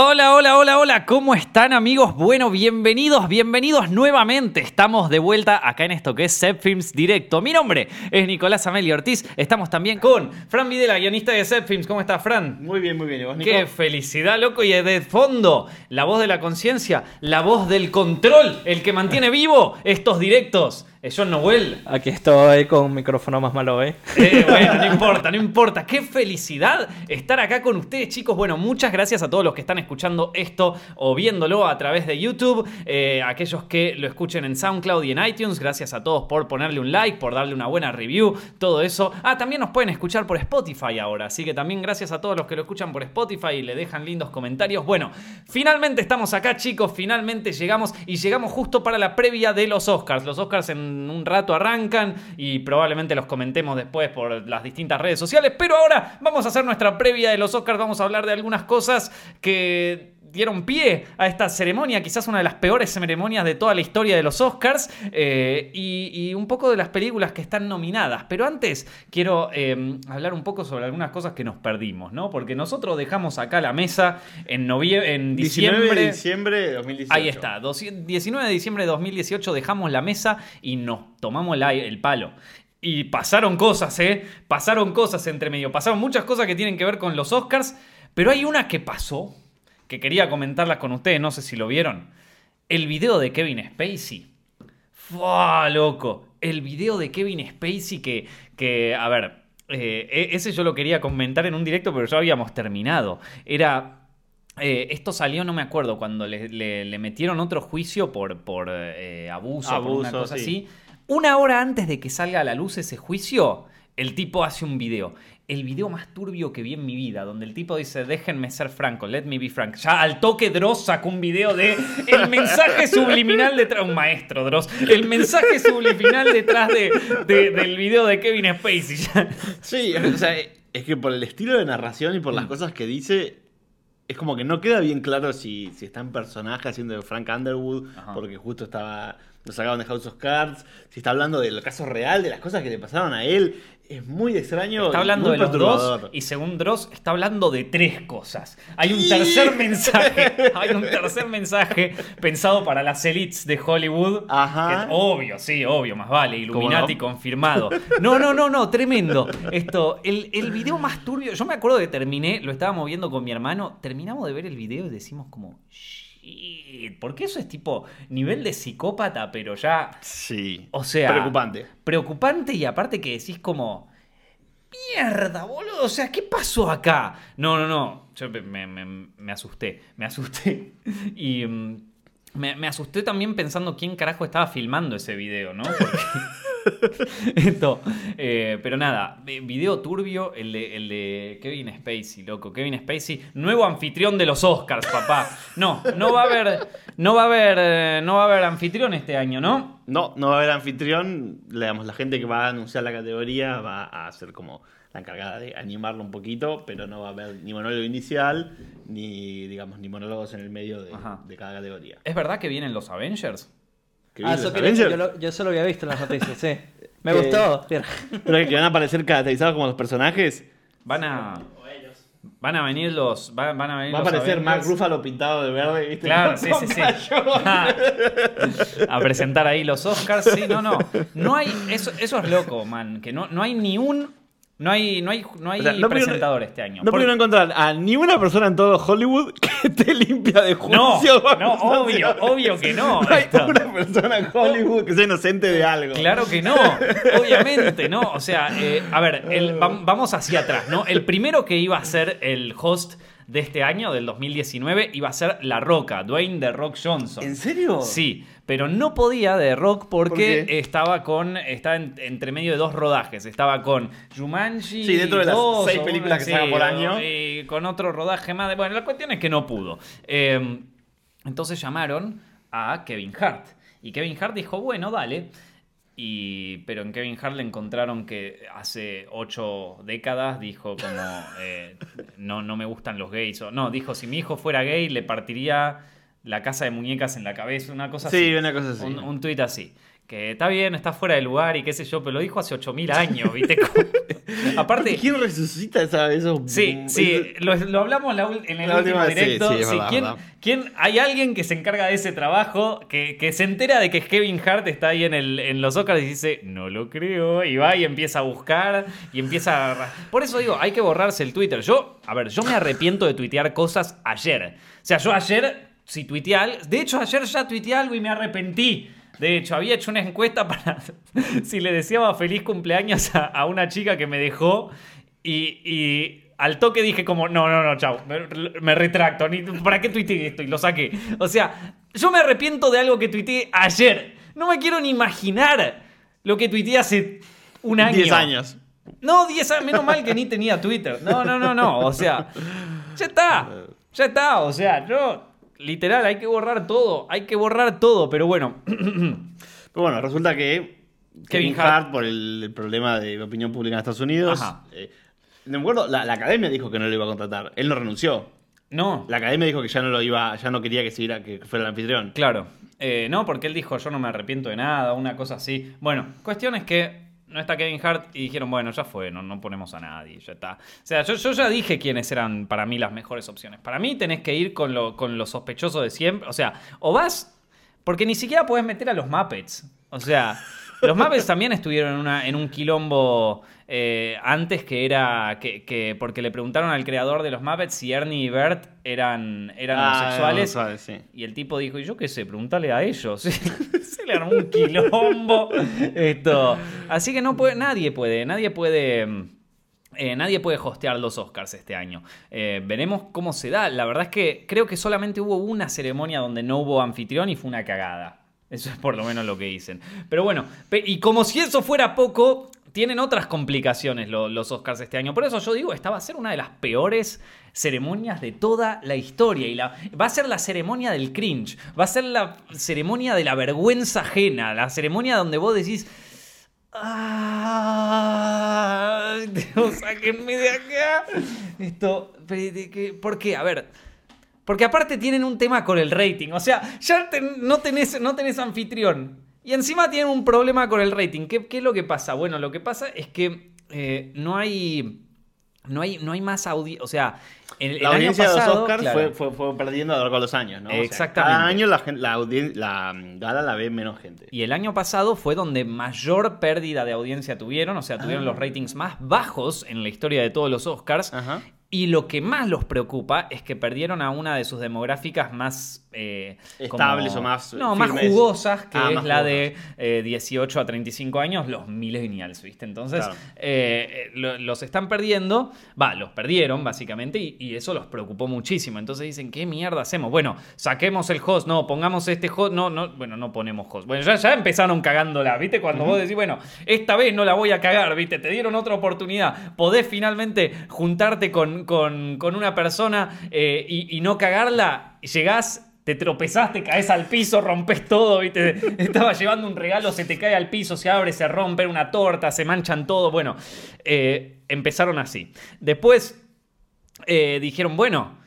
Hola, hola, hola, hola, ¿cómo están amigos? Bueno, bienvenidos, bienvenidos nuevamente. Estamos de vuelta acá en esto que es Set Films Directo. Mi nombre es Nicolás Amelio Ortiz. Estamos también con Fran Videla, guionista de Set Films. ¿Cómo estás, Fran? Muy bien, muy bien. ¿Y vos, Nico? Qué felicidad, loco. Y de fondo, la voz de la conciencia, la voz del control, el que mantiene vivo estos directos. Es John Noel. Aquí estoy con un micrófono más malo, ¿eh? Eh, bueno, no importa, no importa. Qué felicidad estar acá con ustedes, chicos. Bueno, muchas gracias a todos los que están escuchando esto o viéndolo a través de YouTube. Eh, aquellos que lo escuchen en SoundCloud y en iTunes. Gracias a todos por ponerle un like, por darle una buena review, todo eso. Ah, también nos pueden escuchar por Spotify ahora. Así que también gracias a todos los que lo escuchan por Spotify y le dejan lindos comentarios. Bueno, finalmente estamos acá, chicos. Finalmente llegamos y llegamos justo para la previa de los Oscars. Los Oscars en un rato arrancan y probablemente los comentemos después por las distintas redes sociales. Pero ahora vamos a hacer nuestra previa de los Oscars. Vamos a hablar de algunas cosas que dieron pie a esta ceremonia, quizás una de las peores ceremonias de toda la historia de los Oscars, eh, y, y un poco de las películas que están nominadas. Pero antes quiero eh, hablar un poco sobre algunas cosas que nos perdimos, ¿no? Porque nosotros dejamos acá la mesa en, noviembre, en 19 diciembre. de diciembre de 2018. Ahí está, 19 de diciembre de 2018 dejamos la mesa y nos tomamos el, el palo. Y pasaron cosas, ¿eh? Pasaron cosas entre medio. Pasaron muchas cosas que tienen que ver con los Oscars. Pero hay una que pasó, que quería comentarlas con ustedes, no sé si lo vieron. El video de Kevin Spacey. ¡Fua, loco! El video de Kevin Spacey que, que a ver, eh, e- ese yo lo quería comentar en un directo, pero ya habíamos terminado. Era eh, esto salió, no me acuerdo, cuando le, le- le metieron otro juicio por, por eh, abuso, por una Abuso, cosa sí. así. Una hora antes de que salga a la luz ese juicio, el tipo hace un video. El video más turbio que vi en mi vida, donde el tipo dice, déjenme ser franco, let me be frank. Ya al toque Dross sacó un video de el mensaje subliminal detrás, un maestro Dross, el mensaje subliminal detrás de, de- del video de Kevin Spacey. Sí, o sea, es que por el estilo de narración y por Mm. las cosas que dice, es como que no queda bien claro si, si está en personaje haciendo de Frank Underwood, Ajá. porque justo estaba. Lo sacaban de House of Cards, si está hablando del caso real, de las cosas que le pasaron a él. Es muy extraño. Está hablando de los dos y según Dross está hablando de tres cosas. Hay un tercer mensaje, hay un tercer mensaje pensado para las elites de Hollywood. Ajá. Que- obvio, sí, obvio, más vale, Illuminati no? confirmado. No, no, no, no, tremendo. Esto, el, el video más turbio, yo me acuerdo que terminé, lo estábamos viendo con mi hermano, terminamos de ver el video y decimos como, porque eso es tipo nivel de psicópata, pero ya Sí. o sea, Preocupante. Preocupante y aparte que decís como. Mierda, boludo. O sea, ¿qué pasó acá? No, no, no. Yo me, me- me- me asusté. Me asusté. Y. mm, me, me asusté también pensando quién carajo estaba filmando ese video, ¿no? Porque- Esto. eh, pero nada, vi- video turbio, el de, el de Kevin Spacey, loco. Kevin Spacey, nuevo anfitrión de los Oscars, papá. No, no va a haber. No va a haber. eh, No va a haber anfitrión este año, ¿no? No, no va a haber anfitrión. Digamos, la gente que va a anunciar la categoría va a ser como la encargada de animarlo un poquito, pero no va a haber ni monólogo inicial, ni, digamos, ni monólogos en el medio de, de cada categoría. ¿Es verdad que vienen los Avengers? ¿Que Ah, eso que yo, lo, yo solo había visto en las noticias, sí. Me Que- gustó. Pero que van a aparecer caracterizados como los personajes. Van a. Van a venir los. Van, van a venir Va a aparecer Mark. Ruffalo pintado de verde, ¿viste? Claro, sí, sí, sí. Ah, a presentar ahí los Oscars. Sí, no, no. No hay. Eso, eso es loco, man. Que no, no hay ni un. No hay, no hay, no hay O sea, no pudieron- presentador este año. No Por- pudieron encontrar a ni una persona en todo Hollywood que esté limpia de no, juicio. no, obvio, obvio que no. No hay Esto. una persona en Hollywood que sea inocente de algo. Claro que no, obviamente, ¿no? O sea, eh, a ver, el- vamos hacia atrás, ¿no? El primero que iba a ser el host de este año, del 2019, iba a ser La Roca, Dwayne The Rock Johnson. ¿En serio? Sí, pero no podía de Rock porque estaba con estaba en- entre medio de dos rodajes. Estaba con Jumanji. Sí, dentro de las dos, seis películas que sacan por año. Y con otro rodaje más. De, bueno, la cuestión es que no pudo. Eh, entonces llamaron a Kevin Hart. Y Kevin Hart dijo, bueno, dale. Y, pero en Kevin Hart le encontraron que hace ocho décadas dijo como, eh, no, no me gustan los gays. O, no, dijo, si mi hijo fuera gay le partiría la casa de muñecas en la cabeza, una cosa así. Sí, una cosa así. Un, un tuit así. que está bien, está fuera de lugar y qué sé yo, pero lo dijo hace 8000 años, ¿viste? Aparte, ¿Quién resucita esa, eso? Sí, sí, lo, lo hablamos la en el La último última, sí, directo. sí, Sí, verdad, ¿quién, quién- hay alguien que se encarga de ese trabajo, que, que se entera de que Kevin Hart está ahí en, el, en los Oscars y dice, no lo creo, y va y empieza a buscar y empieza a... Por eso digo, hay que borrarse el Twitter. Yo, a ver, yo me arrepiento de tuitear cosas ayer. O sea, yo ayer, si tuiteé algo... De hecho, ayer ya tuiteé algo y me arrepentí. De hecho, había hecho una encuesta para si le deseaba feliz cumpleaños a, a una chica que me dejó y, y al toque dije como, no, no, no, chao, me, me retracto, ni, ¿para qué tuiteé esto? Y lo saqué. O sea, yo me arrepiento de algo que tuiteé ayer. No me quiero ni imaginar lo que tuiteé hace un año. 10 años. No, 10 años, menos mal que ni tenía Twitter. No, no, no, no. O sea, ya está. Ya está. O sea, yo, literal, hay que borrar todo. Hay que borrar todo. Pero bueno, Pero bueno, resulta que Kevin Hart- Hart, por el, el problema de opinión pública en Estados Unidos, Ajá. eh, me acuerdo, la, la academia dijo que no lo iba a contratar. Él no renunció. no. La academia dijo que ya no lo iba, ya no quería que siguiera, que fuera el anfitrión. Claro. Eh, no, porque él dijo, yo no me arrepiento de nada, una cosa así. Bueno, cuestión es que no está Kevin Hart y dijeron, bueno, ya fue, no, no ponemos a nadie, ya está. O sea, yo, yo ya dije quiénes eran para mí las mejores opciones. Para mí tenés que ir con lo, con sospechoso de siempre. O sea, o vas, porque ni siquiera puedes meter a los Muppets. O sea, los Muppets también estuvieron en, una, en un quilombo eh, antes que era, que, que- porque le preguntaron al creador de los Muppets si Ernie y Bert eran, eran Ah, homosexuales. sí. Y el tipo dijo, ¿y yo qué sé? Pregúntale a ellos. Se le armó un quilombo. Esto. Así que no puede, nadie puede, nadie puede. eh, nadie puede hostear los Oscars este año. Eh, veremos cómo se da. La verdad es que creo que solamente hubo una ceremonia donde no hubo anfitrión y fue una cagada. Eso es por lo menos lo que dicen. Pero bueno, y como si eso fuera poco, tienen otras complicaciones lo- los Oscars este año. Por eso yo digo, esta va a ser una de las peores ceremonias de toda la historia. Y va a ser la ceremonia del cringe. Va a ser la ceremonia de la vergüenza ajena. La ceremonia donde vos decís. ¡Ah! Sáquenme de acá. Esto. ¿Por qué? A ver. Porque aparte tienen un tema con el rating. O sea, ya no tenés anfitrión. Y encima tienen un problema con el rating. ¿Qué, qué es lo que pasa? Bueno, lo que pasa es que eh, no hay. No hay, no hay más audiencia. O sea, el, el La año audiencia pasado, de los Oscars claro. fue, fue, fue perdiendo a lo largo de los años, ¿no? O sea, Exactamente. cada año la, la, la mm, gala la ve menos gente. Y el año pasado fue donde mayor pérdida de audiencia tuvieron, o sea, tuvieron Ah. los ratings más bajos en la historia de todos los Oscars. Ajá. Y lo que más los preocupa es que perdieron a una de sus demográficas más... eh, Estables o más No, más jugosas, que Ah, es la de eh, 18 a 35 años, los millennials, ¿viste? Entonces, Claro. eh, eh, lo- los están perdiendo, va, los perdieron básicamente y, y eso los preocupó muchísimo. Entonces dicen, ¿qué mierda hacemos? Bueno, saquemos el host, no, pongamos este host, no, no, bueno, no ponemos host. Bueno, ya, ya empezaron cagándola, ¿viste? Cuando vos decís, bueno, esta vez no la voy a cagar, ¿viste? Te dieron otra oportunidad, podés finalmente juntarte con, con- con una persona y, y no cagarla, llegás... Te tropezaste, caes al piso, rompes todo, ¿viste? Estaba llevando un regalo, se te cae al piso, se abre, se rompe una torta, se manchan todo. Bueno, eh, empezaron así. Después eh, dijeron, bueno,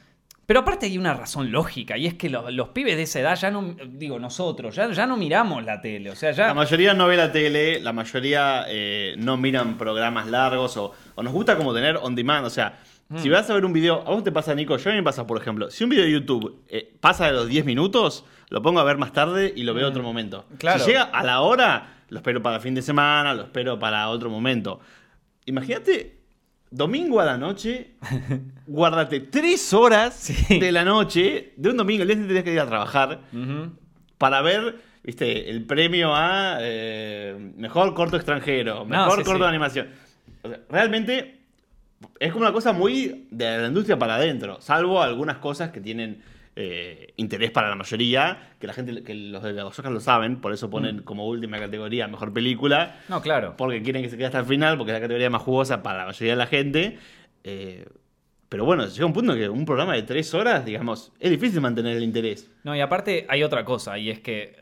pero aparte hay una razón lógica, y es que lo- los pibes de esa edad ya no, digo nosotros, ya, ya no miramos la tele, o sea, ya... La mayoría no ve la tele, la mayoría eh, no miran programas largos o, o nos gusta como tener on demand. O sea, si Mm. vas a ver un video, a vos te pasa, Nico, yo a mí me pasa, por ejemplo, si un video de YouTube eh, pasa de los 10 minutos, lo pongo a ver más tarde y lo veo otro momento. Mm. Claro. Si llega a la hora, lo espero para fin de semana, lo espero para otro momento. Imagínate, domingo a la noche, guárdate tres horas Sí. de la noche, de un domingo, el día tenés que ir a trabajar, para ver, viste, el premio a eh, mejor corto extranjero, No, mejor sí, corto sí. de animación. O sea, realmente es como una cosa muy de la industria para adentro, salvo algunas cosas que tienen eh, interés para la mayoría, que la gente, que los de los Oscars lo saben, por eso ponen Mm. como última categoría mejor película, No, claro. porque quieren que se quede hasta el final, porque es la categoría más jugosa para la mayoría de la gente. eh, pero bueno, llega un punto que un programa de tres horas, digamos, es difícil mantener el interés. No, y aparte hay otra cosa, y es que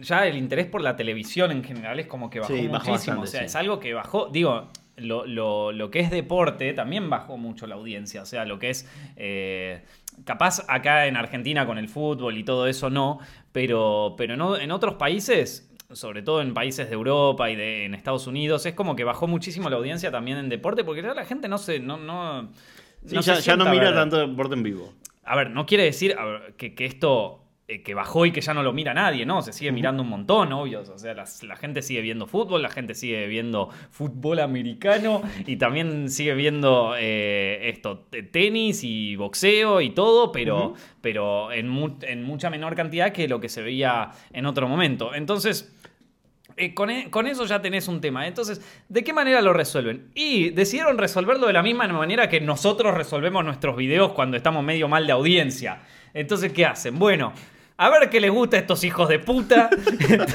ya el interés por la televisión en general es como que bajó Sí, bajó muchísimo. bastante, o sea, sí. es algo que bajó, digo, lo, lo- lo que es deporte también bajó mucho la audiencia. O sea, lo que es. eh, capaz acá en Argentina con el fútbol y todo eso no, pero, pero en, o- en otros países. sobre todo en países de Europa y de, en Estados Unidos, es como que bajó muchísimo la audiencia también en deporte, porque ya la gente no se. No, no, Sí, no ya, se ya no mira tanto deporte en vivo. A ver, no quiere decir ver, que, que esto. Eh, que bajó y que ya no lo mira nadie, ¿no? Se sigue mirando un montón, obvio. O sea, las- la gente sigue viendo fútbol, la gente sigue viendo fútbol americano y también sigue viendo eh, esto, te- tenis y boxeo y todo, pero, pero en, mu- en mucha menor cantidad que lo que se veía en otro momento. Entonces, eh, con, e- con eso ya tenés un tema. Entonces, ¿de qué manera lo resuelven? Y decidieron resolverlo de la misma manera que nosotros resolvemos nuestros videos cuando estamos medio mal de audiencia. Entonces, ¿qué hacen? Bueno, a ver qué les gusta a estos hijos de puta.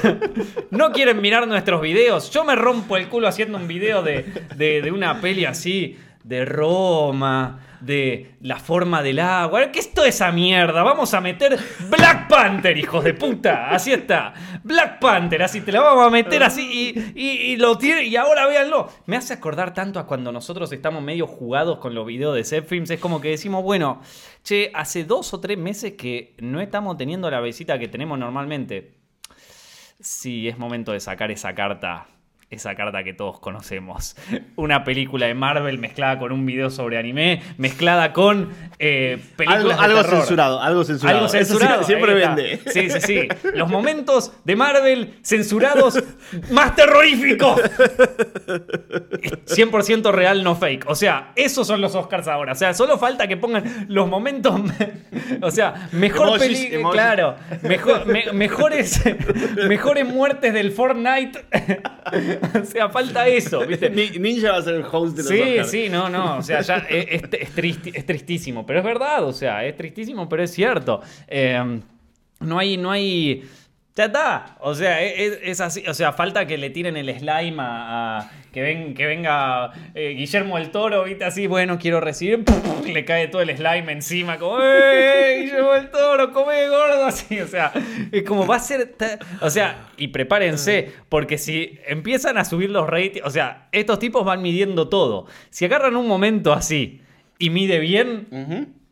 no quieren mirar nuestros videos. Yo me rompo el culo haciendo un video de, de- de una peli así, de Roma, de la forma del agua. ¿Qué es toda esa mierda? Vamos a meter Black Panther, hijos de puta. Así está. Black Panther, así te la vamos a meter así y, y- y lo tiene. Y ahora véanlo. Me hace acordar tanto a cuando nosotros estamos medio jugados con los videos de Zepfilms. Es como que decimos, bueno, che, hace dos o tres meses que no estamos teniendo la visita que tenemos normalmente. Sí, es momento de sacar esa carta. Esa carta que todos conocemos. Una película de Marvel mezclada con un video sobre anime, mezclada con eh, Algo, de algo censurado, algo censurado. Algo censurado. sie- siempre vende. Sí, sí, sí. Los momentos de Marvel censurados más terroríficos. 100% real, no fake. O sea, esos son los Oscars ahora. O sea, solo falta que pongan los momentos. O sea, mejor película. Claro. Mejor, me- mejores, mejores muertes del Fortnite. O sea, falta eso. Ninja va a ser el host de los Sí, sí, no, no. O sea, ya es, es- es tristi- es tristísimo. Pero es verdad, o sea, es tristísimo, pero es cierto. Eh, no hay, no hay. Ya está. O sea, es, es así. O sea, falta que le tiren el slime a. a- que, ven, que venga eh, Guillermo del Toro, ¿viste? Así, bueno, quiero recibir. Le cae todo el slime encima, como, ¡eh! Guillermo del Toro, come gordo! Así, o sea, es como va a ser. O sea, y prepárense, porque si empiezan a subir los ratings. O sea, estos tipos van midiendo todo. Si agarran un momento así y mide bien.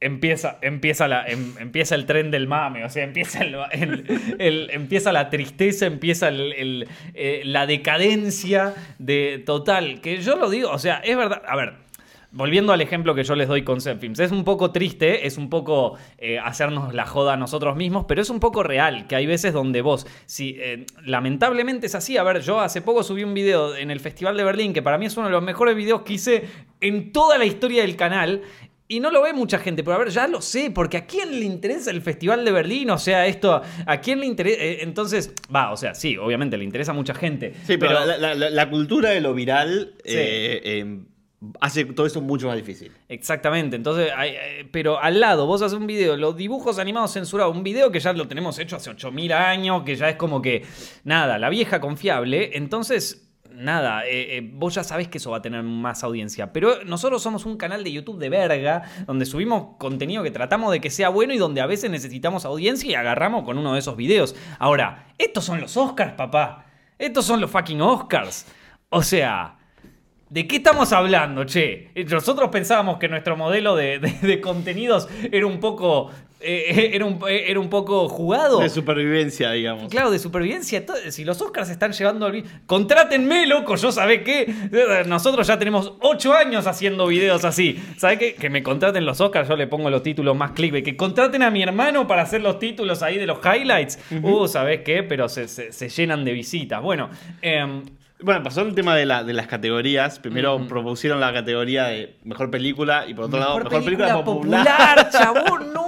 Empieza, empieza, la, em- empieza el tren del mame, o sea, empieza, el- empieza la tristeza, empieza eh, la decadencia de total. Que yo lo digo, o sea, es verdad, a ver. Volviendo al ejemplo que yo les doy con Zepfilms, es un poco triste, es un poco eh, hacernos la joda a nosotros mismos, pero es un poco real, que hay veces donde vos, si eh, lamentablemente es así, a ver, yo hace poco subí un video en el Festival de Berlín, que para mí es uno de los mejores videos que hice en toda la historia del canal, y no lo ve mucha gente, pero a ver, ya lo sé, porque ¿a quién le interesa el Festival de Berlín? O sea, esto, ¿a quién le interesa? Eh, entonces, va, o sea, sí, obviamente le interesa a mucha gente. Sí, pero, la, la- la- la cultura de lo viral Sí. eh, eh, hace todo eso mucho más difícil. Exactamente, entonces, pero al lado vos haces un video, los dibujos animados censurados, un video que ya lo tenemos hecho hace 8000 años, que ya es como que, nada, la vieja confiable, entonces... Nada, eh, eh, vos ya sabés que eso va a tener más audiencia. Pero nosotros somos un canal de YouTube de verga, donde subimos contenido que tratamos de que sea bueno y donde a veces necesitamos audiencia y agarramos con uno de esos videos. Ahora, estos son los Oscars, papá. Estos son los fucking Oscars. O sea, ¿De qué estamos hablando, che? Nosotros pensábamos que nuestro modelo de, de- de contenidos era un poco. Eh, era, un, eh, era un poco jugado. De supervivencia, digamos. Claro, de supervivencia. Si los Oscars están llevando. al- Contrátenme, loco. Yo sabé que. Nosotros ya tenemos 8 años haciendo videos así. ¿Sabe qué? Que me contraten los Oscars. Yo le pongo los títulos más clickbait. Que contraten a mi hermano para hacer los títulos ahí de los highlights. Uh, ¿sabés qué? Pero se, se- se llenan de visitas. Bueno, em, Bueno, pasó el tema de, la, de las categorías. Primero propusieron la categoría de mejor película y por otro lado, mejor película, popular. chabón, no.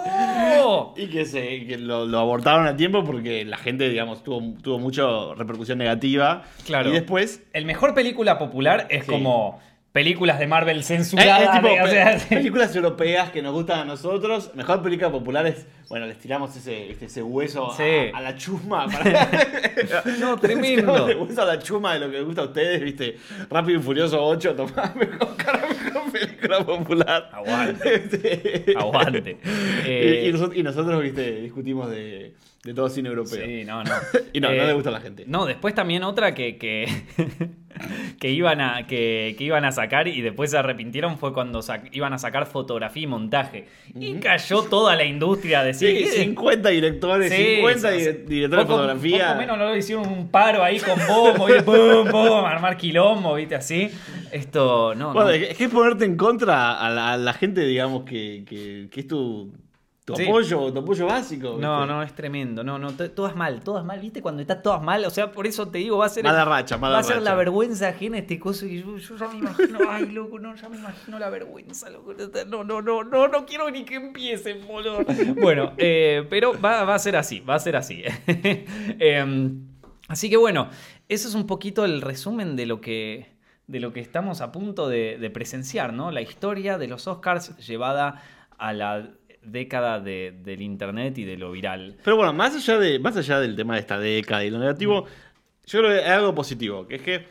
Y que, se, que lo, lo abortaron a tiempo porque la gente, digamos, tuvo, tuvo mucha repercusión negativa. Claro. Y después. El mejor película popular es Sí. como películas de Marvel Es, censuradas. es tipo de- o pe- sea, sí. películas europeas que nos gustan a nosotros. Mejor película popular es. Bueno, les tiramos ese, este- ese hueso a- Sí. a, la chusma. Para... No, tremendo. el hueso a la chuma de lo que les gusta a ustedes, ¿viste? Rápido y Furioso 8, tomá mejor, cara, mejor película popular. Aguante. Sí. Aguante. Y- Eh, y, nosotros, y nosotros, viste, discutimos de, de todo cine europeo. Sí, no, no. Y no, Eh, no le gusta a la gente. No, después también otra que, que, que, iban, a, que, que iban a sacar y después se arrepintieron fue cuando iban a sacar fotografía y montaje. Y cayó toda la industria decir... Sí, "¿Qué- 50 directores, Sí, 50 sí, di- sí. directores de fotografía. Poco menos no hicieron un paro ahí con bombo, pum, pum, armar quilombo, viste, así. Esto, no, Bueno, no. es que es ponerte en contra a la, a la gente, digamos, que, que, que es tu, tu Sí. básico. No, ¿viste? no, es tremendo. No, no, to- todas mal, todas mal, ¿viste? Cuando está todas mal, o sea, por eso te digo, va a ser. Mala racha, mala Va a ser racha. la vergüenza ajena este coso y yo, yo ya me imagino, ay, loco, no, ya me imagino la vergüenza, loco. No, no, no, no, no quiero ni que empiecen, boludo. Bueno, eh, pero va, va a ser así, va a ser así. Em, así que bueno, eso es un poquito el resumen de lo que. De lo que estamos a punto de, de presenciar, ¿no? La historia de los Oscars llevada a la década de- del internet y de lo viral. Pero bueno, más allá, de, más allá del tema de esta década y lo negativo, yo creo que hay algo positivo, que es que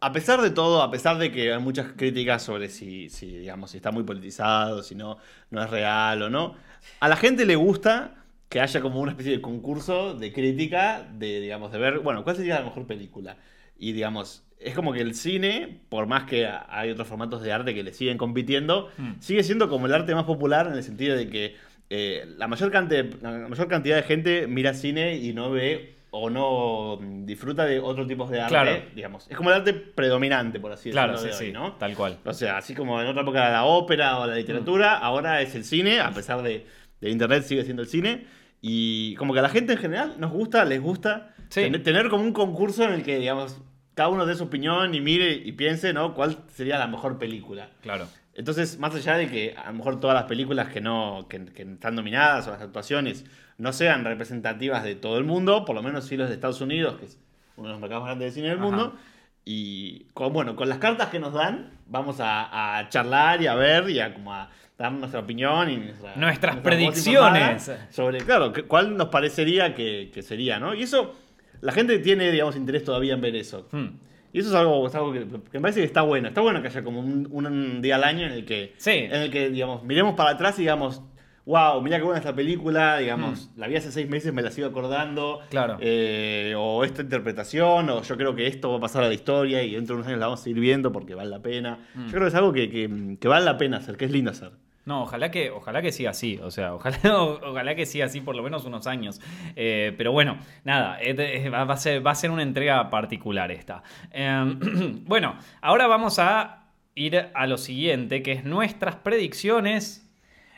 a pesar de todo, a pesar de que hay muchas críticas sobre si, si, digamos, si está muy politizado, si no, no es real o no, a la gente le gusta que haya como una especie de concurso de crítica, de, digamos, de ver, bueno, ¿cuál sería la mejor película? Y digamos, es como que el cine, por más que hay otros formatos de arte que le siguen compitiendo, Mm. sigue siendo como el arte más popular en el sentido de que eh, la, mayor cante- la mayor cantidad de gente mira cine y no ve o no mm, disfruta de otros tipos de arte, Claro. digamos. Es como el arte predominante, por así Claro, decirlo, sí, de sí, hoy, ¿no? tal cual. O sea, así como en otra época era la ópera o la literatura, ahora es el cine, a pesar de, de internet sigue siendo el cine. Y como que a la gente en general nos gusta, les gusta Sí. tener, tener como un concurso en el que, digamos, cada uno dé su opinión y mire y piense, ¿no? ¿Cuál sería la mejor película? Claro. Entonces, más allá de que a lo mejor todas las películas que no que, que están nominadas o las actuaciones no sean representativas de todo el mundo, por lo menos sí los de Estados Unidos, que es uno de los mercados más grandes de cine del Ajá. mundo, y con, bueno, con las cartas que nos dan, vamos a, a charlar y a ver y a como a dar nuestra opinión y nuestra- Nuestras nuestra predicciones. sobre, claro, cuál nos parecería que, que sería, ¿no? Y eso, la gente tiene, digamos, interés todavía en ver eso. Hmm. Y eso es algo, es algo que, que me parece que está bueno. Está bueno que haya como un, un día al año en el que, Sí. en el que digamos, miremos para atrás y digamos, wow, mira qué buena esta película, digamos, la vi hace seis meses, me la sigo acordando. Hmm. Claro. Eh, o esta interpretación, o yo creo que esto va a pasar a la historia y dentro de unos años la vamos a seguir viendo porque vale la pena. Hmm. Yo creo que es algo que, que- que vale la pena hacer, que es lindo hacer. No, ojalá que, ojalá que siga así. O sea, ojalá, que siga así por lo menos unos años. Eh, pero bueno, nada, de- es- va, a ser, una entrega particular esta. Eh, bueno, ahora vamos a ir a lo siguiente, que es nuestras predicciones.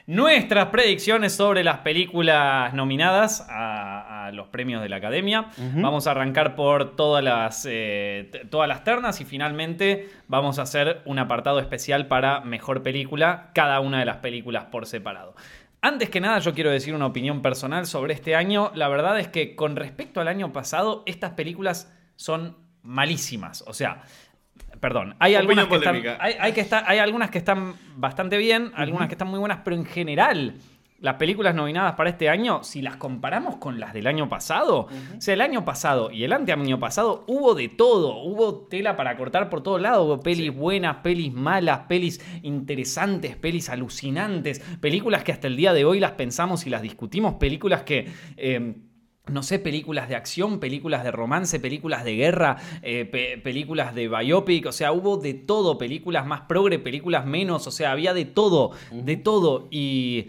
Nuestras predicciones sobre las películas nominadas a los premios de la Academia. Vamos a arrancar por todas las, eh, todas las ternas y finalmente vamos a hacer un apartado especial para mejor película, cada una de las películas por separado. Antes que nada, yo quiero decir una opinión personal sobre este año. La verdad es que con respecto al año pasado, estas películas son malísimas. O sea, perdón, hay algunas que están, hay, hay que estar, hay algunas que están bastante bien, algunas que están muy buenas, pero en general, las películas nominadas para este año, si las comparamos con las del año pasado, o sea, el año pasado y el anteaño pasado hubo de todo, hubo tela para cortar por todos lados, hubo pelis buenas, pelis malas, pelis interesantes, pelis alucinantes, películas que hasta el día de hoy las pensamos y las discutimos, películas que... eh, no sé, películas de acción, películas de romance, películas de guerra, eh, pe- películas de biopic, o sea, hubo de todo, películas más progre, películas menos, o sea, había de todo, de todo. Y,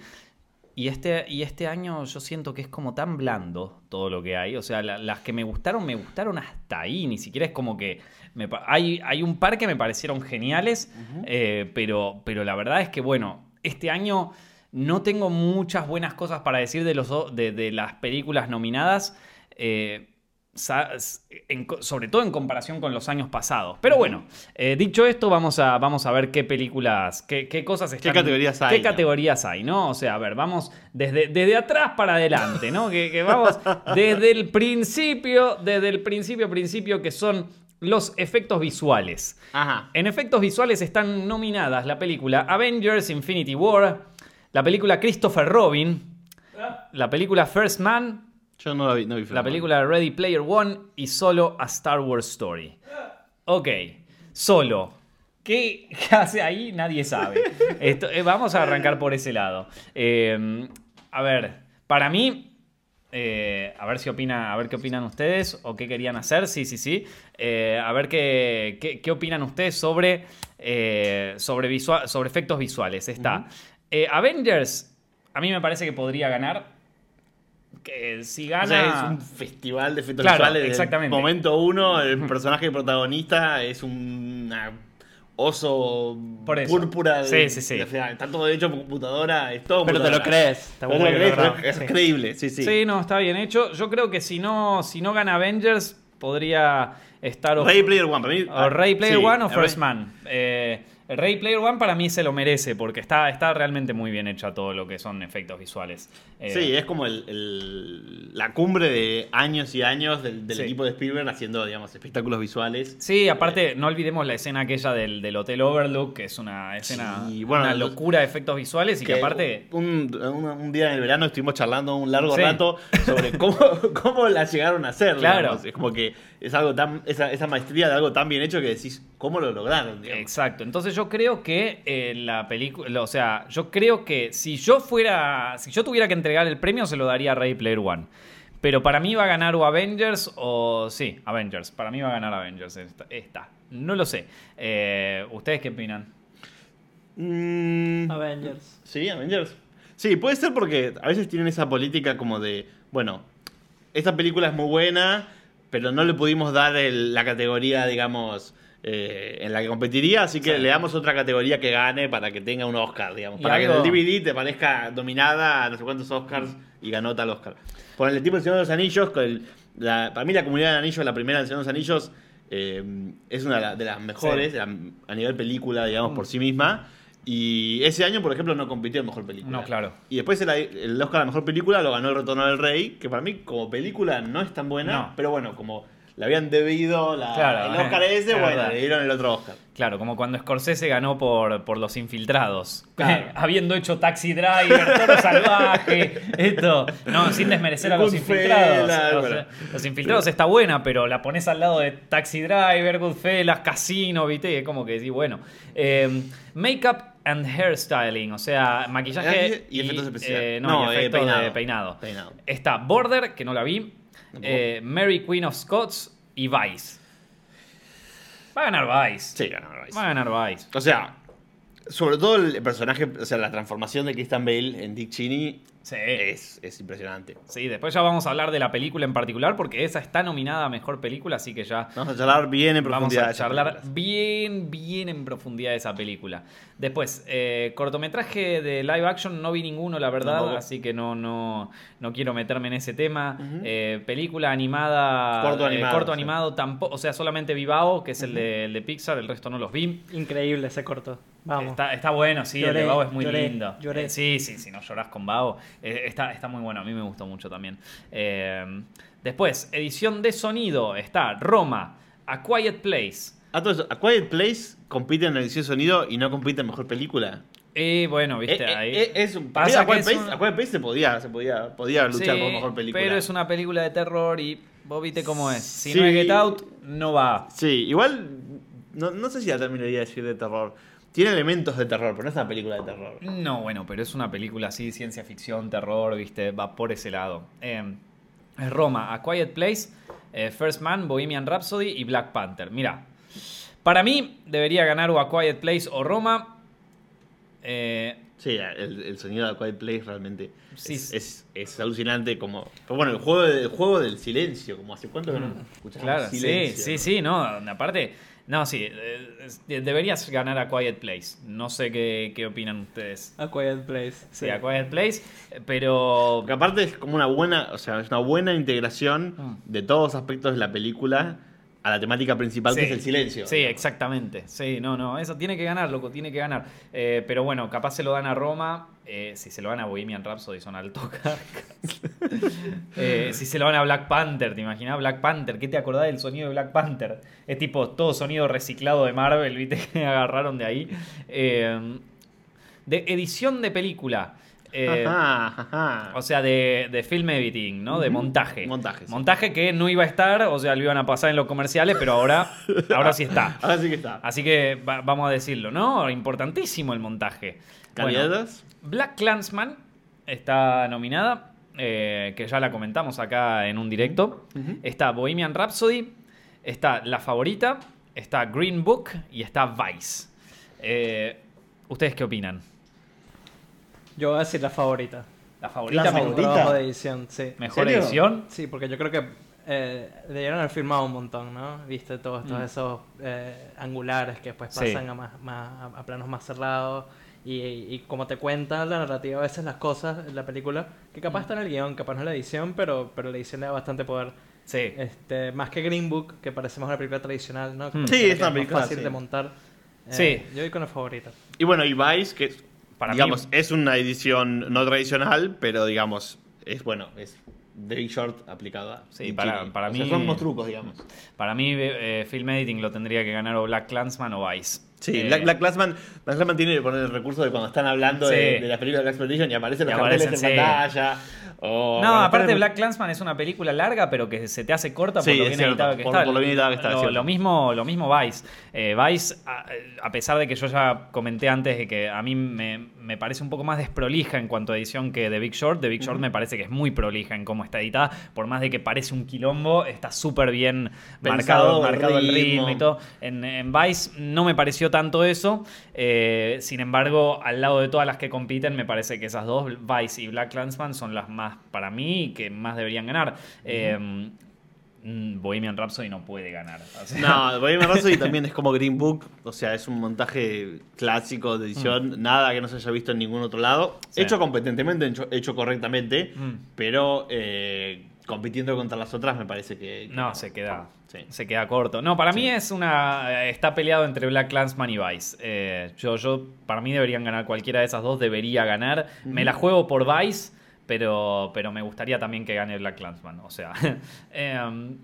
y, este, y este año yo siento que es como tan blando todo lo que hay, o sea, la- las que me gustaron, me gustaron hasta ahí, ni siquiera es como que... me hay, hay un par que me parecieron geniales, eh, pero, pero la verdad es que, bueno, este año... No tengo muchas buenas cosas para decir de, los, de, de las películas nominadas, eh, en sobre todo en comparación con los años pasados. Pero bueno, eh, dicho esto, vamos a, vamos a ver qué películas, qué, qué cosas están... categorías hay, ¿Qué no? categorías hay, no? O sea, a ver, vamos desde, desde atrás para adelante, ¿no? Que, que vamos desde el principio, desde el principio, principio, que son los efectos visuales. Ajá. En efectos visuales están nominadas la película Avengers Infinity War, la película Christopher Robin, la película First Man, Yo no la vi, no vi la película Ready Player One y solo A Star Wars Story. Ok, solo. ¿Qué hace ahí? Nadie sabe. Esto- eh, vamos a arrancar por ese lado. Eh, a ver, para mí, Eh, a ver si opina, a ver qué opinan ustedes o qué querían hacer. Sí, sí, sí. Eh, a ver qué, qué, qué opinan ustedes sobre, sobre, visua- sobre efectos visuales. Está. Avengers, a mí me parece que podría ganar. Que si gana. O sea, es un festival de efectos Claro, exactamente. momento uno, el personaje protagonista es un oso Por eso. púrpura. de- Sí, sí, sí. o sea, está todo hecho por computadora. Es todo Pero te lo crees. Está te lo crees, logrado. es Sí. creíble, sí, sí. Sí, no, está bien hecho. Yo creo que si no, si no gana Avengers, podría estar. Ready Player One, para mí. O Ray Player sí, One o First. Man. Eh, el Ray Player One para mí se lo merece porque está, está realmente muy bien hecho todo lo que son efectos visuales. Eh, Sí, es como el, el- la cumbre de años y años del, del Sí. equipo de Spielberg haciendo, digamos, espectáculos visuales. Sí, aparte, no olvidemos la escena aquella del, del Hotel Overlook, que es una escena, Sí, bueno, una locura de efectos visuales y que, aparte. Un, un- un día en el verano estuvimos charlando un largo Sí. rato sobre cómo, cómo la llegaron a hacer. Claro. digamos. Es como que es algo tan. Esa, esa maestría de algo tan bien hecho que decís, ¿cómo lo lograron? digamos? Exacto. Entonces yo creo que eh, la película, o sea, yo creo que si yo fuera, si yo tuviera que entregar el premio, se lo daría a Ray Player One. Pero para mí va a ganar o Avengers o... Sí, Avengers. Para mí va a ganar Avengers esta. esta. No lo sé. Eh, ¿Ustedes qué opinan? Mm, Avengers. Sí, Avengers. Sí, puede ser porque a veces tienen esa política como de, bueno, esta película es muy buena, pero no le pudimos dar el- la categoría, digamos, eh, en la que competiría, así que Sí. le damos otra categoría que gane para que tenga un Oscar, digamos. Para que en el DVD te parezca dominada a no sé cuántos Oscars y ganó tal Oscar. Por el tipo de Señor de los Anillos, con el- la- para mí la comunidad de Anillos, la primera del Señor de los Anillos, eh, es una de la- de las mejores Sí. a nivel película, digamos, por sí misma. Y ese año, por ejemplo, no compitió en mejor película. No, claro. Y después el, el Oscar a la mejor película lo ganó El Retorno del Rey, que para mí como película no es tan buena, No. pero bueno, como le habían debido la- Claro, el Oscar eh, ese, es bueno, le dieron el otro Oscar. Claro, como cuando Scorsese ganó por, por Los Infiltrados. Claro. Habiendo hecho Taxi Driver, Toro Salvaje, esto. No, sin desmerecer a Los Infiltrados. Bueno. los Infiltrados está buena, pero la pones al lado de Taxi Driver, Goodfellas, Casino, ¿viste? Es como que sí, bueno. Eh, Makeup and hairstyling, o sea, maquillaje Y efectos especiales. eh, no, No, y eh, efectos peinado. de peinado. Peinado. Está Border, que no la vi. Eh, Mary Queen of Scots y Vice. Va a ganar Vice. Sí, ganó Rice. Va a ganar Vice. O sea, sobre todo el personaje, o sea, la transformación de Christian Bale en Dick Cheney Sí. es, es impresionante. Sí, después ya vamos a hablar de la película en particular porque esa está nominada a mejor película, así que ya Vamos a charlar bien en vamos profundidad. a de esas charlar bien, bien en profundidad de esa película. Después, eh, cortometraje de live action no vi ninguno, la verdad, así que no, no, no quiero meterme en ese tema. Eh, película animada, Corto eh, animado, corto sí. animado tampoco, o sea, solamente vi Bao, que es el, de, el de Pixar, el resto no los vi. Increíble ese corto. Vamos. Está, está bueno, sí, el Lloré, de Bao es muy lloré, lindo. lloré. Eh, sí, sí, si no llorás con Bao. eh, está, está muy bueno, a mí me gustó mucho también. Eh, después, edición de sonido, está Roma, A Quiet Place. A todo eso, A Quiet Place compite en edición de sonido y no compite en mejor película. Y bueno, viste, Eh, eh, ahí. eh, es un, Pasa a que Quiet Place, una- A Quiet Place se podía, se podía, podía luchar Sí, por mejor película. Pero es una película de terror y vos viste cómo es. Si Sí. no es Get Out, no va. Sí, igual no, no sé si la terminaría de decir de terror. Tiene elementos de terror, pero no es una película de terror. No, bueno, pero es una película así, ciencia ficción, terror, viste, va por ese lado. Eh, Roma, A Quiet Place, eh, First Man, Bohemian Rhapsody y Black Panther. Mira, para mí debería ganar o A Quiet Place o Roma. Eh, Sí, el, el sonido de A Quiet Place realmente Sí. es, es- es alucinante como... Pero bueno, el juego, el juego del silencio, como hace cuánto que no escuchamos Mm, sí, silencio. sí, sí, no, aparte, no, sí, eh, deberías ganar A Quiet Place. No sé qué, qué opinan ustedes. A Quiet Place. Sí, A Quiet Place, eh, pero... Porque aparte es como una buena, o sea, es una buena integración Mm. de todos los aspectos de la película a la temática principal que es el silencio. Sí, exactamente. Sí, no, no, eso tiene que ganar, loco, tiene que ganar. Eh, pero bueno, capaz se lo dan a Roma. eh, si se lo dan a Bohemian Rhapsody son alto carcas. Eh, si se lo dan a Black Panther, ¿te imaginas Black Panther? ¿Qué te acordás del sonido de Black Panther? Es tipo todo sonido reciclado de Marvel, ¿viste? Que agarraron de ahí. De edición de película. Eh, Ajá, ajá. o sea, de, de film editing, ¿no? De montaje. Montaje, sí. Montaje que no iba a estar, o sea, lo iban a pasar en los comerciales, pero ahora, ahora sí está. Ahora sí que está. Así que va- vamos a decirlo, ¿no? Importantísimo el montaje. Bueno, ¿Candidatas? Black Clansman está nominada. eh, que ya la comentamos acá en un directo. Está Bohemian Rhapsody, está La Favorita, está Green Book y está Vice. Eh, ¿Ustedes qué opinan? Yo voy a decir la favorita. ¿La favorita? ¿La me- Mejor favorita? trabajo de edición, sí. ¿Mejor serio? edición? Sí, porque yo creo que eh, debieron haber filmado un montón, ¿no? Viste todos, todos Mm. esos eh, angulares que después Sí. pasan a, más, más- a planos más cerrados. Y, y como te cuenta la narrativa, a veces las cosas en la película, que Mm. capaz está en el guion, capaz no en la edición, pero, pero la edición le da bastante poder. Sí. Este, más que Green Book, que parece más una película tradicional, ¿no? Mm. Sí, es una más película, fácil sí. de montar. Eh, Sí. Yo voy con la favorita. Y bueno, y Vice, que Para digamos, mí- es una edición no tradicional, pero digamos, es bueno, es The Big Short aplicado a Sí, para- chile. para O sea, mí- son unos trucos, digamos. Para mí, eh, Film Editing lo tendría que ganar o Black Clansman o Vice. Sí, Eh, Black, Black Clansman, Black Clansman tiene que poner el recurso de cuando están hablando Sí. de, de la película de Black Expedition y aparecen Y los carteles en sí. pantalla. O- No, bueno, aparte Black Clansman es una película larga, pero que se te hace corta por Sí, lo bien editada que por- está. por lo bien que está, lo mismo, lo mismo Vice. Eh, Vice, a, a pesar de que yo ya comenté antes de que a mí me, me parece un poco más desprolija en cuanto a edición que The Big Short, The Big Short me parece que es muy prolija en cómo está editada. Por más de que parece un quilombo, está súper bien marcado, Pensado, marcado el ritmo. ritmo y todo. En, en Vice no me pareció tanto eso. eh, sin embargo, al lado de todas las que compiten, me parece que esas dos, Vice y Black Clansman, son las más para mí y que más deberían ganar. Eh, Bohemian Rhapsody no puede ganar. O sea, No, Bohemian Rhapsody también es como Green Book, o sea, es un montaje clásico de edición, nada que no se haya visto en ningún otro lado. Mm. Sí. Hecho competentemente, hecho, hecho correctamente, Mm. pero eh, compitiendo contra las otras me parece que... que No, se queda. Sí. Se queda corto. No, para mí es una. Está peleado entre Black Clansman y Vice. Eh, yo, yo, para mí deberían ganar cualquiera de esas dos, debería ganar. Me la juego por Vice, pero, pero me gustaría también que gane Black Clansman. O sea. em,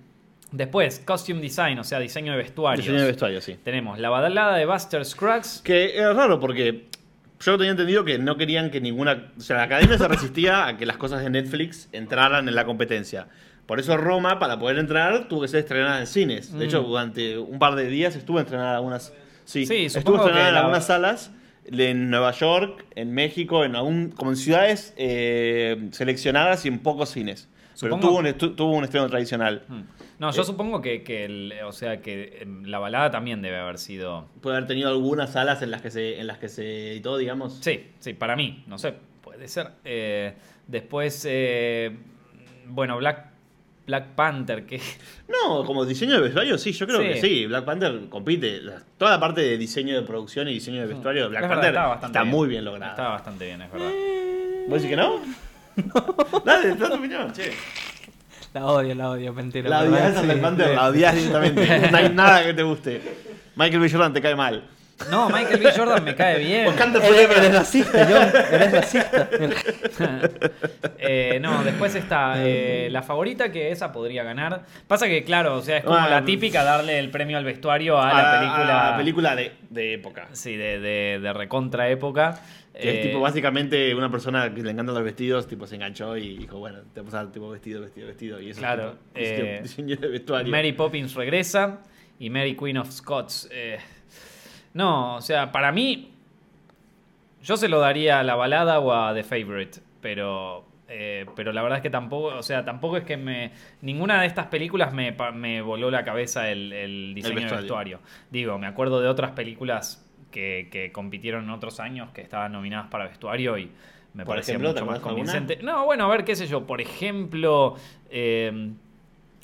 después, Costume Design, o sea, diseño de vestuarios. Diseño de vestuario, sí. Tenemos la balada de Buster Scruggs. Que es raro porque yo tenía entendido que no querían que ninguna. O sea, la academia se resistía a que las cosas de Netflix entraran en la competencia. Por eso Roma, para poder entrar, tuvo que ser estrenada en cines. De Mm. hecho, durante un par de días estuvo estrenada en algunas. Sí, Sí, estuvo estrenada en algunas salas. En Nueva York, en México, en algún, como en ciudades eh, seleccionadas y en pocos cines. Pero Supongo- tuvo un, tuvo un estreno tradicional. Mm. No, yo Eh. supongo que, que el- o sea, que em, la balada también debe haber sido. Puede haber tenido algunas salas en las que se, en las que se editó, digamos. Sí, sí, para mí, no sé, puede ser. Eh, después, eh, bueno, Black, Black Panther, que No, como diseño de vestuario, sí, yo creo Sí. que sí. Black Panther compite. Toda la parte de diseño de producción y diseño de vestuario de Black es verdad, Panther estaba está, bastante muy bien lograda. Estaba bastante bien, es verdad. ¿Vos decís que no? Dale, da tu opinión, che. La odio, la odio, mentira. La odias a Black Panther, la odias directamente. No hay nada que te guste. Michael B. Jordan te cae mal. No, Michael B. Jordan me cae bien. Wakanda Eres, Forever. eres racista, John. Eres racista. Eh, no, después está eh, la favorita, que esa podría ganar. Pasa que, claro, o sea, es como Ah, la típica darle el premio al vestuario a, la película. a la película de, de época. Sí, de, de, de recontra época. Que Eh, es tipo básicamente una persona que le encantan los vestidos, tipo se enganchó y dijo, bueno, te vamos a dar tipo vestido, vestido, vestido. Y eso Claro, es tipo eh, diseño de vestuario. Mary Poppins regresa y Mary Queen of Scots. No, o sea, para mí, yo se lo daría a la balada o a The Favorite, pero, eh, pero la verdad es que tampoco, o sea, tampoco es que me, ninguna de estas películas me, me voló la cabeza el, el diseño de vestuario. vestuario. Digo, me acuerdo de otras películas que, que compitieron en otros años que estaban nominadas para vestuario y me Por parecía ejemplo, ¿te mucho más alguna? convincente. No, bueno, a ver, qué sé yo, por ejemplo, eh,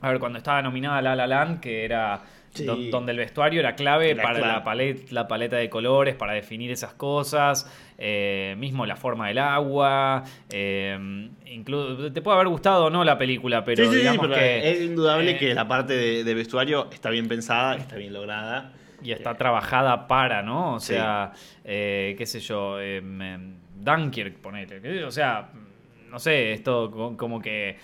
a ver, cuando estaba nominada La La Land, que era Sí. do- donde el vestuario era clave Era para clave. La, palet- la paleta de colores, para definir esas cosas, eh, mismo la forma del agua, eh, inclu- te puede haber gustado o no la película, pero sí, sí, sí, digamos pero que... es indudable eh, que la parte de, de vestuario está bien pensada, está bien lograda. y está trabajada para, ¿no? O sea, eh, qué sé yo, em, em, Dunkirk, ponele. que- O sea, no sé, esto co- como que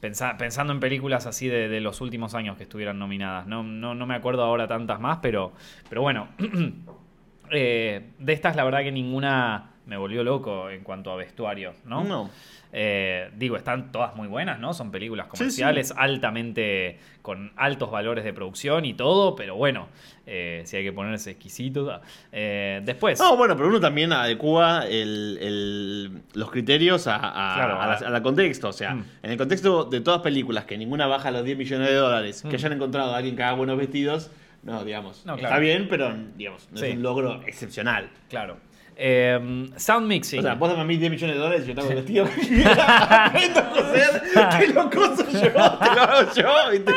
pensa- pensando en películas así de, de los últimos años que estuvieran nominadas. No, no, no me acuerdo ahora tantas más, pero, pero bueno. eh, de estas, la verdad que ninguna me volvió loco en cuanto a vestuario, ¿no? No. Eh, digo, están todas muy buenas, ¿no? Son películas Sí, sí. comerciales, altamente, con altos valores de producción y todo, pero bueno, eh, si hay que ponerse exquisito. da. Eh, después, No, bueno, pero uno también adecua el- el- los criterios a, a- Claro, a la, a- a la contexto. O sea, Mm. en el contexto de todas películas que ninguna baja los 10 millones de dólares, Mm. que hayan encontrado a alguien que haga buenos vestidos, no, digamos. No, Está claro. bien, pero digamos, no Sí. es un logro excepcional. claro. Eh, sound mixing. O sea, vos dame a mí 10 millones de dólares y yo te hago el vestido. Aprendo a coser, te lo coso yo, te lo hago yo, ¿viste?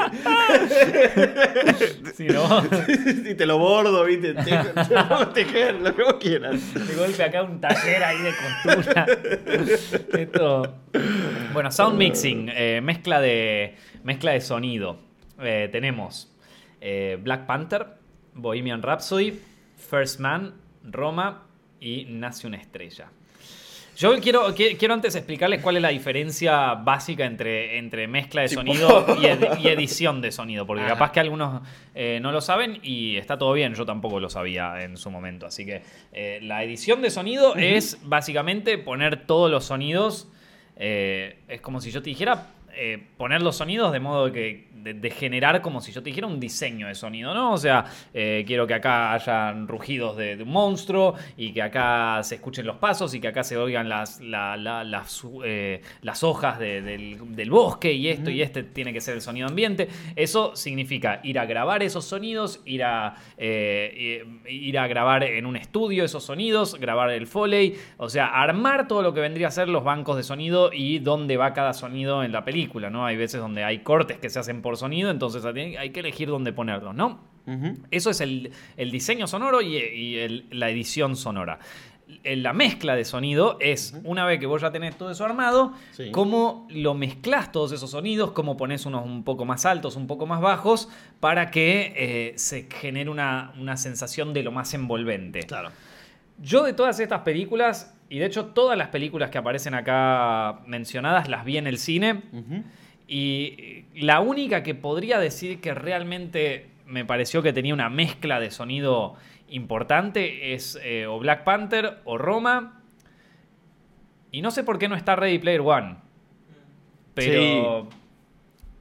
Sí, ¿no? y te lo bordo, ¿viste? Te, te lo a tejer, lo que vos quieras. De golpe acá un taller ahí de costura. Esto. Bueno, sound mixing, eh, mezcla, de, mezcla de sonido. Eh, tenemos eh, Black Panther, Bohemian Rhapsody, First Man, Roma y Nace una estrella. Yo quiero, qui- quiero antes explicarles cuál es la diferencia básica entre, entre mezcla de sonido y, ed- y edición de sonido, porque Ajá. capaz que algunos eh, no lo saben y está todo bien, yo tampoco lo sabía en su momento. Así que eh, la edición de sonido es básicamente poner todos los sonidos, eh, es como si yo te dijera eh, poner los sonidos de modo que de, de generar como si yo te dijera un diseño de sonido, ¿no? O sea, eh, quiero que acá hayan rugidos de, de un monstruo y que acá se escuchen los pasos y que acá se oigan las, la- la- las, eh, las hojas de- del, del bosque y esto y este tiene que ser el sonido ambiente. Eso significa ir a grabar esos sonidos, ir a, ir a grabar en un estudio esos sonidos, grabar el foley, o sea, armar todo lo que vendría a ser los bancos de sonido y dónde va cada sonido en la película, ¿no? Hay veces donde hay cortes que se hacen por sonido, entonces hay que elegir dónde ponerlos, ¿no? Eso es el, el diseño sonoro y, y el- la edición sonora. En La mezcla de sonido es, una vez que vos ya tenés todo eso armado, Sí. cómo lo mezclas todos esos sonidos, cómo pones unos un poco más altos, un poco más bajos, para que eh, se genere una, una sensación de lo más envolvente. Claro. Yo de todas estas películas, y de hecho todas las películas que aparecen acá mencionadas, las vi en el cine. Y la única que podría decir que realmente me pareció que tenía una mezcla de sonido importante es eh, o Black Panther o Roma. Y no sé por qué no está Ready Player One. Pero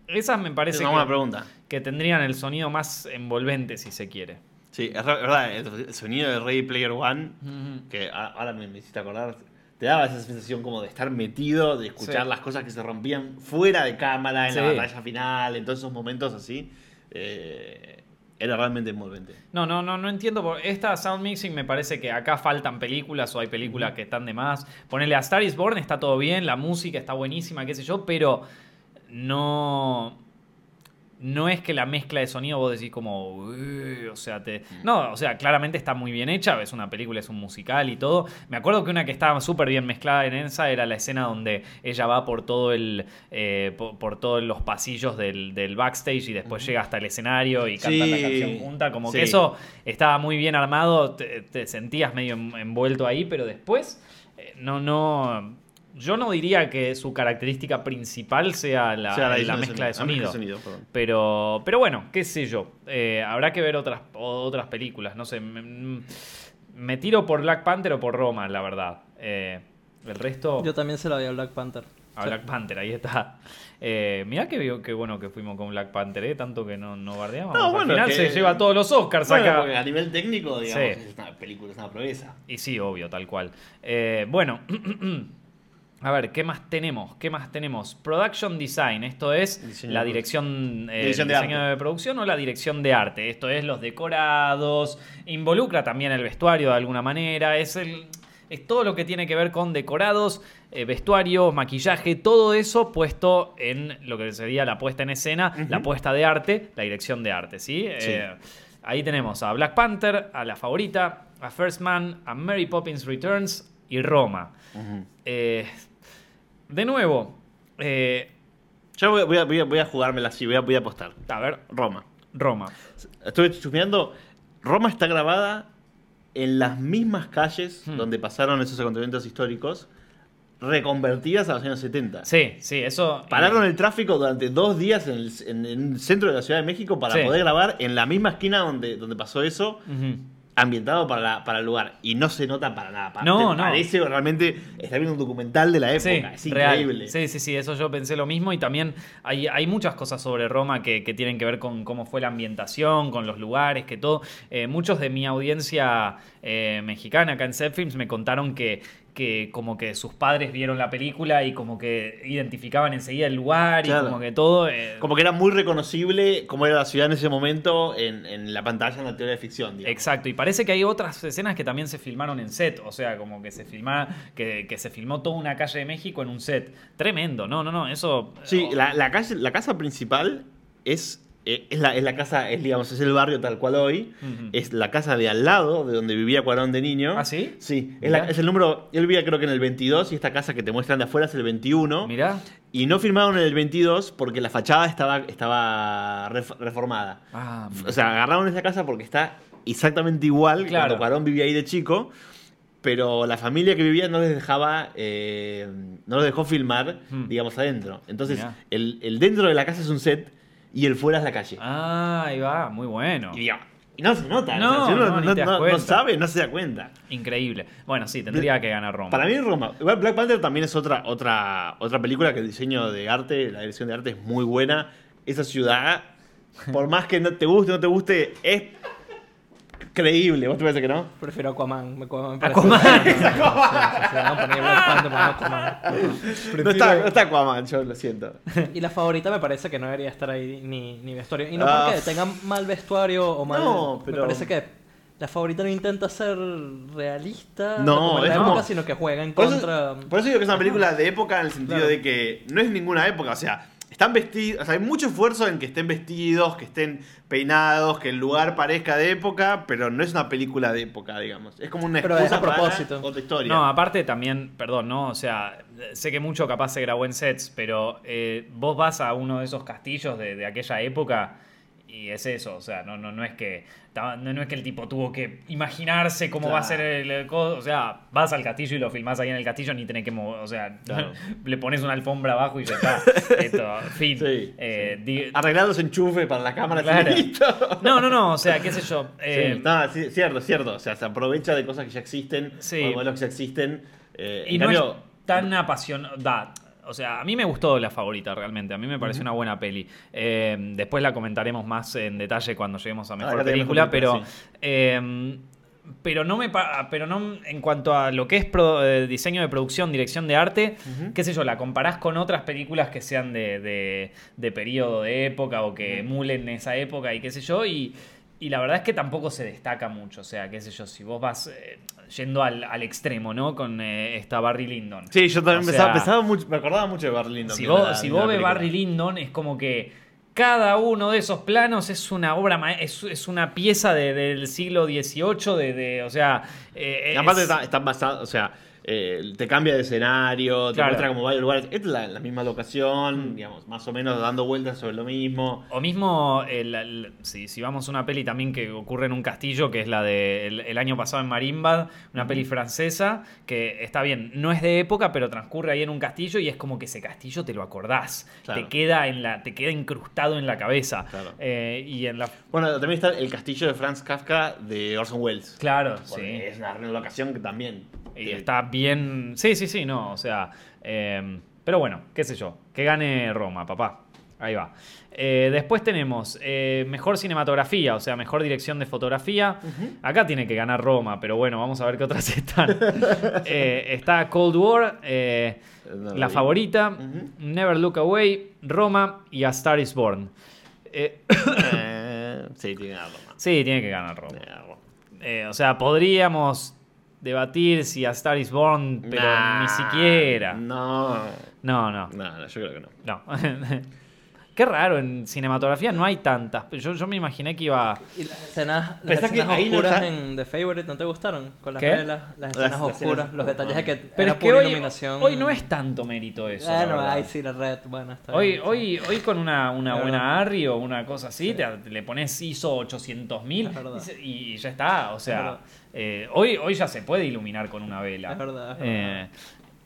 esas me Es parece una buena que, pregunta. que tendrían el sonido más envolvente si se quiere. Sí, es verdad, el sonido de Ready Player One, que ahora me, me hiciste acordar, te daba esa sensación como de estar metido, de escuchar Sí. las cosas que se rompían fuera de cámara, en la batalla final, en todos esos momentos así. eh, era realmente envolvente. No, no, no, no entiendo. por- Esta sound mixing me parece que acá faltan películas o hay películas que están de más. Ponerle a Star is Born está todo bien, la música está buenísima, qué sé yo, pero no. No es que la mezcla de sonido vos decís como. "Uy", o sea, te. No, o sea, claramente está muy bien hecha. Es una película, es un musical y todo. Me acuerdo que una que estaba súper bien mezclada en esa era la escena donde ella va por todo el. eh, por, por todos los pasillos del, del backstage y después llega hasta el escenario y cantan la Sí, canción junta. Como sí. que eso estaba muy bien armado. Te, te sentías medio en- envuelto ahí, pero después. eh, no, no. Yo no diría que su característica principal sea la, O sea, la edición mezcla de sonido. Pero, pero bueno, qué sé yo. Eh, habrá que ver otras, otras películas. No sé. Me, me tiro por Black Panther o por Roma, la verdad. Eh, el resto. Yo también se la vi a Black Panther. A Black Panther, ahí está. Eh, mirá que, bueno que fuimos con Black Panther, ¿eh? Tanto que no, no bardeamos. No, Al bueno, final que- se lleva todos los Oscars Bueno, acá. a nivel técnico, digamos, Sí. es una película, es una proeza. Y sí, obvio, tal cual. Eh, bueno, a ver, ¿qué más tenemos? ¿Qué más tenemos? Production Design, esto es Diseño la dirección, eh, Dirección de diseño de producción o la dirección de arte. Esto es los decorados, involucra también el vestuario de alguna manera, es el... Es todo lo que tiene que ver con decorados, eh, vestuario, maquillaje, todo eso puesto en lo que sería la puesta en escena, la puesta de arte, la dirección de arte, ¿sí? Eh, ahí tenemos a Black Panther, a la favorita, a First Man, a Mary Poppins Returns y Roma. De nuevo, eh, Yo voy, voy a, voy a- voy a jugármela así, voy a, voy a apostar. a ver, Roma. Roma. Estuve chusmeando. Roma está grabada en las mismas calles Hmm. donde pasaron esos acontecimientos históricos, reconvertidas a los años 70. Sí, sí, eso... Pararon el tráfico durante dos días en el, en el centro de la Ciudad de México para Sí. poder grabar en la misma esquina donde, donde pasó eso. Ambientado para, la- para el lugar y no se nota para nada. No, no. Parece realmente estar viendo un documental de la Sí, época. es real. increíble. Sí, sí, sí, eso yo pensé lo mismo y también hay, hay muchas cosas sobre Roma que, que tienen que ver con cómo fue la ambientación, con los lugares, que todo. Eh, muchos de mi audiencia eh, mexicana acá en Films me contaron que, que como que sus padres vieron la película y como que identificaban enseguida el lugar Claro. y como que todo. eh, Como que era muy reconocible cómo era la ciudad en ese momento en, en la pantalla en la teoría de ficción. digamos. Exacto, y parece que hay otras escenas que también se filmaron en set, o sea, como que se filma, que, que se filmó toda una calle de México en un set. Tremendo, no, no, no, eso. Sí, oh, la, la calle, la casa principal es, eh, es, la, es la casa, es, digamos, es el barrio tal cual hoy. Es la casa de al lado, de donde vivía Cuarón de niño. ¿Ah, sí? Sí, es, la- Mirá. es el número. Él vivía creo que en el 22 y esta casa que te muestran de afuera es el 21. Mirá. Y no firmaron en el 22 porque la fachada estaba, estaba ref- reformada. Ah, O sea, agarraron esa casa porque está exactamente igual Claro. cuando Cuarón vivía ahí de chico. Pero la familia que vivía no les dejaba, eh, no los dejó filmar, Hmm. digamos, adentro. Entonces, el, el dentro de la casa es un set y el fuera es la calle. Ah, ahí va, muy bueno. Y, no se nota. No, o sea, si uno no, no, no- sabe, no se da cuenta. Increíble. Bueno, sí, tendría que ganar Roma. Para mí Roma. Igual Black Panther también es otra, otra, otra película que el diseño de arte, la dirección de arte es muy buena. Esa ciudad, por más que no te guste, no te guste, es creíble. ¿Vos te parece que no? Prefiero Aquaman. me- Aquaman. parece- Aquaman. No está, no está Aquaman, yo lo siento. Y la favorita me parece que no debería estar ahí ni, ni vestuario. Y no Ah. porque tengan mal vestuario o mal. No, pero- Me parece que la favorita no intenta ser realista No, como en la es época, como- sino que juega en Por contra. eso, por eso digo que es una película de época en el sentido Claro. de que no es ninguna época. O sea, están vestidos. O sea, hay mucho esfuerzo en que estén vestidos, que estén peinados, que el lugar parezca de época, pero no es una película de época, digamos. Es como una Pero es excusa a propósito. para otra historia. No, aparte también, perdón, ¿no? O sea, sé que mucho capaz se grabó en sets, pero eh, vos vas a uno de esos castillos de, de aquella época y es eso, o sea, no, no, no es que no, no es que el tipo tuvo que imaginarse cómo va a ser el, el o sea, vas al castillo y lo filmás ahí en el castillo ni tenés que mover, o sea, Claro. le pones una alfombra abajo y ya está. Esto, fin. Sí, Eh, di- los enchufes para la cámara. Claro. No, no, no, o sea, qué sé yo. eh, Sí, no, sí, cierto, cierto. O sea, se aprovecha de cosas que ya existen, modelos que ya existen. eh, Y en no cambio, es tan apasionada. O sea, a mí me gustó la favorita realmente. A mí me pareció una buena peli. Eh, después la comentaremos más en detalle cuando lleguemos a mejor película. mejor película, Pero, eh, pero no me pero no en cuanto a lo que es pro- eh, diseño de producción, dirección de arte, qué sé yo, la comparás con otras películas que sean de, de, de periodo de época o que emulen esa época y qué sé yo. Y, y la verdad es que tampoco se destaca mucho. O sea, qué sé yo, si vos vas eh, yendo al, al extremo, ¿no? Con eh, esta Barry Lyndon. Sí, yo también O pensaba, sea, pensaba mucho, me acordaba mucho de Barry Lyndon. Si vos, la- si vos ves. Barry Lyndon, es como que cada uno de esos planos es una obra, es, es una pieza de- del siglo XVIII, de, de- o sea... eh, Y aparte es- está- están basados, o sea, eh, te cambia de escenario, te Claro. muestra como varios lugares. Es la, la misma locación, digamos, más o menos dando vueltas sobre lo mismo. O mismo, el- el- si, si vamos a una peli también que ocurre en un castillo, que es la de el, año pasado en Marimbad, una peli francesa, que está bien, no es de época, pero transcurre ahí en un castillo y es como que ese castillo te lo acordás, Claro. te, queda en la, te queda incrustado en la cabeza. Claro. Eh, y en la... Bueno, también está el castillo de Franz Kafka de Orson Welles. Claro, sí. Es una locación que también. Y está bien. Sí, sí, sí, no. O sea. eh, pero bueno, qué sé yo. Que gane Roma, papá. Ahí va. Eh, después tenemos eh, mejor cinematografía, o sea, mejor dirección de fotografía. Acá tiene que ganar Roma, pero bueno, vamos a ver qué otras están. Eh, está Cold War, No la vi. favorita. Never Look Away, Roma y A Star is Born. Sí, tiene que ganar Roma. sí, tiene que ganar Roma. O sea, podríamos debatir si A Star is Born, pero Nah, ni siquiera. No. No, no, No, no, yo creo que no. no. Qué raro, en cinematografía no hay tantas. Yo, yo me imaginé que iba. Y las escenas, las que no oscuras está- en The Favorite, ¿no te gustaron? Con las ¿Qué? velas, las escenas las oscuras, los detalles de que Pero era es que hoy, iluminación. hoy no es tanto mérito eso. Bueno, verdad. ahí sí, la red, bueno, está Hoy, bien. hoy, hoy con una, una buena verdad. ARRI o una cosa así, te, le pones ISO 800.000 Es verdad. y, se- y ya está. O sea, verdad. eh, hoy, hoy ya se puede iluminar con una vela. Es verdad, es Eh,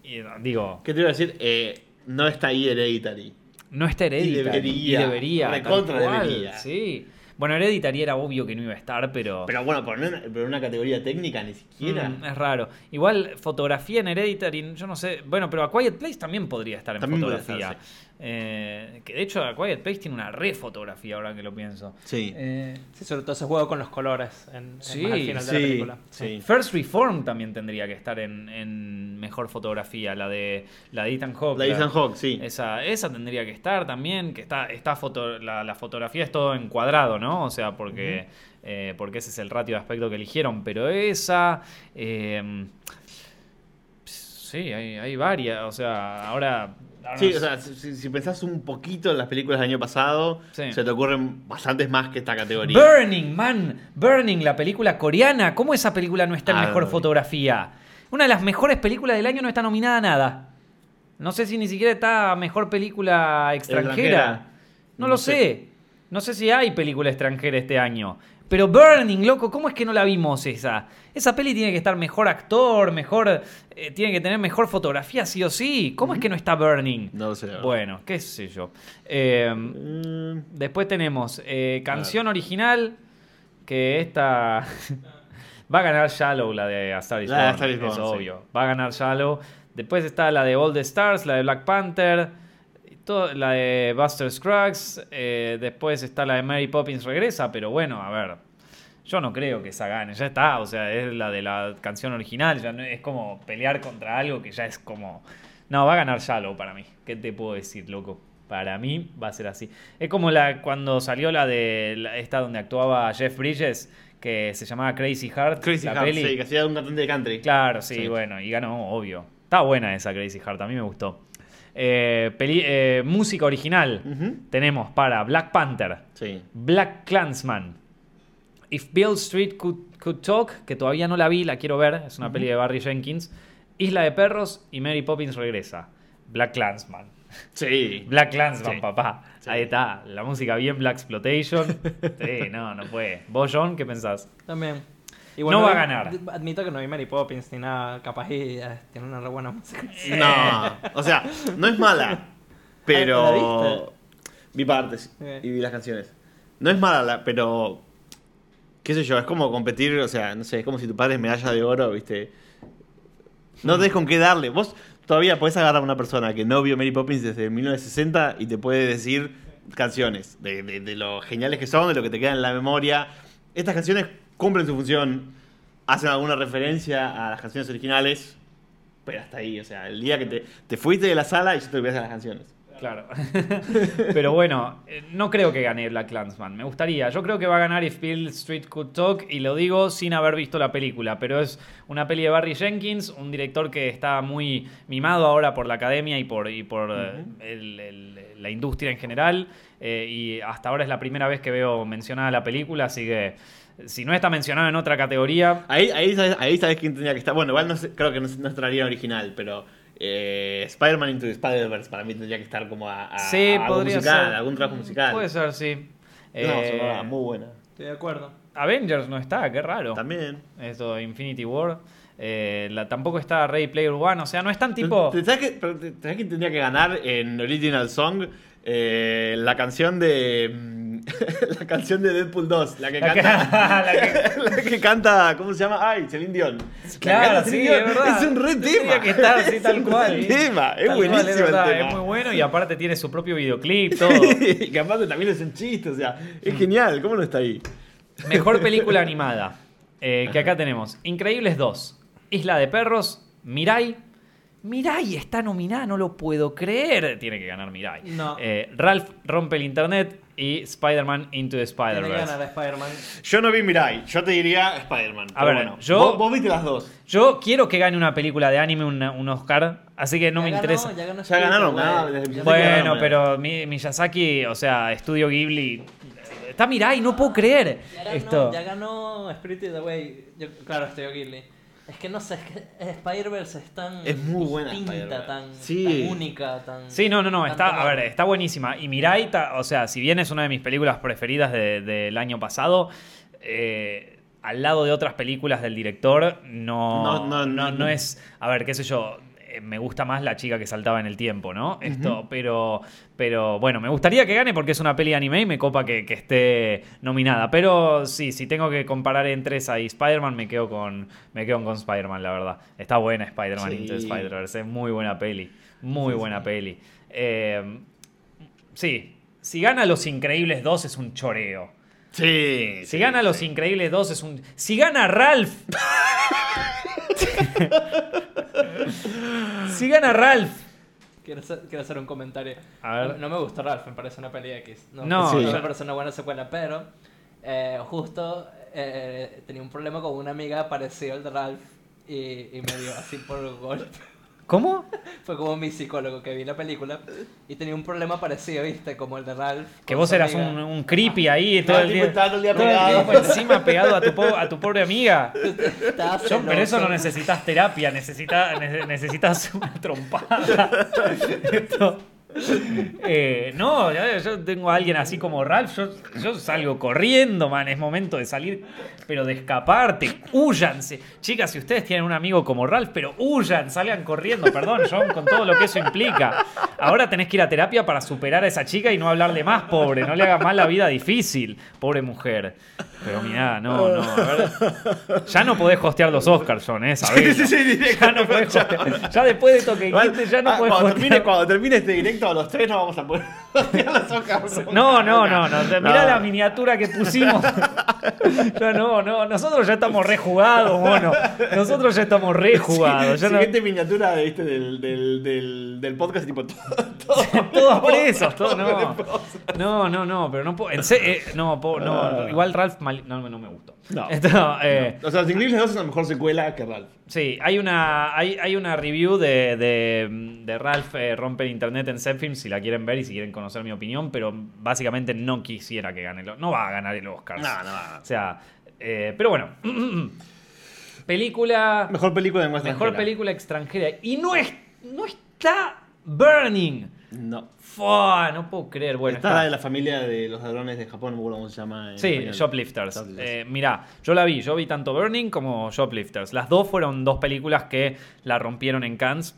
y, digo, ¿Qué te iba a decir? Eh, no está ahí Hereditary. No está hereditario. debería. Y debería. Recontra debería. Sí. Bueno, Hereditary era obvio que no iba a estar, pero. Pero bueno, por una, pero una categoría técnica ni siquiera. Mm, es raro. Igual, fotografía en Hereditary, yo no sé. Bueno, pero A Quiet Place también podría estar en También fotografía. estar, Eh, que de hecho, A Quiet Place tiene una re fotografía ahora que lo pienso. Sí. Eh, Sí, sobre todo ese juego con los colores en, Sí, al final de la sí, película. sí. First Reform también tendría que estar en, en mejor fotografía, la de la de Ethan Hawke. La de Ethan Hawke, sí. Esa, esa tendría que estar también, que está, está foto, la, la fotografía es todo encuadrado, ¿no? O sea, porque, eh, porque ese es el ratio de aspecto que eligieron, pero esa... eh, sí, hay, hay varias, o sea, ahora... ahora Sí, no o sea, si, si pensás un poquito en las películas del año pasado, Sí. se te ocurren bastantes más que esta categoría. Burning, man. Burning, la película coreana. ¿Cómo esa película no está en Ah, mejor no. fotografía? Una de las mejores películas del año no está nominada a nada. No sé si ni siquiera está mejor película extranjera. Extranjera. No, No lo sé. sé. No sé si hay película extranjera este año. Pero Burning, loco, ¿cómo es que no la vimos esa? Esa peli tiene que estar mejor actor, mejor. eh, tiene que tener mejor fotografía, sí o sí. ¿Cómo es que no está Burning? No sé. Bueno, qué sé yo. Eh, Mm, Después tenemos eh, canción original, que esta va a ganar Shallow, la de A Star is La de A Born, Star is es Born, sí. obvio. Va a ganar Shallow. Después está la de All the Stars, la de Black Panther, todo- la de Buster Scruggs. eh, después está la de Mary Poppins Regresa, pero bueno, a ver. Yo no creo que esa gane, ya está, o sea, es la de la canción original, ya no es como pelear contra algo que ya es como... No, va a ganar Shallow para mí, ¿qué te puedo decir, loco? Para mí va a ser así. Es como la cuando salió la de la- esta donde actuaba Jeff Bridges, que se llamaba Crazy Heart. Crazy la Heart, peli. sí, que hacía un cantante de country. Claro, sí, Sí. bueno, y ganó, obvio. Está buena esa Crazy Heart, a mí me gustó. Eh, peli- eh, música original tenemos para Black Panther, Sí. Black Clansman, If Bill Street Could, Could Talk, que todavía no la vi, la quiero ver, es una peli de Barry Jenkins, Isla de Perros y Mary Poppins regresa. Black Clansman. Sí. Black Clansman, Sí. papá. Sí. Ahí está, la música bien Black Exploitation. Sí, no, no puede. ¿Vos, John, qué pensás? También. Y No va a ganar. Admito que no vi Mary Poppins ni nada. Capaz y eh, tiene una re buena música. No, o sea, no es mala, ¿La pero viste? vi partes Ok. y vi las canciones. No es mala, la- pero qué sé yo, es como competir, o sea, no sé, es como si tu padre es medalla de oro, ¿viste? No tenés con qué darle. Vos todavía podés agarrar a una persona que no vio Mary Poppins desde 1960 y te puede decir canciones de, de- de lo geniales que son, de lo que te queda en la memoria. Estas canciones cumplen su función, hacen alguna referencia a las canciones originales, pero hasta ahí, o sea, el día que te, te fuiste de la sala y ya te olvidaste las canciones. Claro. Pero bueno, eh, no creo que gane Black Clansman. Me gustaría. Yo creo que va a ganar If Bill Street Could Talk y lo digo sin haber visto la película. Pero es una peli de Barry Jenkins, un director que está muy mimado ahora por la academia y por, y por eh, el- el- la industria en general. eh, y hasta ahora es la primera vez que veo mencionada la película, así que si no está mencionado en otra categoría, Ahí, ahí, sabes, ahí sabes quién tendría que estar. Bueno, igual no sé- creo que no, no estaría original, pero eh, Spider-Man Into the Spider-Verse para mí tendría que estar como a, a- sí, a algo musical, ser. algún trabajo musical. Puede ser, sí. No, Eh, muy buena. Estoy de acuerdo. Avengers no está, qué raro. También. Esto, Infinity War. Eh, la- tampoco está Ready Player One. O sea, no están tipo. ¿Te- te- ¿Sabes que, sabes quién tendría que ganar en Original Song? Eh, la canción de. Mm, la canción de Deadpool 2. La que La que- canta. la que- la que canta. ¿Cómo se llama? Ay, Celine Dion. Claro, sí, Dion. es verdad. Es un re tema. que estar, sí, tal Es un cual. re sí. tema. Es Tal cual, buenísimo es verdad, el tema. Es muy bueno y aparte tiene su propio videoclip, todo. y que aparte también es un chiste, o sea, es genial. ¿Cómo no está ahí? Mejor película animada. eh, que acá tenemos Increíbles 2, Isla de Perros, Mirai. Mirai está nominada, no lo puedo creer. Tiene que ganar Mirai. No. Eh, Ralph rompe el internet y Spider-Man Into the Spider-Verse. Yo no vi Mirai, yo te diría Spider-Man. A ver, bueno, yo- Vos, vos viste las dos. Yo quiero que gane una película de anime, una- un Oscar, así que no Ya me ganó, interesa. Ya, ganó Ya ganaron, ganó. Bueno, ganaron, pero Mi- Miyazaki, o sea, Estudio Ghibli. Está Mirai, no puedo creer Ya ganó, esto. ya ganó Spirited Away. Yo, claro, estoy Ghibli. Es que no sé, es que Spider-Verse es tan Es muy buena tan, Sí. tan única, tan... Sí, no, no, no, está, a ver, está buenísima. Y Mirai, ta- o sea, si bien es una de mis películas preferidas de- del año pasado, eh, al lado de otras películas del director, no, No, no, no, no, no. es, a ver, qué sé yo, me gusta más la chica que saltaba en el tiempo, ¿no? Esto, pero, pero bueno, me gustaría que gane porque es una peli de anime y me copa que, que esté nominada. Pero sí, si tengo que comparar entre esa y Spider-Man, me quedo con, me quedo con Spider-Man, la verdad. Está buena Spider-Man Sí. Into Spider-Verse, es muy buena peli. Muy buena peli. Eh, sí, si gana Los Increíbles 2 es un choreo. Sí. Si gana Los Increíbles 2 es un... Si gana Ralph... si gana Ralph... Quiero hacer, quiero hacer un comentario. A ver. No, no me gusta Ralph, me parece una peli X. No, No, no Sí. me parece una buena secuela, pero eh, justo eh, tenía un problema con una amiga parecido al de Ralph y, y me dio así por golpe. ¿Cómo? Fue como mi psicólogo que vi la película y tenía un problema parecido, ¿viste? Como el de Ralph. Que vos eras un, un creepy ahí todo el día. el día todo el pegado. tiempo encima pegado a tu, po- a tu pobre amiga. John, pero eso no necesitas terapia, necesita- nece- necesitas una trompada. Esto- Eh, no, yo tengo a alguien así como Ralph, yo, yo salgo corriendo, man, es momento de salir, pero de escaparte, huyanse. Chicas, si ustedes tienen un amigo como Ralph, pero huyan, salgan corriendo, perdón, John, con todo lo que eso implica. Ahora tenés que ir a terapia para superar a esa chica y no hablarle más, pobre, no le hagas más la vida difícil, pobre mujer. Pero mirá, no, no, a ver. Ya no podés hostear los Oscars, John, ¿eh? Sabelo. Sí, sí, sí, directo. Ya no podés hostear. Ya después de esto que Igual, dijiste, ya no ah, podés cuando, hostear. termine, cuando termine este directo, los tres no vamos a poder. No, no, no, no. Mirá No. la miniatura que pusimos. Ya no, no. Nosotros ya estamos rejugados, mono. Nosotros ya estamos rejugados. No- Siguiente miniatura ¿viste? del, del, del, del podcast, tipo todo. todo- Todos presos, todos, no. No, no, no, pero no puedo. en se- eh, no, po- no, igual Ralph mal- no, no me gustó. No. Eh, O sea, Los Increíbles 2 es una mejor secuela que Ralph. Sí, hay una, hay, hay una review de, de, de Ralph eh, Rompe el Internet en Zepfilm, si la quieren ver y si quieren conocer mi opinión, pero básicamente no quisiera que gane el No va a ganar el Oscar. No, no va. O sea, eh, pero bueno. película. Mejor película de Mejor extranjera. película extranjera. Y no, es, no está Burning. No. Fua, no puedo creer. Bueno, está está. la de la familia de los ladrones de Japón, no cómo se llama. en Sí, español. Shoplifters. Shoplifters. Eh, mirá, yo la vi, yo vi tanto Burning como Shoplifters. Las dos fueron dos películas que la rompieron en Cannes.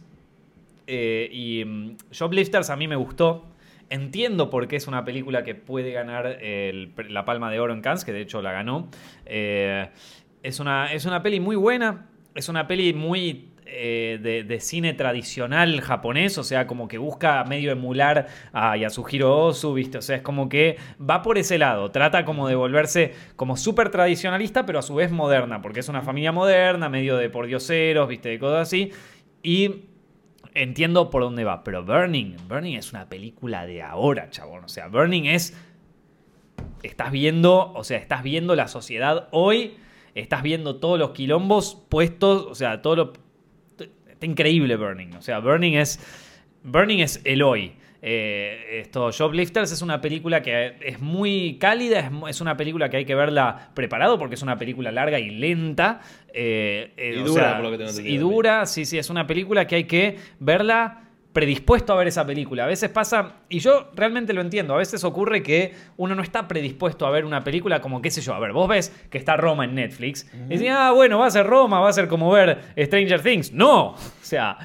Eh, y mm, Shoplifters a mí me gustó. Entiendo por qué es una película que puede ganar la Palma de Oro en Cannes, que de hecho la ganó. Eh, es, una, es una peli muy buena. Es una peli muy eh, de, cine tradicional japonés, o sea, como que busca medio emular a Yasuhiro Ozu, ¿viste? O sea, es como que va por ese lado, trata como de volverse como súper tradicionalista, pero a su vez moderna, porque es una familia moderna, medio de pordioseros, ¿viste? De cosas así. Y entiendo por dónde va, pero Burning, Burning es una película de ahora, chabón. O sea, Burning es. Estás viendo, o sea, estás viendo la sociedad hoy, estás viendo todos los quilombos puestos, o sea, todo lo. Está increíble Burning. O sea, Burning es. Burning es el hoy. Eh, esto, Shoplifters es una película que es muy cálida, es, una película que hay que verla preparado porque es una película larga y lenta. eh, eh, Y dura, sea, por lo que tengo y dura, sí, sí, es una película que hay que verla predispuesto a ver esa película. A veces pasa, y yo realmente lo entiendo, a veces ocurre que uno no está predispuesto a ver una película como, qué sé yo, a ver, vos ves que está Roma en Netflix, y decís, ah, bueno, va a ser Roma, va a ser como ver Stranger Things. No, o sea,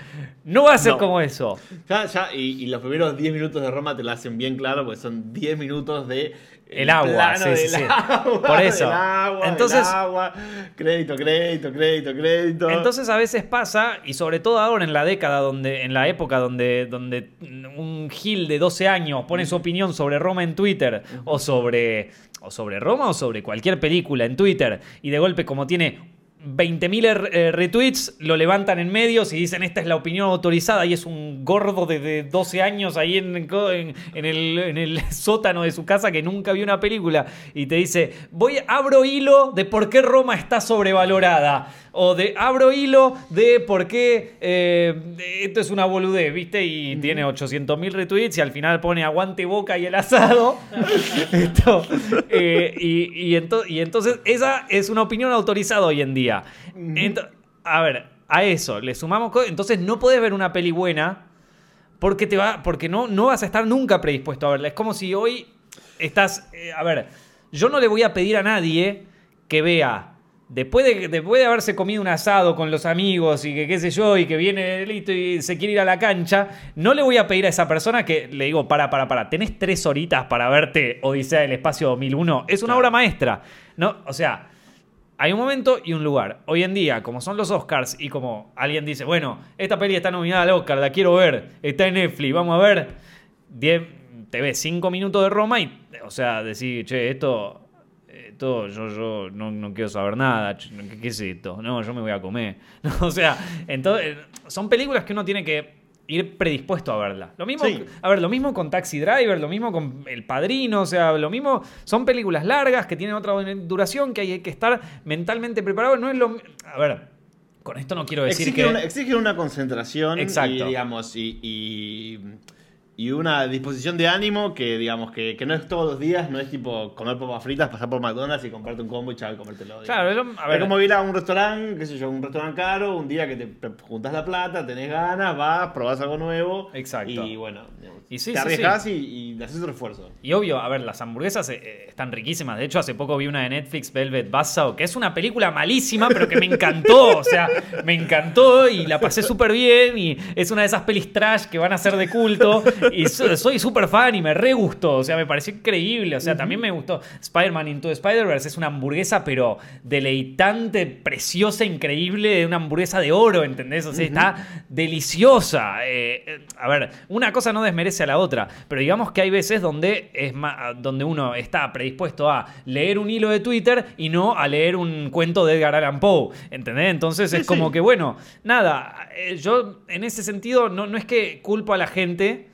no va a ser No. como eso. Ya, ya, y, y los primeros 10 minutos de Roma te lo hacen bien claro, porque son 10 minutos de. El agua, plano sí, del sí, agua, Por eso. del agua, Entonces- del agua, crédito, crédito, crédito, crédito. Entonces a veces pasa, y sobre todo ahora en la década, donde, en la época donde, donde un Gil de 12 años pone su opinión sobre Roma en Twitter, o sobre, o sobre Roma, o sobre cualquier película en Twitter, y de golpe como tiene 20.000 er- eh, retweets, lo levantan en medios y dicen esta es la opinión autorizada y es un gordo de, de 12 años ahí en, en- en el, en el sótano de su casa que nunca vio una película y te dice, voy, abro hilo de por qué Roma está sobrevalorada o de abro hilo de por qué eh, esto es una boludez, ¿viste? Y tiene 800.000 retweets y al final pone aguante boca y el asado. Esto, eh, y, y ento- y entonces esa es una opinión autorizada hoy en día. Ento- a ver, a eso le sumamos... Entonces no podés ver una peli buena porque, te va, porque no, no vas a estar nunca predispuesto a verla. Es como si hoy estás... eh, a ver, yo no le voy a pedir a nadie que vea después de, después de haberse comido un asado con los amigos y que qué sé yo, y que viene listo y se quiere ir a la cancha, no le voy a pedir a esa persona que le digo, para, para, para, tenés tres horitas para verte Odisea del Espacio 2001. Es una Claro. obra maestra. No, o sea, hay un momento y un lugar. Hoy en día, como son los Oscars y como alguien dice, bueno, esta peli está nominada al Oscar, la quiero ver, está en Netflix, vamos a ver. Diez- te ves cinco minutos de Roma y, o sea, decir, che, esto, esto yo, yo no, quiero saber nada, ch- ¿qué, qué es esto? No, yo me voy a comer. o sea, entonces, son películas que uno tiene que ir predispuesto a verla. Lo mismo, Sí. a ver, lo mismo con Taxi Driver, lo mismo con El Padrino, o sea, lo mismo, son películas largas que tienen otra duración que hay que estar mentalmente preparado, no es lo, a ver, con esto no quiero decir Exigen que una, exigen una concentración Exacto. y digamos y, y, y una disposición de ánimo que digamos que, que no es todos los días, no es tipo comer papas fritas, pasar por McDonald's y comprarte un combo y chao, comértelo. digamos. Claro, es a es ver, como ir a un restaurante, qué sé yo, un restaurante caro, un día que te juntas la plata, tenés ganas, vas, probás algo nuevo. Exacto. Y bueno, digamos, Y sí, te sí, arriesgás y, y haces un esfuerzo. Y obvio, a ver, las hamburguesas eh, eh, están riquísimas. De hecho, hace poco vi una de Netflix, Velvet Buzzsaw, que es una película malísima, pero que me encantó. O sea, me encantó y la pasé súper bien. Y es una de esas pelis trash que van a ser de culto. Y so- soy súper fan y me re gustó. O sea, me pareció increíble. O sea, también me gustó. Spider-Man Into Spider-Verse es una hamburguesa, pero deleitante, preciosa, increíble, de una hamburguesa de oro, ¿entendés? O sea, está deliciosa. Eh, eh, a ver, una cosa no desmerece a la otra, pero digamos que hay veces donde, es ma- donde uno está predispuesto a leer un hilo de Twitter y no a leer un cuento de Edgar Allan Poe, ¿entendés? Entonces Sí, es como sí. que, bueno, nada, eh, yo en ese sentido no, no es que culpo a la gente.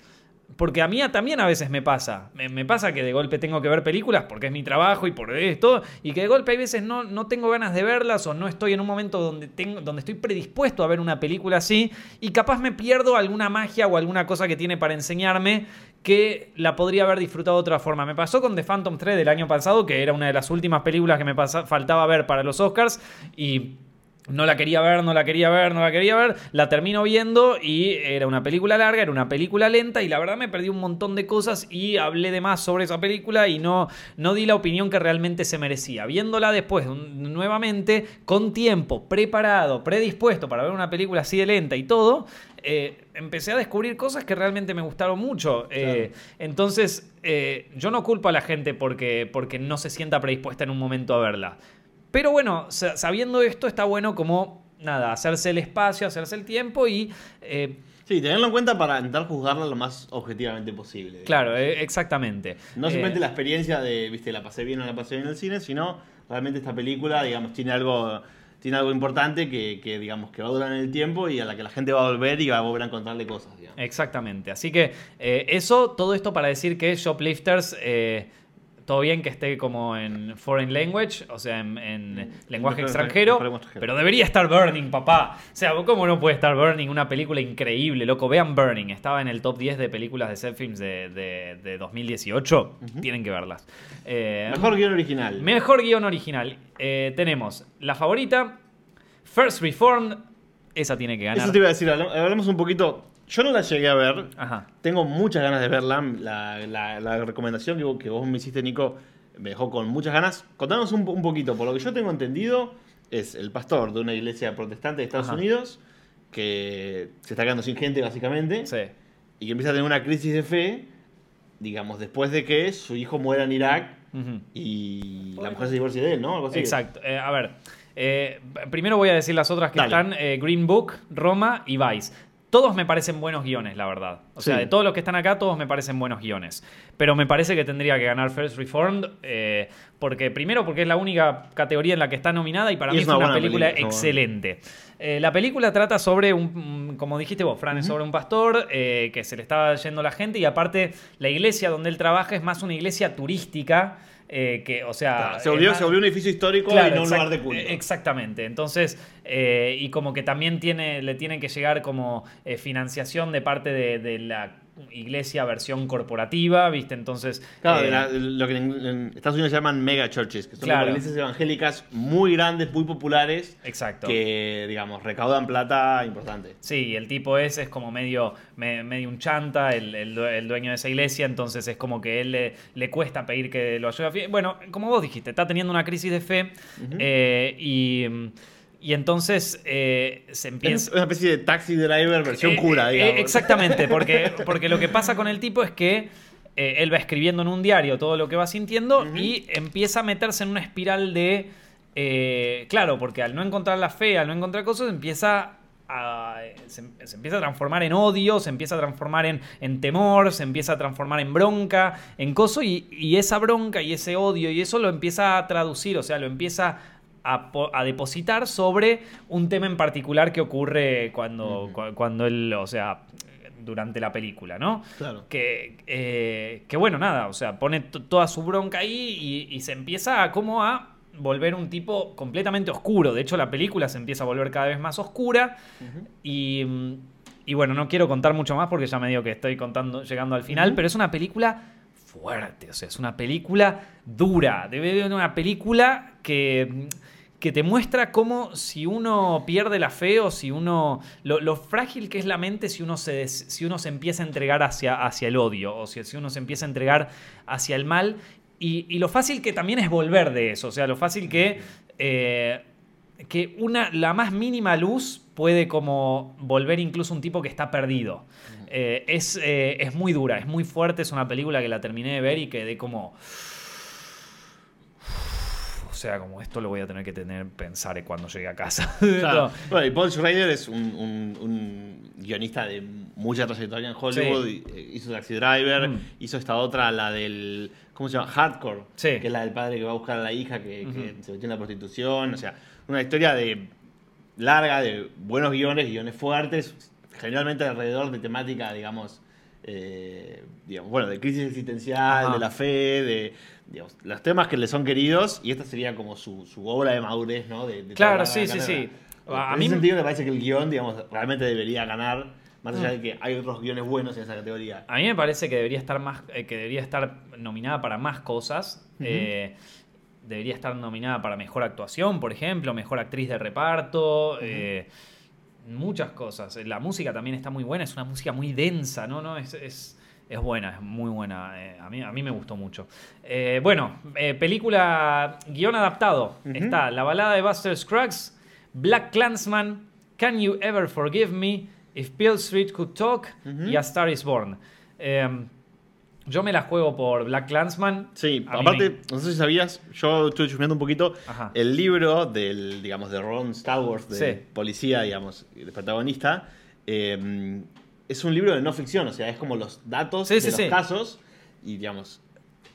Porque a mí también a veces me pasa. Me, pasa que de golpe tengo que ver películas porque es mi trabajo y por esto. Y que de golpe hay veces no, no tengo ganas de verlas o no estoy en un momento donde, tengo, donde estoy predispuesto a ver una película así. Y capaz me pierdo alguna magia o alguna cosa que tiene para enseñarme que la podría haber disfrutado de otra forma. Me pasó con The Phantom 3 del año pasado, que era una de las últimas películas que me faltaba ver para los Oscars. Y no la quería ver, no la quería ver, no la quería ver. La termino viendo y era una película larga, era una película lenta y la verdad me perdí un montón de cosas y hablé de más sobre esa película y no, no di la opinión que realmente se merecía. Viéndola después nuevamente, con tiempo, preparado, predispuesto para ver una película así de lenta y todo, eh, empecé a descubrir cosas que realmente me gustaron mucho. Eh, entonces, eh, yo no culpo a la gente porque, porque no se sienta predispuesta en un momento a verla. Pero bueno, sa- sabiendo esto, está bueno como, nada, hacerse el espacio, hacerse el tiempo y... eh, Sí, tenerlo en cuenta para intentar juzgarla lo más objetivamente posible. digamos. claro, eh, exactamente. No Eh, simplemente la experiencia de, viste, la pasé bien o la pasé bien en el cine, sino realmente esta película, digamos, tiene algo, tiene algo importante que, que, digamos, que va a durar en el tiempo y a la que la gente va a volver y va a volver a encontrarle cosas, digamos. Exactamente. Así que eh, eso, todo esto para decir que Shoplifters, eh, todo bien que esté como en foreign language, o sea, en, en lenguaje extranjero, extranjero. pero debería estar Burning, papá. O sea, ¿cómo no puede estar Burning? Una película increíble, loco. Vean Burning, estaba en el top 10 de películas de set films de, de- de 2018. Tienen que verlas. Eh, Mejor guion original. Mejor guion original. Eh, tenemos la favorita, First Reformed. Esa tiene que ganar. Eso te iba a decir, hablam- hablamos un poquito. Yo no la llegué a ver. Ajá. Tengo muchas ganas de verla. La, la- la recomendación que vos, que vos me hiciste, Nico, me dejó con muchas ganas. Contanos un, po- un poquito. Por lo que yo tengo entendido, es el pastor de una iglesia protestante de Estados Ajá. Unidos que se está quedando sin gente, básicamente. Sí. y que empieza a tener una crisis de fe, digamos, después de que su hijo muera en Irak y la mujer se divorcia de él, ¿no? Algo así. Exacto. Eh, a ver, eh, primero voy a decir las otras que Dale. están: eh, Green Book, Roma y Vice. Todos me parecen buenos guiones, la verdad. O sea, Sí. de todos los que están acá, todos me parecen buenos guiones. Pero me parece que tendría que ganar First Reformed. eh, porque, primero, porque es la única categoría en la que está nominada y para Y mí es una película excelente. Eh, la película trata sobre un, un- como dijiste vos, Fran, es sobre un pastor eh, que se le estaba yendo la gente y aparte la iglesia donde él trabaja es más una iglesia turística. Eh, que, o sea, se, volvió, más- se volvió un edificio histórico Claro, y no un lugar de culto. eh, Exactamente. Entonces, eh, y como que también tiene, le tienen que llegar como eh, financiación de parte de, de la iglesia versión corporativa, ¿viste? Entonces. Claro, eh, de la- lo que en, en Estados Unidos se llaman mega churches, que son Claro. iglesias evangélicas muy grandes, muy populares, Exacto. que, digamos, recaudan plata importante. Sí, el tipo ese es como medio, me- medio un chanta, el, el due- el dueño de esa iglesia, entonces es como que él le, le cuesta pedir que lo ayude a Bueno, como vos dijiste, está teniendo una crisis de fe eh, y, y entonces eh, se Es empieza... una especie de taxi driver versión Eh, cura, eh, digamos. exactamente, porque, porque lo que pasa con el tipo es que eh, él va escribiendo en un diario todo lo que va sintiendo y empieza a meterse en una espiral de... eh, claro, porque al no encontrar la fe, al no encontrar cosas, empieza a... Se, se empieza a transformar en odio, se empieza a transformar en, en temor, se empieza a transformar en bronca, en coso, y, y esa bronca y ese odio y eso lo empieza a traducir, o sea, lo empieza a, po- a depositar sobre un tema en particular que ocurre cuando, cu- cuando él, o sea, durante la película, ¿no? Claro. Que, eh, que bueno, nada, o sea, pone toda su bronca ahí y, y se empieza a como a volver un tipo completamente oscuro. De hecho, la película se empieza a volver cada vez más oscura y... y bueno, no quiero contar mucho más porque ya me digo que estoy contando, llegando al final, pero es una película fuerte, o sea, es una película dura, debe de una película que, que te muestra cómo si uno pierde la fe o si uno, lo, lo frágil que es la mente si uno se, des- si uno se empieza a entregar hacia, hacia el odio o si, si uno se empieza a entregar hacia el mal y, y lo fácil que también es volver de eso, o sea, lo fácil que... eh, que una, la más mínima luz puede como volver incluso un tipo que está perdido. Eh, es, eh, es muy dura, es muy fuerte, es una película que la terminé de ver y quedé como... O sea, como esto lo voy a tener que tener pensar cuando llegue a casa. Claro. No. Bueno, y Paul Schrader es un, un- un guionista de mucha trayectoria en Hollywood. Sí. eh, hizo Taxi Driver, Mm. hizo esta otra, la del. ¿Cómo se llama? Hardcore. Sí. Que es la del padre que va a buscar a la hija que, se metió en la prostitución. O sea, una historia de larga, de buenos guiones, guiones fuertes, generalmente alrededor de temática, digamos. eh, digamos, bueno, de crisis existencial, Ajá. de la fe, de digamos, los temas que le son queridos, y esta sería como su, su obra de madurez, ¿no? De, de Claro, sí, sí, sí. A en mí- ese sentido me parece que el guion, digamos, realmente debería ganar, más allá Mm. de que hay otros guiones buenos en esa categoría. A mí me parece que debería estar más, eh, que debería estar nominada para más cosas. Eh, debería estar nominada para mejor actuación, por ejemplo, mejor actriz de reparto. eh, muchas cosas. La música también está muy buena, es una música muy densa, ¿no? no es, es, es buena, es muy buena. eh, a, mí, a mí me gustó mucho. Eh, bueno, eh, película, guion adaptado. Está La balada de Buster Scruggs, Black Clansman, Can You Ever Forgive Me, If Bill Street Could Talk y A Star Is Born. Eh, yo me la juego por Black Clansman. Sí, A aparte, me- no sé si sabías, yo estuve chusmeando un poquito, Ajá. el libro del, digamos, de Ron Star Wars, de Sí. policía, digamos, el protagonista, eh, es un libro de no ficción, o sea, es como los datos Sí, de sí, los sí. casos y, digamos,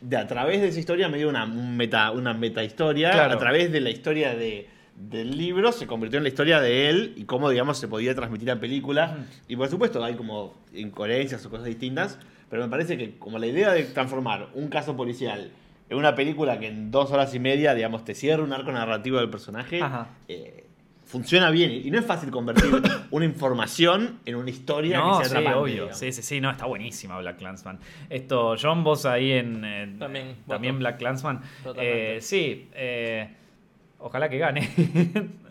de a través de esa historia me dio una un meta, una meta historia, Claro. a través de la historia de, del libro se convirtió en la historia de él y cómo, digamos, se podía transmitir a película. Y por supuesto hay como incoherencias o cosas distintas, pero me parece que como la idea de transformar un caso policial en una película que en dos horas y media, digamos, te cierra un arco narrativo del personaje, eh, funciona bien. Y no es fácil convertir una información en una historia No, que sí, sea atrapante. obvio. digamos. Sí, sí, sí, no, está buenísima Black Clansman. Esto, John, vos ahí en. eh, También, También voto. Black Clansman. Totalmente. Eh, sí, eh, ojalá que gane.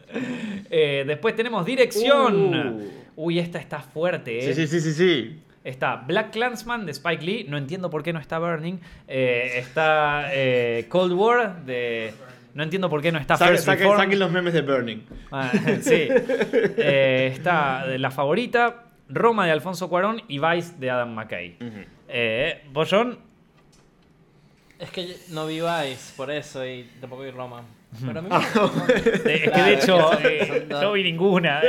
Eh, después tenemos dirección. Uh. Uy, esta está fuerte, ¿eh? Sí, sí, sí, sí, sí. Está Black Clansman de Spike Lee. No entiendo por qué no está Burning. Eh, está eh, Cold War de. No entiendo por qué no está Saque- First saquen, los memes de Burning. Ah, sí. Eh, está La Favorita, Roma de Alfonso Cuarón y Vice de Adam McKay. Eh, ¿Vos, John? Es que no vi Vice, por eso, y tampoco vi Roma. Pero a mí me- Eh, es que Claro, de es hecho, que son- eh, son dos. no vi ninguna.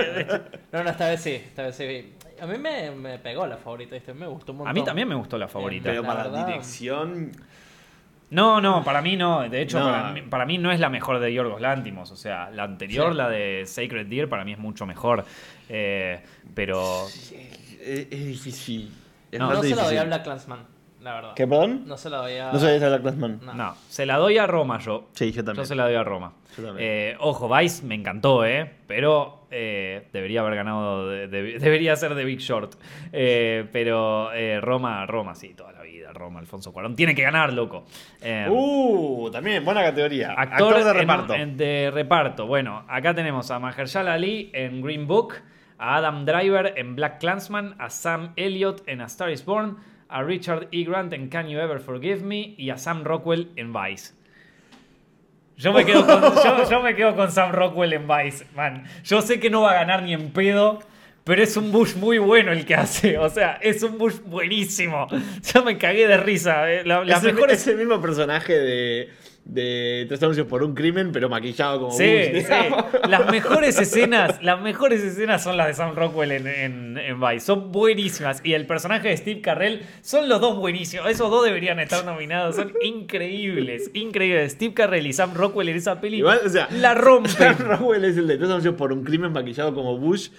No, no, esta vez sí, esta vez sí vi. A mí me, me pegó la favorita, ¿viste? Me gustó un montón. A mí también me gustó La Favorita. Pero La para verdad- dirección. No, no, para mí no. De hecho, No. Para, mí, para mí no es la mejor de Yorgos Lántimos. O sea, la anterior, Sí. la de Sacred Deer, para mí es mucho mejor. Eh, pero Es, es difícil. Es No, se la doy a Black Clansman. la verdad. ¿Qué, perdón? No se lo doy a... No soy esa Black Clansman. No. No, se la doy a Roma yo. Sí, yo también. Yo se la doy a Roma. Yo también. Eh, ojo, Vice me encantó, ¿eh? Pero eh, debería haber ganado, de- de- debería ser de Big Short. Eh, pero eh, Roma, Roma, sí, toda la. Roma, Alfonso Cuarón. Tiene que ganar, loco. Eh, Uh, también, buena categoría. Actor, Actor, de en- reparto. en- de reparto. Bueno, acá tenemos a Mahershala Ali en Green Book, a Adam Driver en Black Clansman, a Sam Elliott en A Star is Born, a Richard E. Grant en Can You Ever Forgive Me y a Sam Rockwell en Vice. Yo me, quedo con, yo, yo me quedo con Sam Rockwell en Vice, man. Yo sé que no va a ganar ni en pedo, pero es un Bush muy bueno el que hace. O sea, es un Bush buenísimo. Yo me cagué de risa. eh. La- las es, el, mejores es el mismo personaje de, de Tres anuncios por un crimen, pero maquillado como Sí, Bush, sí. Las mejores escenas, las mejores escenas son las de Sam Rockwell en, en, en Vice. Son buenísimas. Y el personaje de Steve Carrell son los dos buenísimos. Esos dos deberían estar nominados. Son increíbles. Increíbles. Steve Carrell y Sam Rockwell en esa peli Igual, o sea, la rompen. Sam Rockwell es el de Tres anuncios por un crimen maquillado como Bush.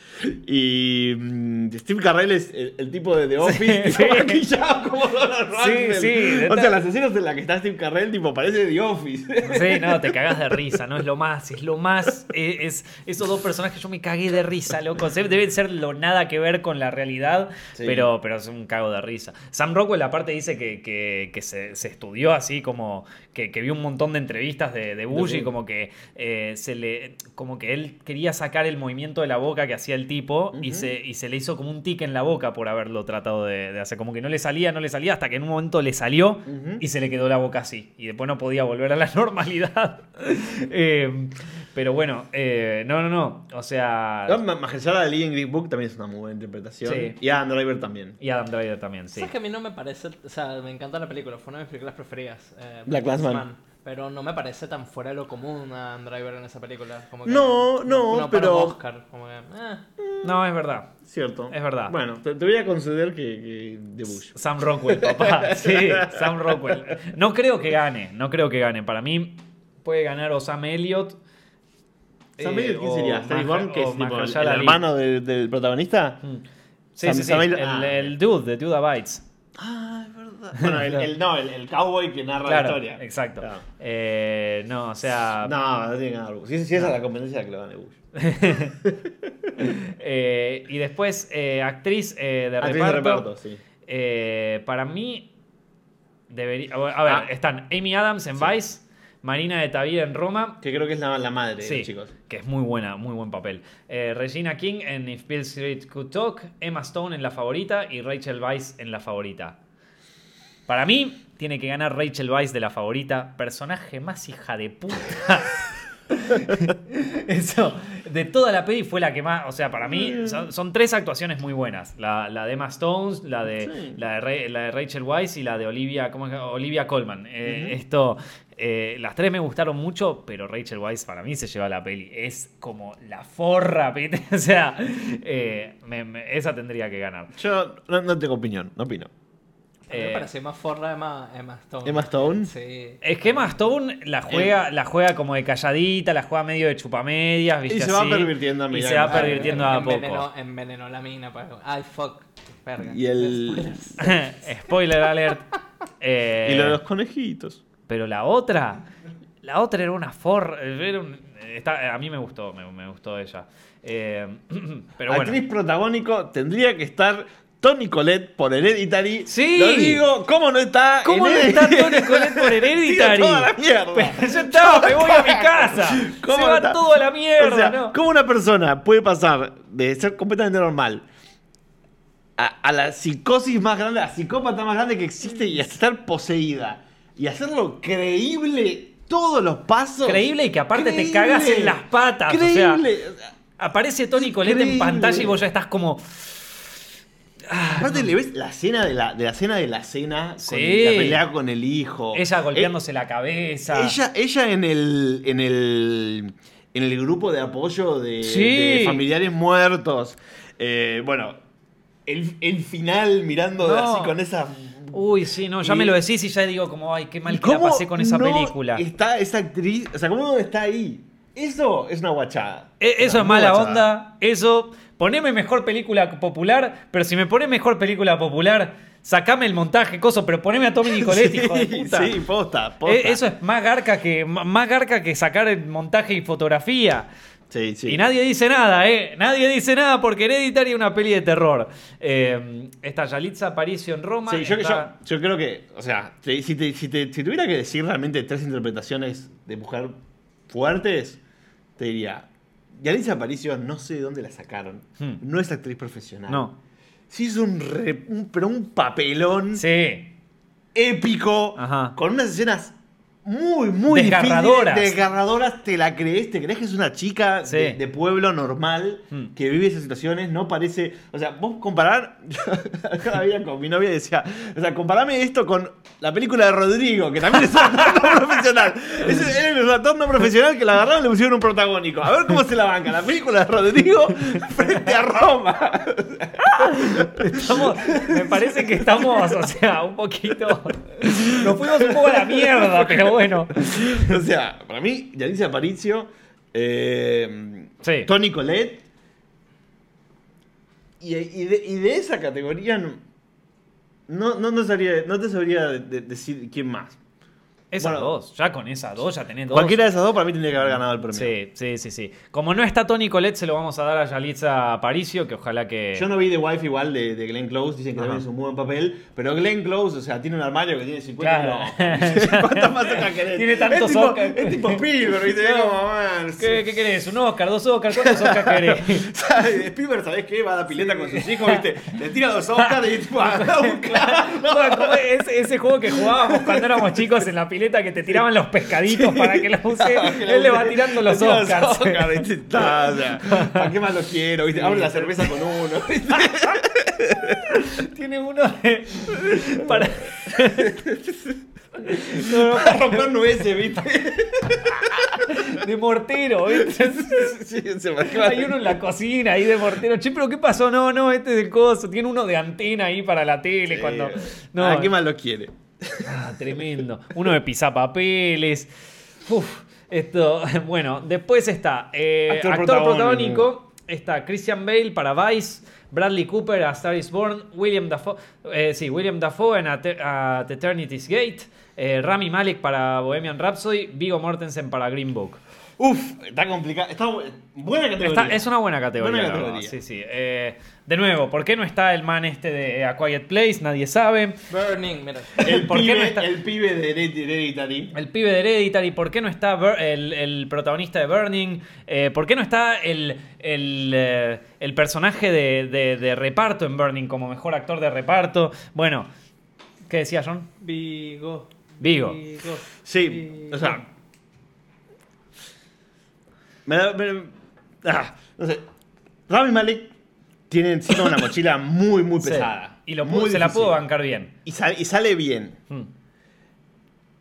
Y mm, Steve Carrell es el, el tipo de The Office Sí, maquillado como Donald Sí, Rumsfeld. sí, de O sea, las escenas en las que está Steve Carrell, tipo, parece The Office. Sí, no, te cagas de risa, no es lo más, es lo más. eh, Es, esos dos personajes, yo me cagué de risa, loco. Deben ser lo nada que ver con la realidad, Sí. pero, pero es un cago de risa. Sam Rockwell, aparte, dice que, que- que se, se estudió así, como que, que vio un montón de entrevistas de, de Bush y como que eh, se le. como que él quería sacar el movimiento de la boca que hacía el tipo y, se, y se le hizo como un tic en la boca por haberlo tratado de, de hacer. Como que no le salía, no le salía, hasta que en un momento le salió y se le quedó la boca así. Y después no podía volver a la normalidad. Eh, pero bueno, eh, no, no, no. O sea. No, Ma- Mahershala Ali en Green Book también es una muy buena interpretación. Sí. Y Adam Driver también. Y Adam Driver también, sí. ¿Sabes que a mí no me parece, o sea, me encanta la película, fue una de mis películas preferidas. eh, Black Klansman. Pero no me parece tan fuera de lo común a Driver en esa película. Como que No, no, para pero- un Oscar, como que, eh. No, es verdad. Cierto. Es verdad. Bueno, te, te voy a conceder que, que de Bush. Sam Rockwell, papá. Sí, Sam Rockwell. No creo que gane, no creo que gane. Para mí puede ganar o Sam Elliott. ¿Sam eh, Elliott quién sería? ¿Steve Maher- Born, que o es tipo el, hermano de- del protagonista? Mm. Sí, Sam- sí, sí. Sam El, ah. el dude, de Dude Bites. Ah, es verdad. Bueno, el, el- no, el, el cowboy que narra la historia. exacto. Claro. Eh, no, o sea. No, no tiene que ganar Bush. Si, si esa es la competencia, que lo gane Bush. Eh, y después, eh, actriz eh, de Actriz reparto. de reparto, sí. Para mí, debería. A ver, Ah. están Amy Adams en Sí. Vice, Marina de Tavira en Roma. Que creo que es la, la madre Sí, chicos. que es muy buena, muy buen papel. Eh, Regina King en If Bill Street Could Talk, Emma Stone en La Favorita y Rachel Weisz en La Favorita. Para mí, tiene que ganar Rachel Weisz de La Favorita, personaje más hija de puta. Eso, de toda la peli fue la que más, o sea, para mí son, son tres actuaciones muy buenas. La, la de Emma Stones, la de, Sí. la, de Ra- la de Rachel Weisz y la de Olivia, ¿cómo es? Olivia Colman. Eh, Esto, eh, las tres me gustaron mucho, pero Rachel Weisz para mí se lleva la peli. Es como la forra, ¿viste? o sea, eh, me- me- esa tendría que ganar. Yo no, no tengo opinión, no opino. Mí Eh, me pareció más forra Emma, Emma Stone. Emma Stone. Sí. Es que Emma Stone la juega, la juega como de calladita, la juega medio de chupamedias, ¿viste? Y se va pervirtiendo a Y medida se va pervirtiendo a envenenó, poco. envenenó la mina. Pues. Ay, fuck. Verga. Y el. Spoiler alert. Eh, Y lo de los conejitos. Pero la otra, la otra era una for... era un- está- a mí me gustó, me, me gustó ella. Eh, pero bueno. Actriz protagónico tendría que estar Tony Colette por Hereditary. Sí. Lo digo, ¿cómo no está? ¿Cómo no está? Toni Collette por Hereditary? Toda la mierda. Pero yo estaba, me voy a mi casa. ¿Cómo Se no va está? todo a la mierda, O sea, ¿no? ¿cómo una persona puede pasar de ser completamente normal a, a la psicosis más grande, a la psicópata más grande que existe y a estar poseída? Y hacerlo creíble todos los pasos. Creíble y que aparte te cagas en las patas. O sea, Creíble. aparece Tony Colette en pantalla y vos ya estás como. Ah, Aparte le ves la escena de la, de la cena de la cena con la pelea con el hijo. ella golpeándose la cabeza. Eh, Ella, ella en el. en el. en el grupo de apoyo de, Sí. de familiares muertos. Eh, bueno. El, el final mirando No. así con esa. Uy, sí, no, ya Y- me lo decís y ya digo como, ay, qué mal que la ¿Cómo pasé con esa no película. Está esa actriz. O sea, ¿cómo está ahí? Eso es una guachada. E- Eso es mala guachada. onda. Eso. Poneme mejor película popular, pero si me pones mejor película popular, Sacame el montaje, coso, pero poneme a Tommy Nicoletti, hijo de Sí, puta. sí, posta, posta. Eh, Eso es más garca que más garca que sacar el montaje y fotografía. Sí, sí. Y nadie dice nada, ¿eh? Nadie dice nada porque Hereditary es una peli de terror. Eh, está Yalitza Aparicio en Roma. Sí, yo, está- yo- yo creo que, o sea, te- si, te- si te- si tuviera que decir realmente tres interpretaciones de mujer fuertes, te diría, Yalitza Aparicio no sé de dónde la sacaron. Hmm. No es actriz profesional. No. Sí es un, re- un- pero un papelón Sí. épico, Ajá. con unas escenas muy, muy Desgarradoras. te la crees, te crees que es una chica Sí. de, de pueblo normal Hmm. que vive esas situaciones, no parece, o sea, vos comparar, cada día con mi novia decía, o sea, comparame esto con la película de Rodrigo, que también es un actor no profesional, es, es un actor no profesional que la agarraron y le pusieron un protagónico, a ver cómo se la banca, la película de Rodrigo frente a Roma. Estamos, me parece que estamos, o sea, un poquito. Nos fuimos un poco a la mierda, pero bueno. o sea, para mí, Yalitza Aparicio, eh, Sí. Tony Colette, y, y de, y de esa categoría no, no, no, no sabría- no te sabría de- de- decir quién más. Esas Bueno. dos, ya con esas dos ya tenés dos. Cualquiera de esas dos para mí tendría que haber ganado el premio. Sí, sí, sí, sí. Como no está Tony Colette, se lo vamos a dar a Yalitza Aparicio, que ojalá que. Yo no vi The Wife igual de, de Glenn Close, dicen que Ajá. también es un muy buen papel, pero Glenn Close, o sea, tiene un armario que tiene 50 Claro. no. ¿Cuántos más Oscar querés? Tiene tantos es tipo, Oscar. Es tipo Spielberg, ¿viste? No. Como, man, ¿Qué, qué querés? ¿Un Oscar? ¿Dos Oscar? ¿Cuántos Oscar querés? ¿Sabes? Spielberg, ¿sabés qué? Va a la pileta con sus hijos, ¿viste? Le tira los Oscars y tipo. Bueno, como ese, ese juego que jugábamos cuando éramos chicos en la pileta que te tiraban los pescaditos para que los use. Él le va tirando los Oscars. ¿Para qué más lo quiero? ¿viste? Abre la cerveza con uno. ¿viste? Tiene uno de. Para. Para romper nueces, ¿viste? De mortero, ¿viste? Sí, se me Hay uno en la cocina ahí de mortero. Che, pero ¿qué pasó? No, no, este es del coso. Tiene uno de antena ahí para la tele cuando. No, ¿Para qué más lo quiere? Ah, tremendo. Uno de pisapapeles. Uf, esto. Bueno, después está eh, Actor actor, protagónico. protagónico. Está Christian Bale para Vice. Bradley Cooper a Star is Born. William Dafoe. eh, sí, William Dafoe en A, Te- a The Eternity's Gate. eh, Rami Malek para Bohemian Rhapsody. Vigo Mortensen para Green Book. Uf, está complicado. Está bu- buena categoría. Está- es una buena categoría. Buena la verdad. categoría. Sí, sí. Eh, de nuevo, ¿por qué no está el man este de A Quiet Place? Nadie sabe. Burning, mira. El, ¿Por qué pibe, no está- el pibe de Hered- Hereditary. El pibe de Hereditary, ¿por qué no está Bur- el, el protagonista de Burning? Eh, ¿Por qué no está el, el, eh, el personaje de, de- de reparto en Burning como mejor actor de reparto? Bueno, ¿qué decía John? Vigo. Vigo. Sí, o sea. Me da. me- ah, no sé. Rami Malek tiene encima una mochila muy, muy Sí. pesada. Y lo muy se la difícil. pudo bancar bien. Y, sal- y sale bien. Mm.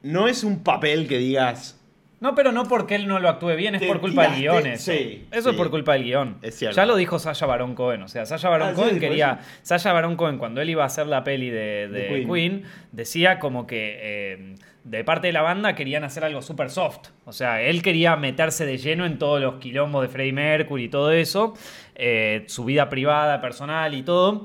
No es un papel que digas. No, pero no porque él no lo actúe bien, es Te por culpa del tiraste, guion. Eso, sí, Eso es por culpa del guion. Es cierto. Ya lo dijo Sasha Baron Cohen. O sea, Sasha Baron Ah, ¿sí Cohen quería. Sasha Baron Cohen, cuando él iba a hacer la peli de, de De Queen. Queen. decía como que eh, de parte de la banda querían hacer algo súper soft. O sea, él quería meterse de lleno en todos los quilombos de Freddie Mercury y todo eso. eh, su vida privada, personal y todo.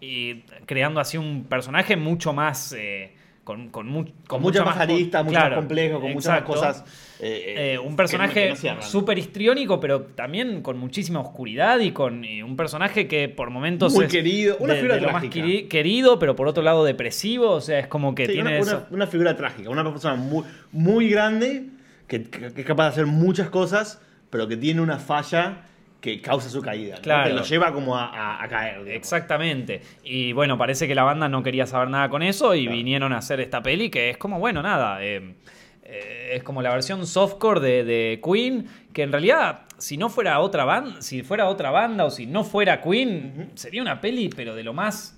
Y creando así un personaje mucho más. eh, con, con, mu- Con, mucha más arista, mucho claro, más complejo, con muchas más cosas. eh, Eh, un que- personaje no súper histriónico, pero también con muchísima oscuridad y con y un personaje que por momentos Muy es querido, una de- figura de lo más querido, pero por otro lado depresivo. O sea, es como que Sí, tiene una, eso. una- una figura trágica, una persona muy, muy grande que es capaz de hacer muchas cosas, pero que tiene una falla que causa su caída, ¿no? Claro. que lo lleva como a, a- a caer. digamos. Exactamente. Y bueno, parece que la banda no quería saber nada con eso y Claro. vinieron a hacer esta peli que es como, bueno, nada. eh, eh, es como la versión softcore de, de Queen, que en realidad, si no fuera otra banda, si fuera otra banda o si no fuera Queen, sería una peli, pero de lo más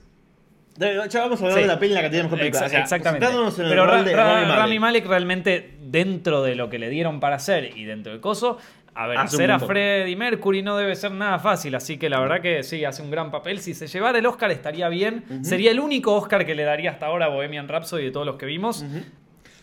Ya vamos a hablar Sí. de la peli en la que tenemos que Exa- O sea, exactamente. en Pero Ra- Ra- Rami Malek. Rami Malek realmente, dentro de lo que le dieron para hacer y dentro del coso, a ver, Hace hacer a. Freddie Mercury no debe ser nada fácil. Así que la verdad que sí, hace un gran papel. Si se llevara el Oscar estaría bien. Sería el único Oscar que le daría hasta ahora a Bohemian Rhapsody de todos los que vimos.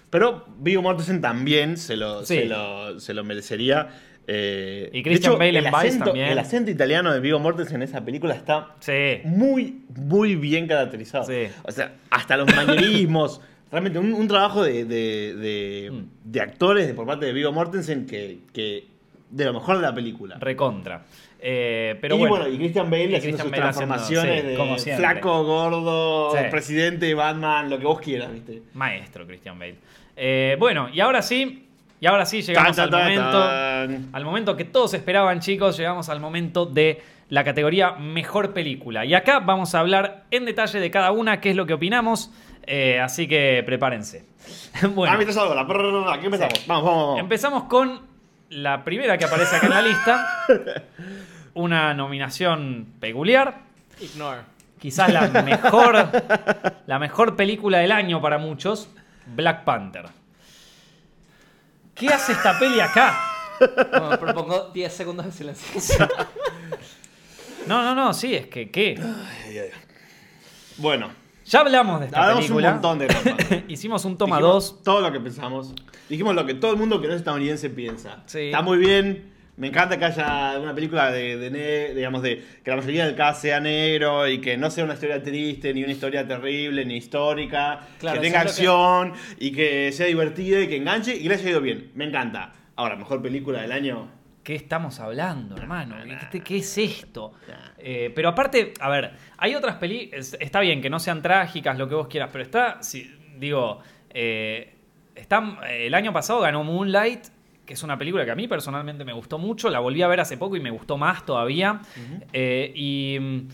Pero Viggo Mortensen también se lo, Sí. se lo, se lo merecería. Eh, Y Christian hecho, Bale en Vice acento- también. El acento italiano de Vigo Mortensen en esa película está Sí. muy, muy bien caracterizado. Sí. O sea, hasta los manierismos. realmente un, un trabajo de, de, de- Mm. de actores de, por parte de Vigo Mortensen que, que de lo mejor de la película. Recontra. Eh, pero y bueno. bueno, y Christian Bale Y haciendo Christian sus Bale haciendo- transformaciones sí, de como flaco, gordo, Sí. presidente, Batman, lo que vos quieras, ¿viste? Maestro Christian Bale. Eh, bueno, y ahora sí, y ahora sí llegamos Tan, al tan, momento. tan. Al momento que todos esperaban, chicos, llegamos al momento de la categoría Mejor Película. Y acá vamos a hablar en detalle de cada una, qué es lo que opinamos. eh, así que prepárense. bueno, Ah, ahora, prrr, aquí empezamos. Vamos, vamos, vamos. empezamos con la primera que aparece acá en la lista. Una nominación peculiar. Ignore. Quizás la mejor, la mejor película del año para muchos, Black Panther. ¿Qué hace esta peli acá? Bueno, propongo 10 segundos de silencio. No, no, no, sí, es que ¿qué? Bueno, Ya hablamos de esta hablamos película. un montón de. Hicimos un toma Dijimos 2. Todo lo que pensamos. Dijimos lo que todo el mundo que no es estadounidense piensa. Sí. Está muy bien. Me encanta que haya una película de, de ne- digamos, de que la mayoría del cast sea negro y que no sea una historia triste, ni una historia terrible, ni histórica. Claro, que tenga eso es lo acción y que sea divertida y que enganche y que le haya ido bien. Me encanta. Ahora, mejor película del año. ¿Qué estamos hablando, hermano? ¿Qué, qué es esto? Eh, pero aparte, a ver, hay otras películas. Está bien que no sean trágicas, lo que vos quieras, pero está. si- digo, eh, está, el año pasado ganó Moonlight, que es una película que a mí personalmente me gustó mucho. La volví a ver hace poco y me gustó más todavía. Eh, y.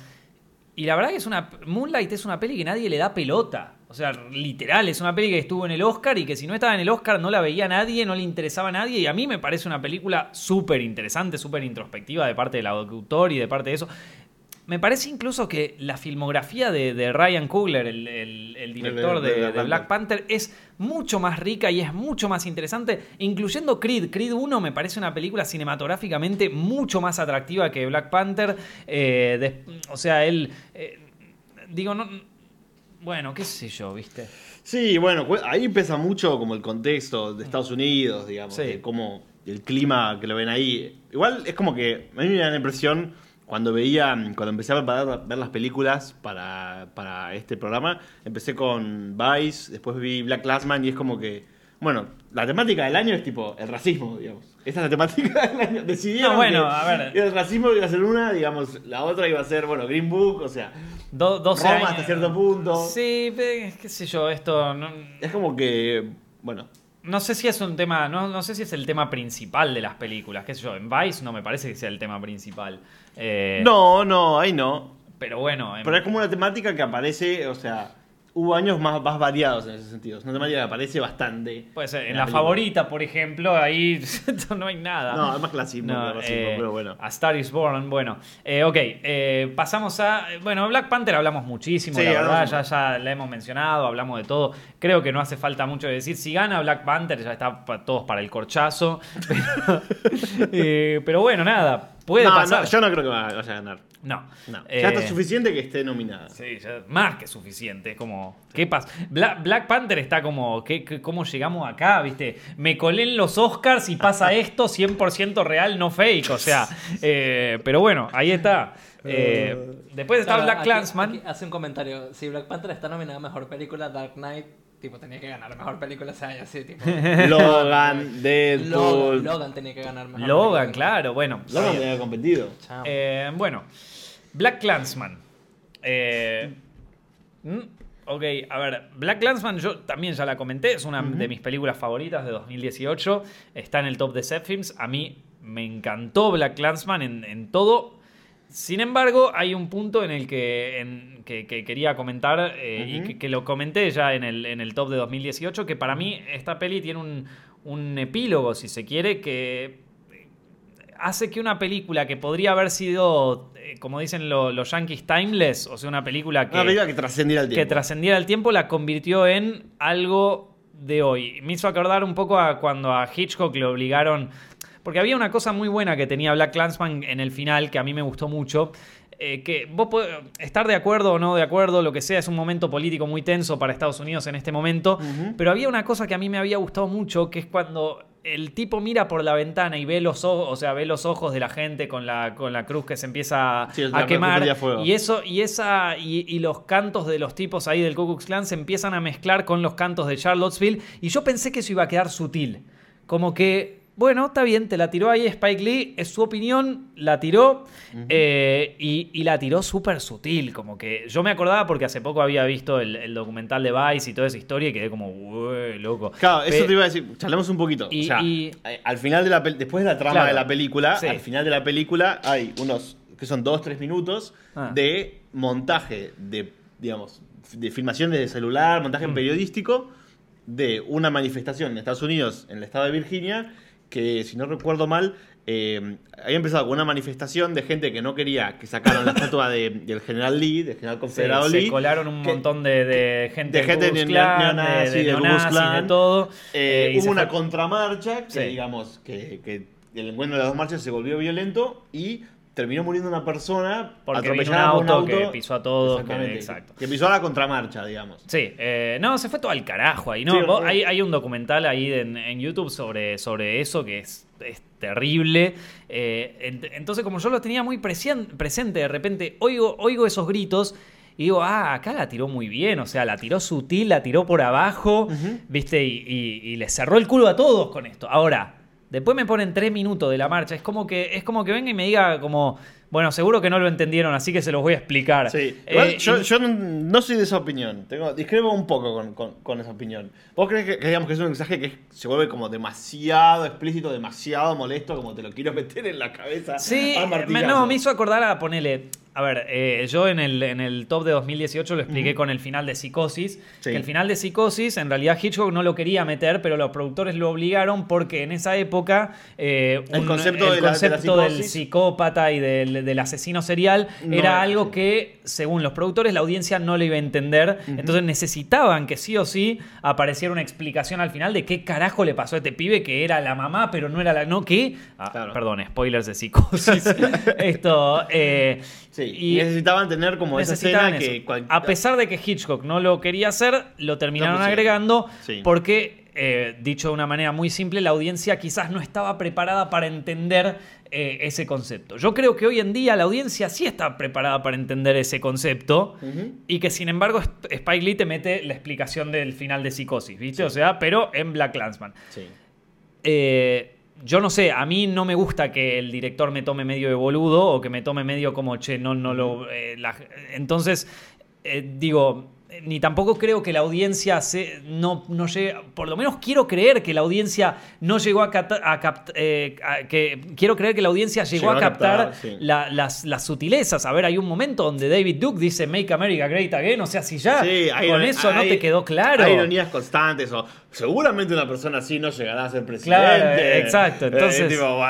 Y la verdad que es una. Moonlight es una peli que nadie le da pelota. O sea, literal, es una peli que estuvo en el Oscar y que si no estaba en el Oscar no la veía nadie, no le interesaba a nadie. Y a mí me parece una película súper interesante, súper introspectiva de parte del autor y de parte de eso. Me parece incluso que la filmografía de, de Ryan Coogler, el, el- el director de- de, de Black Panther, es mucho más rica y es mucho más interesante, incluyendo Creed. Creed 1 me parece una película cinematográficamente mucho más atractiva que Black Panther. Eh, o sea, él... eh, digo, no... Bueno, qué sé yo, ¿viste? Sí, bueno, ahí pesa mucho como el contexto de Estados Unidos, digamos, Sí. de cómo el clima que lo ven ahí. Igual es como que a mí me da la impresión cuando veía, cuando empecé a preparar ver las películas para, para este programa, empecé con Vice, después vi Black Classman y es como que, bueno, la temática del año es tipo el racismo, digamos. Esta es la temática del año. Decidieron No, bueno, que a ver. el racismo iba a ser una, digamos, la otra iba a ser, bueno, Green Book, o sea, Do- 12 Roma años. hasta cierto punto. Sí, pe- qué sé yo, esto... No, Es como que, bueno, no sé si es un tema, no, no sé si es el tema principal de las películas, qué sé yo, en Vice no me parece que sea el tema principal. Eh, No, no, ahí no. Pero bueno, en- Pero es como una temática que aparece, o sea, hubo años más, más variados en ese sentido. Temática que aparece bastante. puede ser, en la, película. favorita, por ejemplo, ahí no hay nada. No, es más clasismo, No, racismo, eh, pero bueno. A Star is Born, bueno. Eh, ok, eh, pasamos a. Bueno, Black Panther hablamos muchísimo, Sí, la verdad, ya, ya la hemos mencionado, hablamos de todo. Creo que no hace falta mucho de decir. Si gana Black Panther, ya está pa- todos para el corchazo. Pero, eh, pero bueno, nada, puede no, pasar. no, yo no creo que vaya a ganar. No. No. Eh, ya está suficiente que esté nominada. Sí, ya más que suficiente. Es como, ¿qué pasa? Black, Black Panther está como, ¿qué, qué- cómo llegamos acá? ¿Viste? Me colé en los Oscars y pasa esto 100% real, no fake. O sea, eh, pero bueno, ahí está. Eh, después está Claro, Black Clansman. hace un comentario. Si Black Panther está nominada a mejor película, Dark Knight, tipo, tenía que ganar mejor película ese año, así, tipo. Logan, Deadpool. Logan, Logan tenía que ganar mejor Logan, película. claro, bueno. Logan tenía competido. Eh, bueno, Black Clansman. Eh, mm, ok, a ver, Black Clansman yo también ya la comenté, es una de mis películas favoritas de 2018, está en el top de set films, a mí me encantó Black Clansman en, en todo. Sin embargo, hay un punto en el que, en- que, que quería comentar eh, y que, que lo comenté ya en el, en el top de 2018, que para mí esta peli tiene un, un epílogo, si se quiere, que hace que una película que podría haber sido, eh, como dicen lo- los yankees, timeless, o sea, una película que, Una película que trascendiera el que tiempo. trascendiera el tiempo, la convirtió en algo de hoy. Me hizo acordar un poco a cuando a Hitchcock le obligaron. Porque había una cosa muy buena que tenía Black Clansman en el final que a mí me gustó mucho. eh, que vos podés estar de acuerdo o no de acuerdo, lo que sea, es un momento político muy tenso para Estados Unidos en este momento. Pero había una cosa que a mí me había gustado mucho, que es cuando el tipo mira por la ventana y ve los ojos, o sea, ve los ojos de la gente con la, con la cruz que se empieza Sí, a que quemar. Y eso, y esa, y, y los cantos de los tipos ahí del Ku Klux Klan se empiezan a mezclar con los cantos de Charlottesville. Y yo pensé que eso iba a quedar sutil. Como que, bueno, está bien, te la tiró ahí Spike Lee, es su opinión, la tiró. eh, y, y la tiró súper sutil. Como que yo me acordaba porque hace poco había visto el, el documental de Vice y toda esa historia y quedé como, "Ué, loco. Claro, eso te iba a decir. Charlemos un poquito. Y- o sea, y- eh, al final de la después de la trama Claro. de la película, Sí. al final de la película hay unos que son dos, tres minutos Ah. de montaje de, digamos, de filmación de celular, montaje Mm. periodístico de una manifestación en Estados Unidos, en el estado de Virginia, que si no recuerdo mal, eh, había empezado con una manifestación de gente que no quería que sacaran la estatua de- del general Lee, del general Sí, confederado se Lee. colaron un que- montón de, de gente de gente neonazi, de, de del Ku Klux neonazis, Klan. de todo. Eh, Eh, se hubo una fue- contramarcha que, Sí. digamos, que, que el encuentro de las dos marchas se volvió violento y terminó muriendo una persona Porque atropellada un auto que pisó a todos, que- exacto. Que pisó a la contramarcha, digamos. Sí, eh, no, se fue todo al carajo ahí. ¿no? Sí, Vos- eh. hay, hay un documental ahí en, en YouTube sobre, sobre eso que es, es terrible. Eh, ent- entonces, como yo lo tenía muy presente, de repente oigo, oigo esos gritos y digo, ah, acá la tiró muy bien. O sea, la tiró sutil, la tiró por abajo, ¿viste? Y, y- y le cerró el culo a todos con esto. Ahora, después me ponen tres minutos de la marcha. Es como que, es como que venga y me diga como... Bueno, seguro que no lo entendieron, así que se los voy a explicar. Sí. Eh, yo, y- yo no, no soy de esa opinión. Tengo, discrepo un poco con, con- con esa opinión. ¿Vos crees que, que digamos, que es un mensaje que se vuelve como demasiado explícito, demasiado molesto, como te lo quiero meter en la cabeza? Sí, a me, no, me hizo acordar a ponerle. A ver, eh, yo en el, en el top de 2018 lo expliqué con el final de Psicosis. Sí. Que el final de Psicosis, en realidad Hitchcock no lo quería meter, pero los productores lo obligaron porque en esa época eh, El concepto el de la- de la concepto del psicópata y del, del asesino serial No era algo que, según los productores, la audiencia no lo iba a entender. Entonces necesitaban que sí o sí apareciera una explicación al final de qué carajo le pasó a este pibe que era la mamá, pero no era la. ¿No qué? Ah, Claro. Perdón, spoilers de psicosis. Esto. eh, Sí, y necesitaban tener como esa necesitaban escena eso. que... cual- A pesar de que Hitchcock no lo quería hacer, lo terminaron pusieron. agregando Sí. porque, eh, dicho de una manera muy simple, la audiencia quizás no estaba preparada para entender eh, ese concepto. Yo creo que hoy en día la audiencia sí está preparada para entender ese concepto y que sin embargo Sp- Spike Lee te mete la explicación del final de Psicosis, ¿viste? O sea, pero en Black Clansman. Sí. Eh, yo no sé, a mí no me gusta que el director me tome medio de boludo o que me tome medio como, che, no, no lo... eh, la- entonces, eh, digo, ni tampoco creo que la audiencia se, no, no llegue, por lo menos quiero creer que la audiencia no llegó a captar, que quiero creer que la audiencia llegó, Llegó a a captar, captar, sí. la- las, las sutilezas. A ver, hay un momento donde David Duke dice Make America Great Again, o sea, si ya Sí, hay- con eso no te quedó claro. Hay ironías constantes o seguramente una persona así no llegará a ser presidente. Claro, eh, exacto, Eh, entonces- tipo.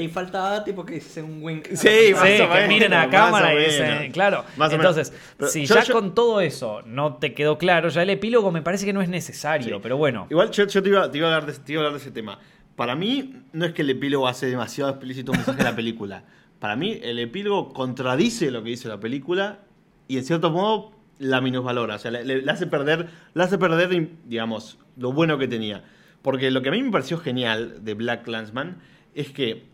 Y faltaba tipo que hiciesen un wink. Sí, más Sí, o que menos, miren a más cámara y dicen, claro. Más o menos. Entonces, Pero si yo- ya yo- con todo eso no te quedó claro, ya el epílogo me parece que no es necesario, Sí. pero bueno. Igual yo, yo te, iba, te iba a hablar de, te iba a hablar de ese tema. Para mí, no es que el epílogo hace demasiado explícito un mensaje de la película. Para mí, el epílogo contradice lo que dice la película y, en cierto modo, la minusvalora. O sea, le, le- le hace perder, le hace perder, digamos, lo bueno que tenía. Porque lo que a mí me pareció genial de Black Clansman es que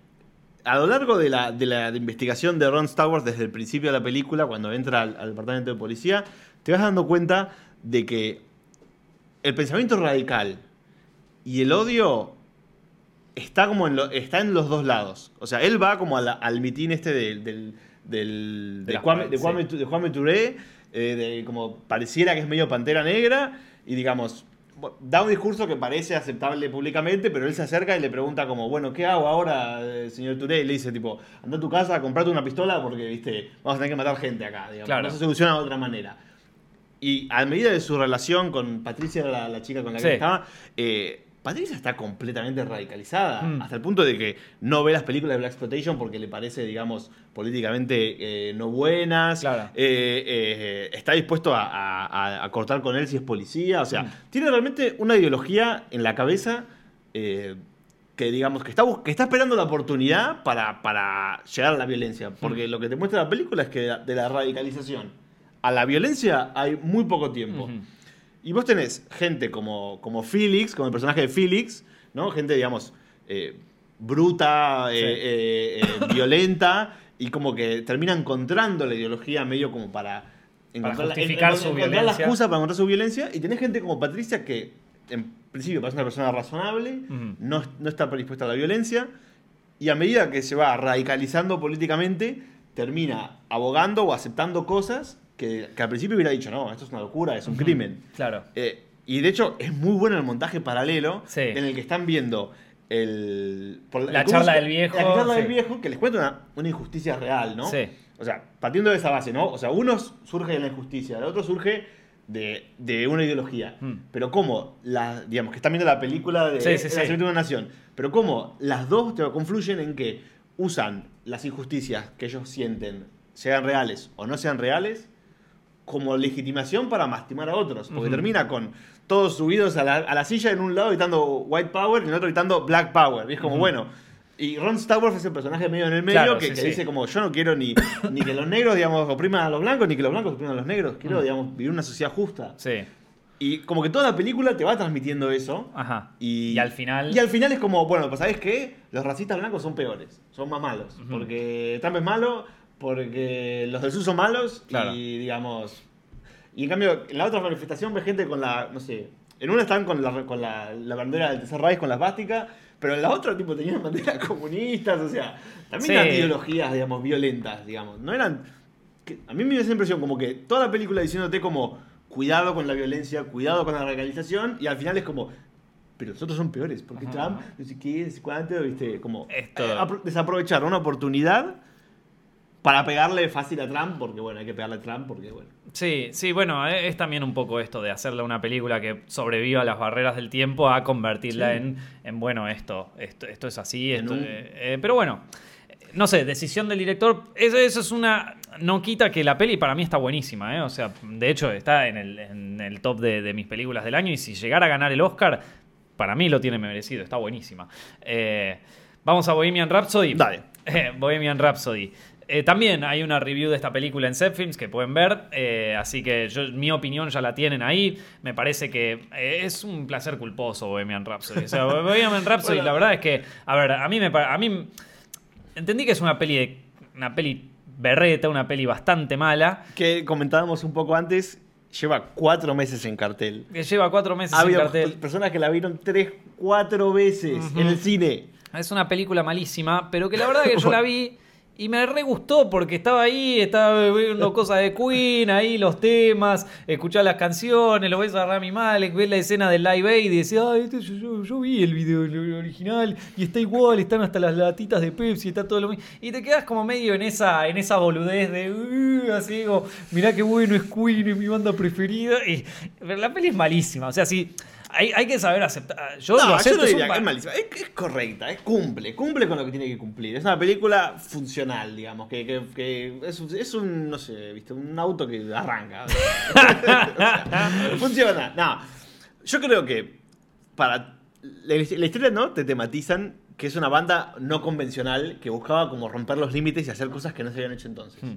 a lo largo de la, de la investigación de Ron Stowers desde el principio de la película, cuando entra al, al departamento de policía, te vas dando cuenta de que el pensamiento radical y el odio está como en, lo- está en los dos lados. O sea, él va como la- al mitin este del, del, del- De de, Kwame, de, Kwame, sí. de Kwame Touré, eh, de como pareciera que es medio pantera negra, y digamos, da un discurso que parece aceptable públicamente, pero él se acerca y le pregunta como, bueno, ¿qué hago ahora, eh, señor Touré? Y le dice tipo, anda a tu casa, comprate una pistola porque, viste, vamos a tener que matar gente acá, digamos. Claro. No se soluciona de otra manera. Y a medida de su relación con Patricia, la, la chica con la que Sí. estaba, eh, Patricia está completamente radicalizada. Mm. Hasta el punto de que no ve las películas de Black Exploitation porque le parece, digamos, políticamente eh, no buenas. Claro. Eh, eh, está dispuesto a, a- a- a cortar con él si es policía. O sea, Mm. tiene realmente una ideología en la cabeza. que digamos que está, que está esperando la oportunidad para, para llegar a la violencia. Porque Mm. lo que te muestra la película es que de la radicalización a la violencia hay muy poco tiempo. Y vos tenés gente como, como Felix, como el personaje de Felix, ¿no? Gente, digamos, eh, bruta, eh, Sí. eh, eh, violenta, y como que termina encontrando la ideología medio como para encontrar, la- justificar su encontrar la violencia. excusa para encontrar su violencia, y tenés gente como Patricia que en principio parece una persona razonable, no, no está predispuesta a la violencia, y a medida que se va radicalizando políticamente, termina abogando o aceptando cosas que, que al principio hubiera dicho, no, esto es una locura, es un crimen. Claro. Eh, y de hecho es muy bueno el montaje paralelo Sí. en el que están viendo el, por La charla se- del viejo, La charla sí. del viejo, que les cuenta una, una injusticia real, ¿no? Sí. O sea, partiendo de esa base, ¿no? O sea, uno surge de la injusticia, el otro surge de, de una ideología. Mm. Pero cómo, la, digamos, que están viendo la película de Sí, sí, El sí. nacimiento de una nación, pero cómo las dos te confluyen en que usan las injusticias que ellos sienten, sean reales o no sean reales, como legitimación para mastimar a otros. Porque Ujú. termina con todos subidos a la, a la silla en un lado gritando White Power y en el otro gritando Black Power. Y es como, Ujú. bueno. Y Ron Stallworth es el personaje medio en el medio Claro, que, sí, que sí. dice como yo no quiero ni, ni que los negros, digamos, opriman a los blancos, ni que los blancos opriman a los negros. Quiero, Mm. digamos, vivir una sociedad justa. Sí. Y como que toda la película te va transmitiendo eso. Ajá. Y, Y al final- Y al final es como, bueno, pues ¿sabes qué? Los racistas blancos son peores, son más malos. Ujú. Porque Trump es malo, porque los del sur son malos Claro. y digamos... Y en cambio, en la otra manifestación ves gente con la, no sé, en una están con la, con la, la bandera del tercer Reich, con la esvástica, pero en la otra tipo tenían banderas comunistas, o sea, también Sí. eran ideologías, digamos, violentas, digamos. No eran... que- a mí me dio esa impresión como que toda la película diciéndote como cuidado con la violencia, cuidado con la radicalización, y al final es como, pero nosotros son peores, porque Ajá. Trump, no sé qué, no sé cuánto, viste, como Esto- eh, apro- desaprovechar una oportunidad para pegarle fácil a Trump, porque bueno, hay que pegarle a Trump, porque bueno. Sí, sí, bueno, eh, es también un poco esto de hacerle una película que sobreviva a las barreras del tiempo a convertirla Sí. en, en, bueno, esto, esto, esto es así, En esto, un- eh, eh, pero bueno, no sé, decisión del director, eso, eso es una, no quita que la peli para mí está buenísima, ¿eh? o sea, de hecho está en el, en el top de, de mis películas del año y si llegara a ganar el Oscar, para mí lo tiene merecido, está buenísima. Eh, vamos a Bohemian Rhapsody. Dale. Bohemian Rhapsody. Eh, también hay una review de esta película en Zepfilms que pueden ver, eh, así que yo, mi opinión ya la tienen ahí. Me parece que eh, es un placer culposo Bohemian Rhapsody. O sea, Bohemian Rhapsody, Bueno. la verdad es que, a ver, a mí me a mí entendí que es una peli de, una peli berreta, una peli bastante mala, Que comentábamos un poco antes, lleva cuatro meses en cartel. que lleva cuatro meses en habido cartel. personas que la vieron tres, cuatro veces en el cine. Es una película malísima, pero que la verdad que yo la vi y me re gustó porque estaba ahí, estaba viendo cosas de Queen, ahí los temas, escuchar las canciones, lo ves a Rami Malek, ves la escena del Live Aid y decís, ay, este, yo, yo- yo vi el video original y está igual, están hasta las latitas de Pepsi, está todo lo mismo. Y te quedas como medio en esa, en esa boludez de, "Uh", así como, mirá qué bueno es Queen, es mi banda preferida. Y pero la peli es malísima, o sea, sí. Hay, hay que saber aceptar. Yo No, lo yo acepto. no es un diría ma- que es malísima. Es, es correcta, es cumple, cumple con lo que tiene que cumplir. Es una película funcional, digamos, que, que- que es, un- es un, no sé, viste, un auto que arranca. O sea, funciona. No, yo creo que para la, la historia, ¿no? Te tematizan que es una banda no convencional que buscaba como romper los límites y hacer cosas que no se habían hecho entonces. Hmm.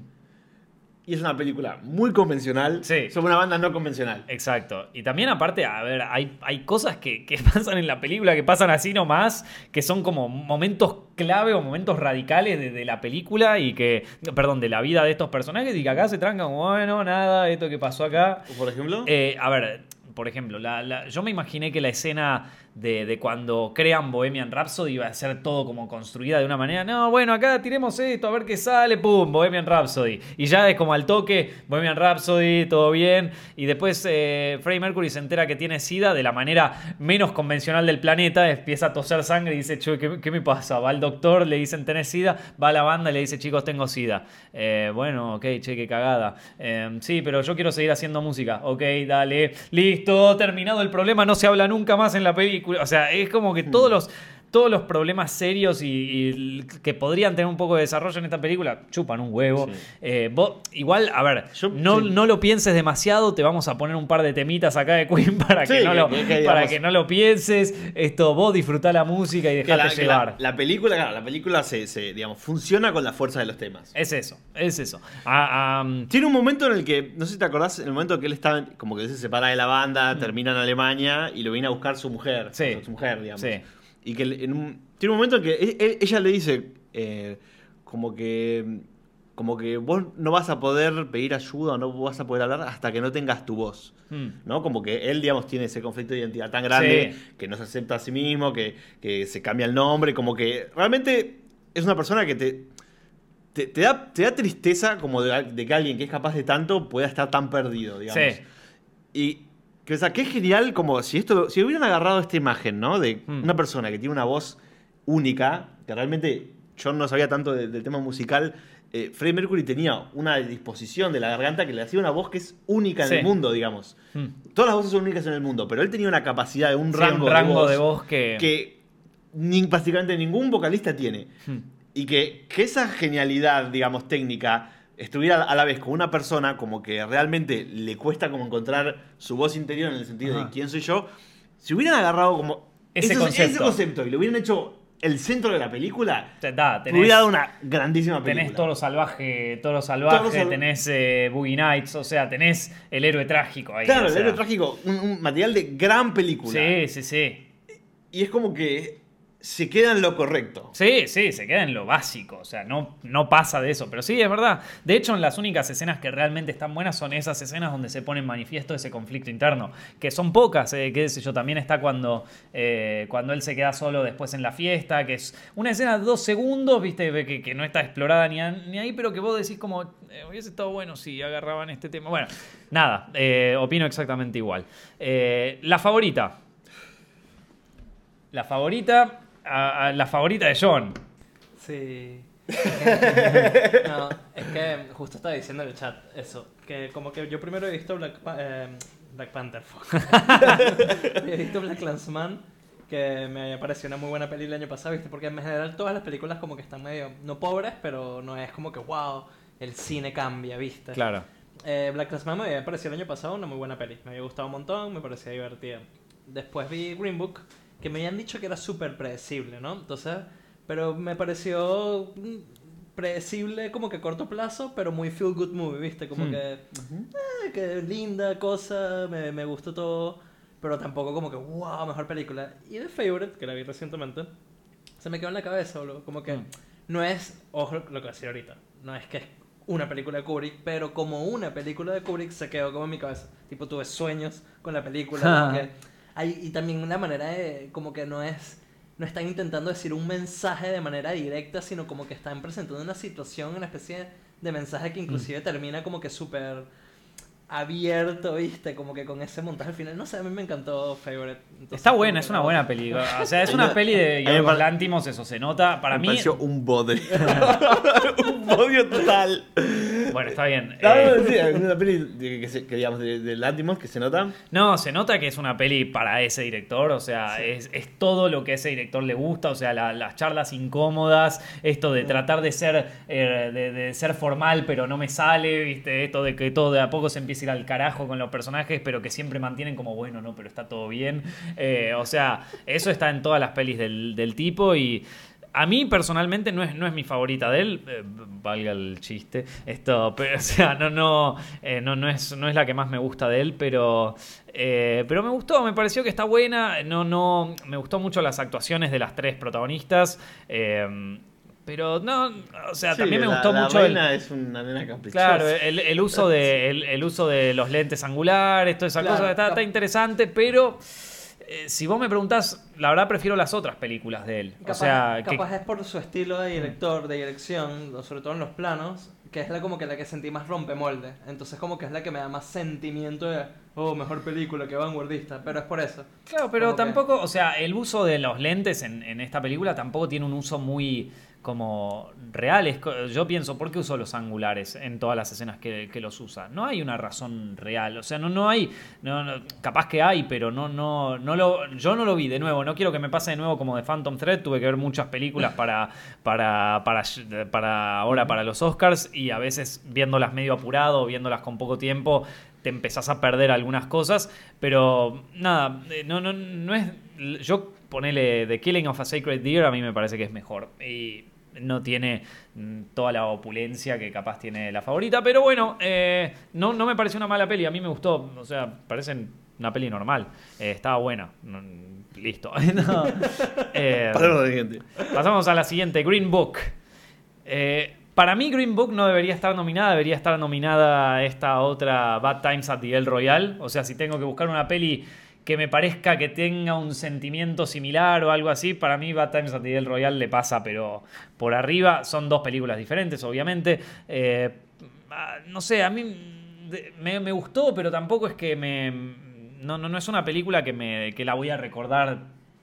Y es una película muy convencional Sí. sobre una banda no convencional. Exacto. Y también aparte, a ver, hay, hay cosas que, que pasan en la película, que pasan así nomás, que son como momentos clave o momentos radicales de, de la película y que, perdón, de la vida de estos personajes y que acá se trancan como, bueno, nada, esto que pasó acá. Por ejemplo. Eh, a ver, por ejemplo, la- la- yo me imaginé que la escena de, de cuando crean Bohemian Rhapsody iba a ser todo como construida de una manera. No, bueno, acá tiremos esto, a ver qué sale, pum, Bohemian Rhapsody. Y ya es como al toque, Bohemian Rhapsody, todo bien. Y después eh, Freddie Mercury se entera que tiene SIDA de la manera menos convencional del planeta, empieza a toser sangre y dice, che, ¿qué, qué me pasa? Va al doctor, le dicen, tenés SIDA, va a la banda y le dice, chicos, tengo SIDA. Eh, bueno, ok, che, qué cagada. Eh, sí, pero yo quiero seguir haciendo música. Ok, dale. Listo, terminado el problema, no se habla nunca más en la película. O sea, es como que todos los, todos los problemas serios y, y que podrían tener un poco de desarrollo en esta película chupan un huevo. Sí. Eh, vos- igual, a ver, Yo- no, sí. no lo pienses demasiado, te vamos a poner un par de temitas acá de Queen para, que, no lo, que- que para que no lo pienses. Esto, vos disfrutá la música y dejate que la- llevar. la película, claro, la película se, se, digamos, funciona con la fuerza de los temas. Es eso, es eso. Ah, ah, Tiene un momento en el que, no sé si te acordás, en el momento que él está, como que se separa de la banda, termina en Alemania y lo viene a buscar su mujer. Sí. Su mujer, digamos. Y que en un- tiene un momento en que e- e- ella le dice eh, como que como que vos no vas a poder pedir ayuda o no vas a poder hablar hasta que no tengas tu voz. Mm. ¿no? Como que él, digamos, tiene ese conflicto de identidad tan grande Sí. que no se acepta a sí mismo, que, que se cambia el nombre, como que realmente es una persona que te, te, te da, te da tristeza como de, de que alguien que es capaz de tanto pueda estar tan perdido, digamos. Sí. Y que, o sea, que es genial como si esto si hubieran agarrado esta imagen, ¿no? De Mm. una persona que tiene una voz única, que realmente yo no sabía tanto de- del tema musical. Eh, Freddie Mercury tenía una disposición de la garganta que le hacía una voz que es única en Sí. el mundo, digamos. Mm. Todas las voces son únicas en el mundo, pero él tenía una capacidad de un Sí, rango, un rango de de voz, voz que... que ni, prácticamente ningún vocalista tiene. Mm. Y que, que esa genialidad, digamos, técnica estuviera a la vez con una persona como que realmente le cuesta como encontrar su voz interior en el sentido Ajá. de quién soy yo, si hubieran agarrado como Ese concepto. concepto y lo hubieran hecho el centro de la película, Te da, te tenés- hubiera dado una grandísima película. Tenés Salvaje, Toro Salvaje, Toro Sal- tenés eh, Boogie Nights, o sea, tenés el héroe trágico ahí. Claro, el sea. héroe trágico, un, un material de gran película. Sí, sí, sí. Y es como que se queda en lo correcto. Sí, sí, se queda en lo básico, o sea, no, no pasa de eso, pero sí, es verdad. De hecho, las únicas escenas que realmente están buenas son esas escenas donde se pone en manifiesto ese conflicto interno, que son pocas, eh, qué sé yo, también está cuando, eh, cuando él se queda solo después en la fiesta, que es una escena de dos segundos, viste, que, que no está explorada ni, ahí, pero que vos decís como, eh, hubiese estado bueno si agarraban este tema. Bueno, nada, eh, opino exactamente igual. La favorita. La favorita, a- a la favorita de John. Sí. no, es que justo estaba diciendo en el chat eso, que como que yo primero he visto Black, Pa- eh, Black Panther, he visto Black Clansman, que me pareció una muy buena peli el año pasado, ¿viste? Porque en general todas las películas como que están medio, no pobres, pero no es como que, wow, el cine cambia, ¿viste? Claro. Eh, Black Clansman me había parecido el año pasado una muy buena peli. Me había gustado un montón, me parecía divertida. Después vi Green Book, que me habían dicho que era súper predecible, ¿no? Entonces, pero me pareció mm, predecible como que a corto plazo, pero muy feel good movie, ¿viste? Como Hmm. que, eh, que linda cosa, me, me gustó todo, pero tampoco como que, wow, mejor película. Y The Favorite, que la vi recientemente, se me quedó en la cabeza, boludo. Como que Mm. no es, ojo lo que voy a decir ahorita, no es que es una película de Kubrick, pero como una película de Kubrick se quedó como en mi cabeza. Tipo, tuve sueños con la película. que hay, y también una manera de, como que no es, no están intentando decir un mensaje de manera directa, sino como que están presentando una situación, una especie de mensaje que inclusive termina como que súper abierto, ¿viste? Como que con ese montaje al final. No sé, a mí me encantó Favorite. Entonces, Está buena, es una no- buena película. O sea, es una peli de Yorgos Lantimos, eso se nota. Para me mí. pareció un bodrio. un bodrio total. Bueno, está bien. No, Eh, no, sí, es una peli de, que se- que, digamos, de, de Lantimos que se nota. No, se nota que es una peli para ese director, o sea, es, es todo lo que a ese director le gusta, o sea, la- las charlas incómodas, esto de tratar de ser, eh, de, de ser formal pero no me sale, viste, esto de que todo de a poco se empieza a ir al carajo con los personajes, pero que siempre mantienen como, bueno, no, pero está todo bien. Eh, o sea, eso está en todas las pelis del, del tipo y... A mí personalmente no es, no es mi favorita de él, eh, valga el chiste, esto, pero, o sea, no, no, eh, no, no, es, no es la que más me gusta de él, pero, eh, pero me gustó, me pareció que está buena, no, no, me gustó mucho las actuaciones de las tres protagonistas, eh, pero no, o sea, Sí, también me la- gustó la mucho el, reina es una nena caprichosa. Claro, el, el uso de, el, el uso de los lentes angulares, toda esa Claro, cosa está, está interesante, pero eh, si vos me preguntás, la verdad prefiero las otras películas de él. Capaz, o sea, que- capaz es por su estilo de director, de dirección, sobre todo en los planos, que es la como que la que sentí más rompemolde. Entonces como que es la que me da más sentimiento de, oh, mejor película, que vanguardista. Pero es por eso. Claro, pero Como que- tampoco, o sea, el uso de los lentes en, en esta película tampoco tiene un uso muy como real. Es co- Yo pienso, ¿por qué usó los angulares en todas las escenas que, los usa? No hay una razón real, o sea, no, no hay, no, capaz que hay, pero no, no, no lo, yo no lo vi de nuevo. No quiero que me pase de nuevo como de Phantom Thread. Tuve que ver muchas películas para, para, para, para ahora para los Oscars y a veces viéndolas medio apurado, viéndolas con poco tiempo, te empezás a perder algunas cosas, pero nada, eh, no, no, no es. Yo ponele The Killing of a Sacred Deer, a mí me parece que es mejor. Y no tiene mm, toda la opulencia que capaz tiene la favorita, pero bueno, eh, no, no me pareció una mala peli, a mí me gustó, o sea, parecen una peli normal. Eh, estaba buena. No, listo. No. Eh, Pasemos a la siguiente. Pasamos a la siguiente, Green Book. Para mí Green Book no debería estar nominada, debería estar nominada esta otra Bad Times at the El Royal. O sea, si tengo que buscar una peli que me parezca que tenga un sentimiento similar o algo así, para mí Bad Times at the El Royal le pasa, pero por arriba son dos películas diferentes, obviamente. Eh, ah, no sé, a mí me, me gustó, pero tampoco es que me... No, no, no es una película que, me, que la voy a recordar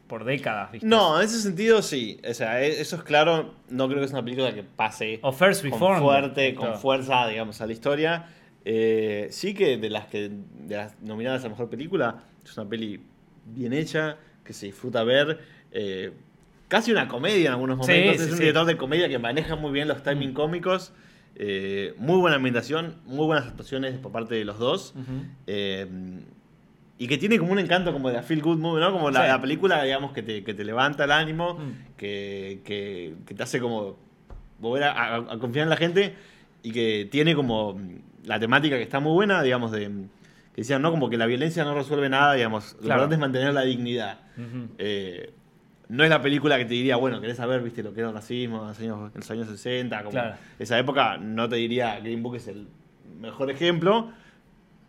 por décadas, ¿viste? No, en ese sentido sí. O sea, e- eso es claro. No creo que es una película que pase O First con con fuerza, digamos, a la historia. Eh, sí que de las que de las nominadas a mejor película, es una peli bien hecha, que se disfruta ver. eh, casi una comedia en algunos momentos. sí, es un sí. director de comedia que maneja muy bien los timing Mm. cómicos. eh, muy buena ambientación, muy buenas actuaciones por parte de los dos. Eh, y que tiene como un encanto como de la feel good movie, ¿no? Como la, película, digamos, que te, que te levanta el ánimo, Mm. que, que- que te hace como volver a, a- a confiar en la gente y que tiene como la temática que está muy buena, digamos, de que decían, ¿no? Como que la violencia no resuelve nada, digamos, lo Claro. importante es mantener la dignidad. Eh, no es la película que te diría, bueno, querés saber, viste, lo que era el racismo en los años, en los años 60, como Claro. esa época, no te diría Green Book es el mejor ejemplo,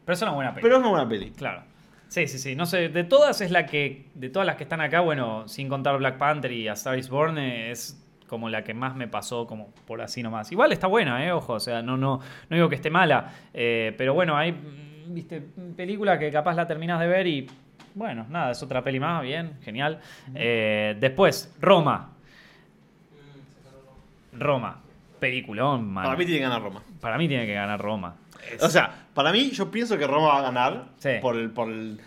Pero es una buena peli. pero es una buena peli. Claro. Sí, sí, sí. No sé, de todas es la que. De todas las que están acá, bueno, sin contar Black Panther y A Star is Born, eh, es como la que más me pasó, como por así nomás. Igual está buena, eh, ojo. O sea, no, no, no digo que esté mala. eh, pero bueno, hay. Viste, película que capaz la terminas de ver y. Bueno, nada, es otra peli más, bien, genial. Eh, después, Roma. Roma. Peliculón, mano. Para mí tiene que ganar Roma. Para mí tiene que ganar Roma. Es- O sea, para mí yo pienso que Roma va a ganar Sí. por, el, por el,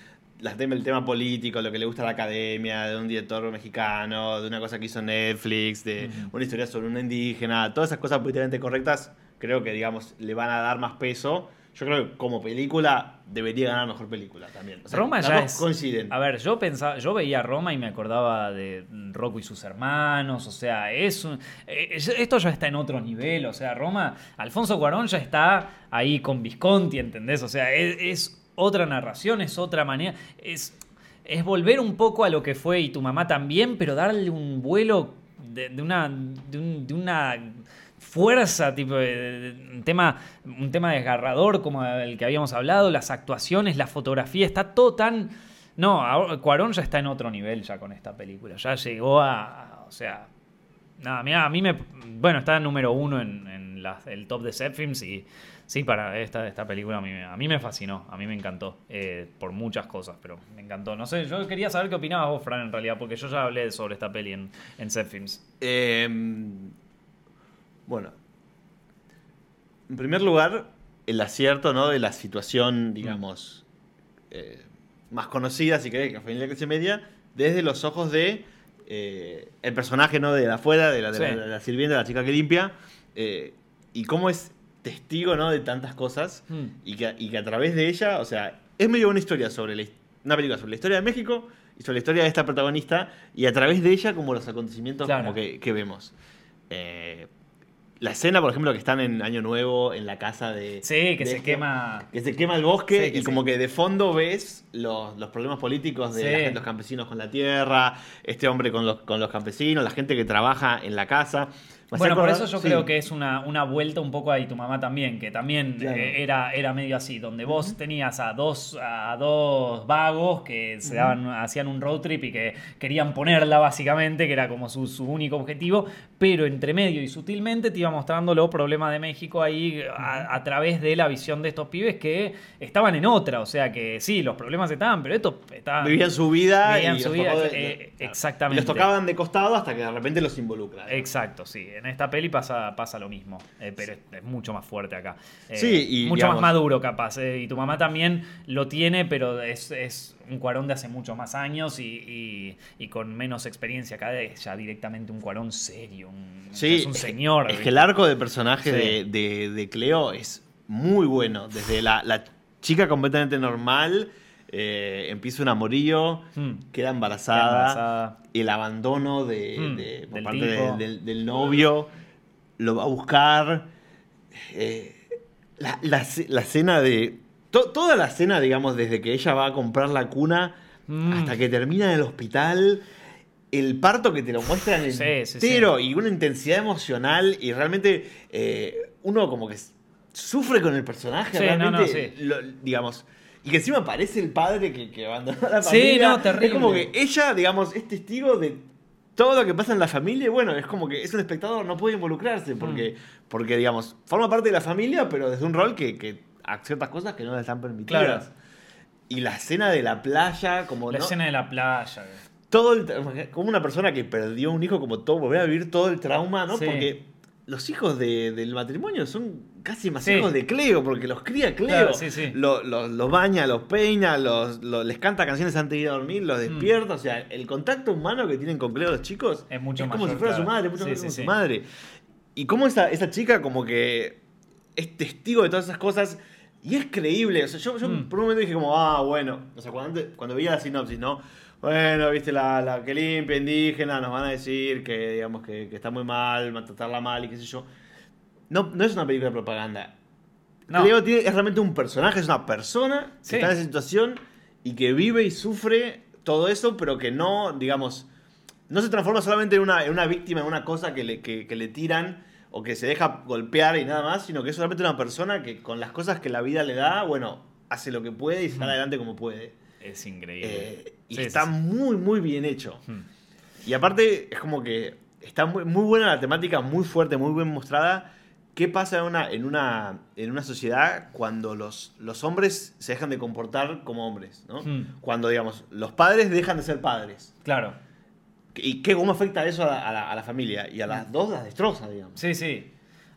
tema político, lo que le gusta a la academia, de un director mexicano, de una cosa que hizo Netflix, de una historia sobre una indígena, todas esas cosas políticamente correctas, creo que digamos le van a dar más peso. Yo creo que como película debería ganar mejor película también. O sea, Roma ya es. coinciden. A ver, yo pensaba, yo veía Roma y me acordaba de Rocco y sus hermanos. O sea, es un- eh, esto ya está en otro nivel. O sea, Roma, Alfonso Cuarón ya está ahí con Visconti, ¿entendés? O sea, es, es otra narración, es otra manera. Es, es volver un poco a lo que fue y tu mamá también, pero darle un vuelo de, de una. de un- de una fuerza, tipo, un tema, un tema desgarrador como el que habíamos hablado, las actuaciones, la fotografía, está todo tan... No, Cuarón ya está en otro nivel ya con esta película, ya llegó a... o sea, nada, mira, a mí me... Bueno, está número uno en, el top de set films y sí, para esta, esta película a mí, a mí me fascinó, a mí me encantó, eh, por muchas cosas, pero me encantó. No sé, yo quería saber qué opinabas vos, Fran, en realidad, porque yo ya hablé sobre esta peli en, en set films. Eh, bueno, en primer lugar, el acierto ¿no? de la situación, digamos, eh, más conocida, si querés, que fue en la clase media, desde los ojos de eh, el personaje ¿no? de afuera, de la, de, la, de la sirvienta, la chica que limpia, eh, y cómo es testigo ¿no? de tantas cosas, Mm. y, que, y que a través de ella, o sea, es medio una historia sobre la, una película sobre la historia de México y sobre la historia de esta protagonista, y a través de ella como los acontecimientos Claro. como que, que vemos. Eh, la escena, por ejemplo, que están en Año Nuevo, en la casa de... Sí, que de se esto, quema... Que se quema el bosque Sí, que y sí. como que de fondo ves los, los problemas políticos de Sí. gente, los campesinos con la tierra, este hombre con los, con los campesinos, la gente que trabaja en la casa. Bueno, por eso yo sí. creo que es una, una vuelta un poco ahí tu mamá también, que también Claro. eh, era, era medio así, donde vos tenías a dos, a dos vagos que se daban, hacían un road trip y que querían ponerla básicamente, que era como su, su único objetivo, pero entre medio y sutilmente te iba mostrando los problemas de México ahí a, a través de la visión de estos pibes que estaban en otra, o sea que sí, los problemas estaban, pero estos estaban... Vivían su vida Vivían y su los vida, tocó de- eh, exactamente. Los tocaban de costado hasta que de repente los involucra. Exacto, sí. En esta peli pasa, pasa lo mismo, eh, pero es, es mucho más fuerte acá. Eh, Sí, y, mucho digamos- más maduro capaz. eh, y tu mamá también lo tiene, pero es, es un cuarón de hace muchos más años y, y- y con menos experiencia acá es ya directamente un cuarón serio, un, Sí, es un señor. Es que el arco de personaje Sí. de, de- de Cleo es muy bueno. Desde la, la chica completamente normal, eh, empieza un amorío, Hmm. queda embarazada, Embarazada. el abandono de, Hmm, de- por del parte de- del, del novio, lo va a buscar. eh, la, la la escena de to- toda la escena, digamos, desde que ella va a comprar la cuna Mm. hasta que termina en el hospital, el parto que te lo muestran Sí, sí, entero y una intensidad emocional y realmente eh, uno como que sufre con el personaje, no, realmente, no, sí. lo- digamos. Y que encima aparece el padre que, que abandonó a la Sí, familia. no, terrible. Es como que ella, digamos, es testigo de todo lo que pasa en la familia y bueno, es como que es un espectador, no puede involucrarse porque, Mm. porque digamos, forma parte de la familia, pero desde un rol que, que a ciertas cosas que no le están permitidas. Claro. Y la escena de la playa, como La no- escena de la playa. todo el como una persona que perdió un hijo, como todo, volver a vivir todo el trauma, ¿no? Sí. Porque los hijos de- del matrimonio son casi más Sí. hijos de Cleo, porque los cría Cleo. Claro, sí, sí. Lo- lo- Los, baña, los peina, los, lo- les canta canciones antes de ir a dormir, los despierta. O sea, el contacto humano que tienen con Cleo los chicos Es mucho como mayor, si fuera su madre, mucho más como su madre. Y cómo esa, esa chica como que es testigo de todas esas cosas y es creíble. O sea, yo, yo Mm. por un momento dije como, ah, bueno. O sea, cuando, antes- cuando veía la sinopsis, ¿no? Bueno, viste, la, la que limpia indígena, nos van a decir que, digamos, que, que está muy mal, tratarla mal y qué sé yo. No, no es una película de propaganda. No. Tiene- es realmente un personaje, es una persona que Sí. está en esa situación y que vive y sufre todo eso, pero que no, digamos, no se transforma solamente en una, en una víctima, en una cosa que le, que, que le tiran o que se deja golpear y nada más, sino que es solamente una persona que con las cosas que la vida le da, bueno, hace lo que puede y sale adelante como puede. Es increíble. Eh, y Sí, está sí, muy, muy bien hecho. Hmm. Y aparte, es como que está muy, muy buena la temática, muy fuerte, muy bien mostrada. ¿Qué pasa en una, en una, en una sociedad cuando los, los hombres se dejan de comportar como hombres? ¿no? Hmm. Cuando, digamos, los padres dejan de ser padres. Claro. ¿Y qué, cómo afecta eso a la, a la- a la familia? Y a las dos las destroza, digamos. Sí, sí.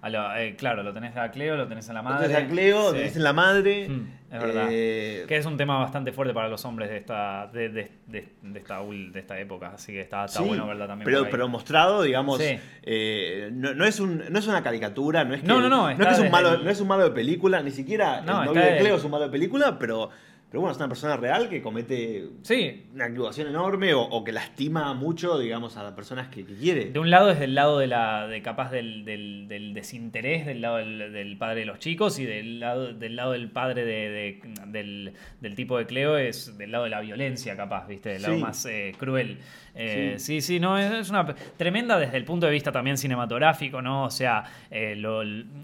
A lo- eh, claro, lo tenés a Cleo, lo tenés a la madre. Entonces a Cleo, Sí. tenés en la madre. Mm, es verdad. eh, Que es un tema bastante fuerte para los hombres de esta, de, de- de- de esta, de esta época. Así que está, está Sí, bueno verla también. Pero, mostrado, digamos, Sí. eh, no, no es un, no es una caricatura, no es que, No, no, no, es, que es un malo, el- no es un malo de película, ni siquiera No, el novio de de- Cleo es un malo de película, pero, pero bueno, es una persona real que comete Sí, una equivocación enorme o, o que lastima mucho, digamos, a las personas que, que quiere. De un lado es del lado de la de capaz del, del- del desinterés del lado del, del padre de los chicos y del lado del lado del padre de, de- del, del tipo de Cleo es del lado de la violencia capaz, ¿viste? Del lado Sí. más eh, cruel. Eh, sí. Sí. sí, no, es, es una tremenda desde el punto de vista también cinematográfico, ¿no? O sea, eh, lo-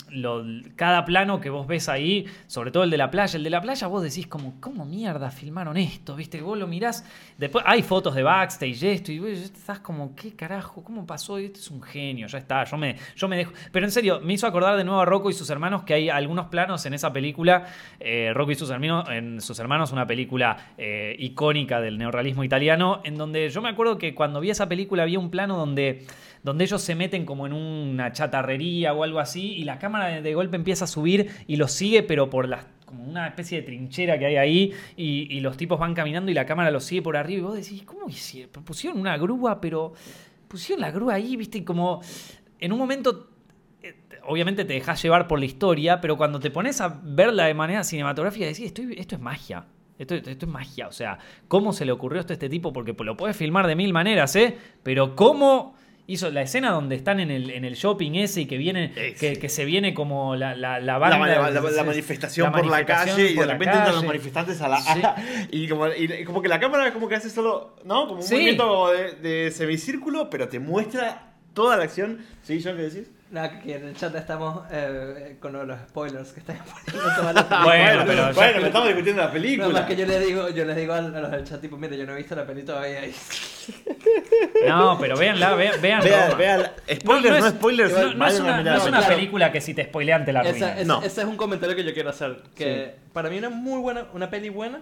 lo- cada plano que vos ves ahí, sobre todo el de la playa, el de la playa vos decís como, ¿cómo mierda filmaron esto? ¿Viste? Vos lo mirás, después hay fotos de backstage, esto, y vos estás como, ¿qué carajo? ¿Cómo pasó? Este es un genio, ya está, yo me, yo me dejo... Pero en serio, me hizo acordar de nuevo a Rocco y sus hermanos, que hay algunos planos en esa película, eh, Rocco y sus hermanos, en sus hermanos, una película eh, icónica del neorrealismo italiano, en donde yo me acuerdo que cuando vi esa película había un plano donde, donde ellos se meten como en una chatarrería o algo así, y la cámara de, golpe empieza a subir y los sigue, pero por las como una especie de trinchera que hay ahí y, y los tipos van caminando y la cámara los sigue por arriba y vos decís, ¿cómo hicieron? Pusieron una grúa, pero pusieron la grúa ahí, viste, y como en un momento eh, obviamente te dejas llevar por la historia, pero cuando te pones a verla de manera cinematográfica decís, esto, esto es magia. Esto, esto es magia, o sea, ¿cómo se le ocurrió esto a este tipo? Porque lo puedes filmar de mil maneras, ¿eh? Pero ¿cómo hizo la escena donde están en el, en el shopping ese y que viene, que, que se viene como la, la, la La, banda... la- la- la se- manifestación la por la calle y de repente entran los manifestantes a la, Sí. y, como, y como que la cámara es como que hace solo no como un movimiento de, de semicírculo pero te muestra toda la acción sí John qué decís Nada, que en el chat estamos eh, con los spoilers que están poniendo Bueno, pero bueno pero estamos discutiendo la No, película más que yo les digo, yo les digo a los del chat, tipo, mire, yo no he visto la peli todavía. y- No, pero véanla, vean, vean vean vean spoilers no, es- spoilers no- no es una, no es una película que si te spoilean te la Esa- arruinan. ese, No. ese es un comentario que yo quiero hacer. Que para mí una muy buena, una peli buena,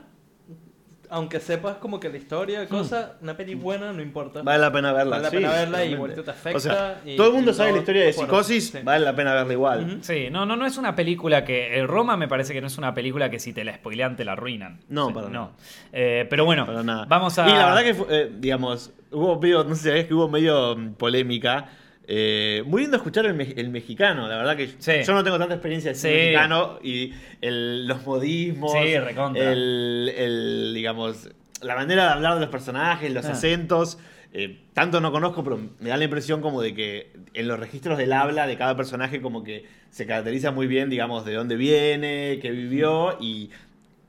aunque sepas como que la historia, cosa, una peli buena no importa. vale la pena verla Vale la sí, pena verla y igual te afecta o sea y- todo el mundo sabe la historia de psicosis sí. vale la pena verla igual. Sí, no, no, no es una película que. eh, Roma me parece que no es una película que si te la spoilean te la arruinan. No, Sí, para no. nada. Eh, pero bueno, Para nada. vamos a. Y la verdad que, fue, eh, digamos, hubo medio, no sé si sabías que hubo medio mm, polémica. Eh, muy lindo escuchar el, me- el mexicano, la verdad que Sí. yo no tengo tanta experiencia de Sí. mexicano y el- los modismos, Sí, recontra. el, el, digamos, la manera de hablar de los personajes, los Ah. acentos. eh, tanto no conozco, pero me da la impresión como de que en los registros del habla de cada personaje como que se caracteriza muy bien, digamos, de dónde viene, qué vivió y,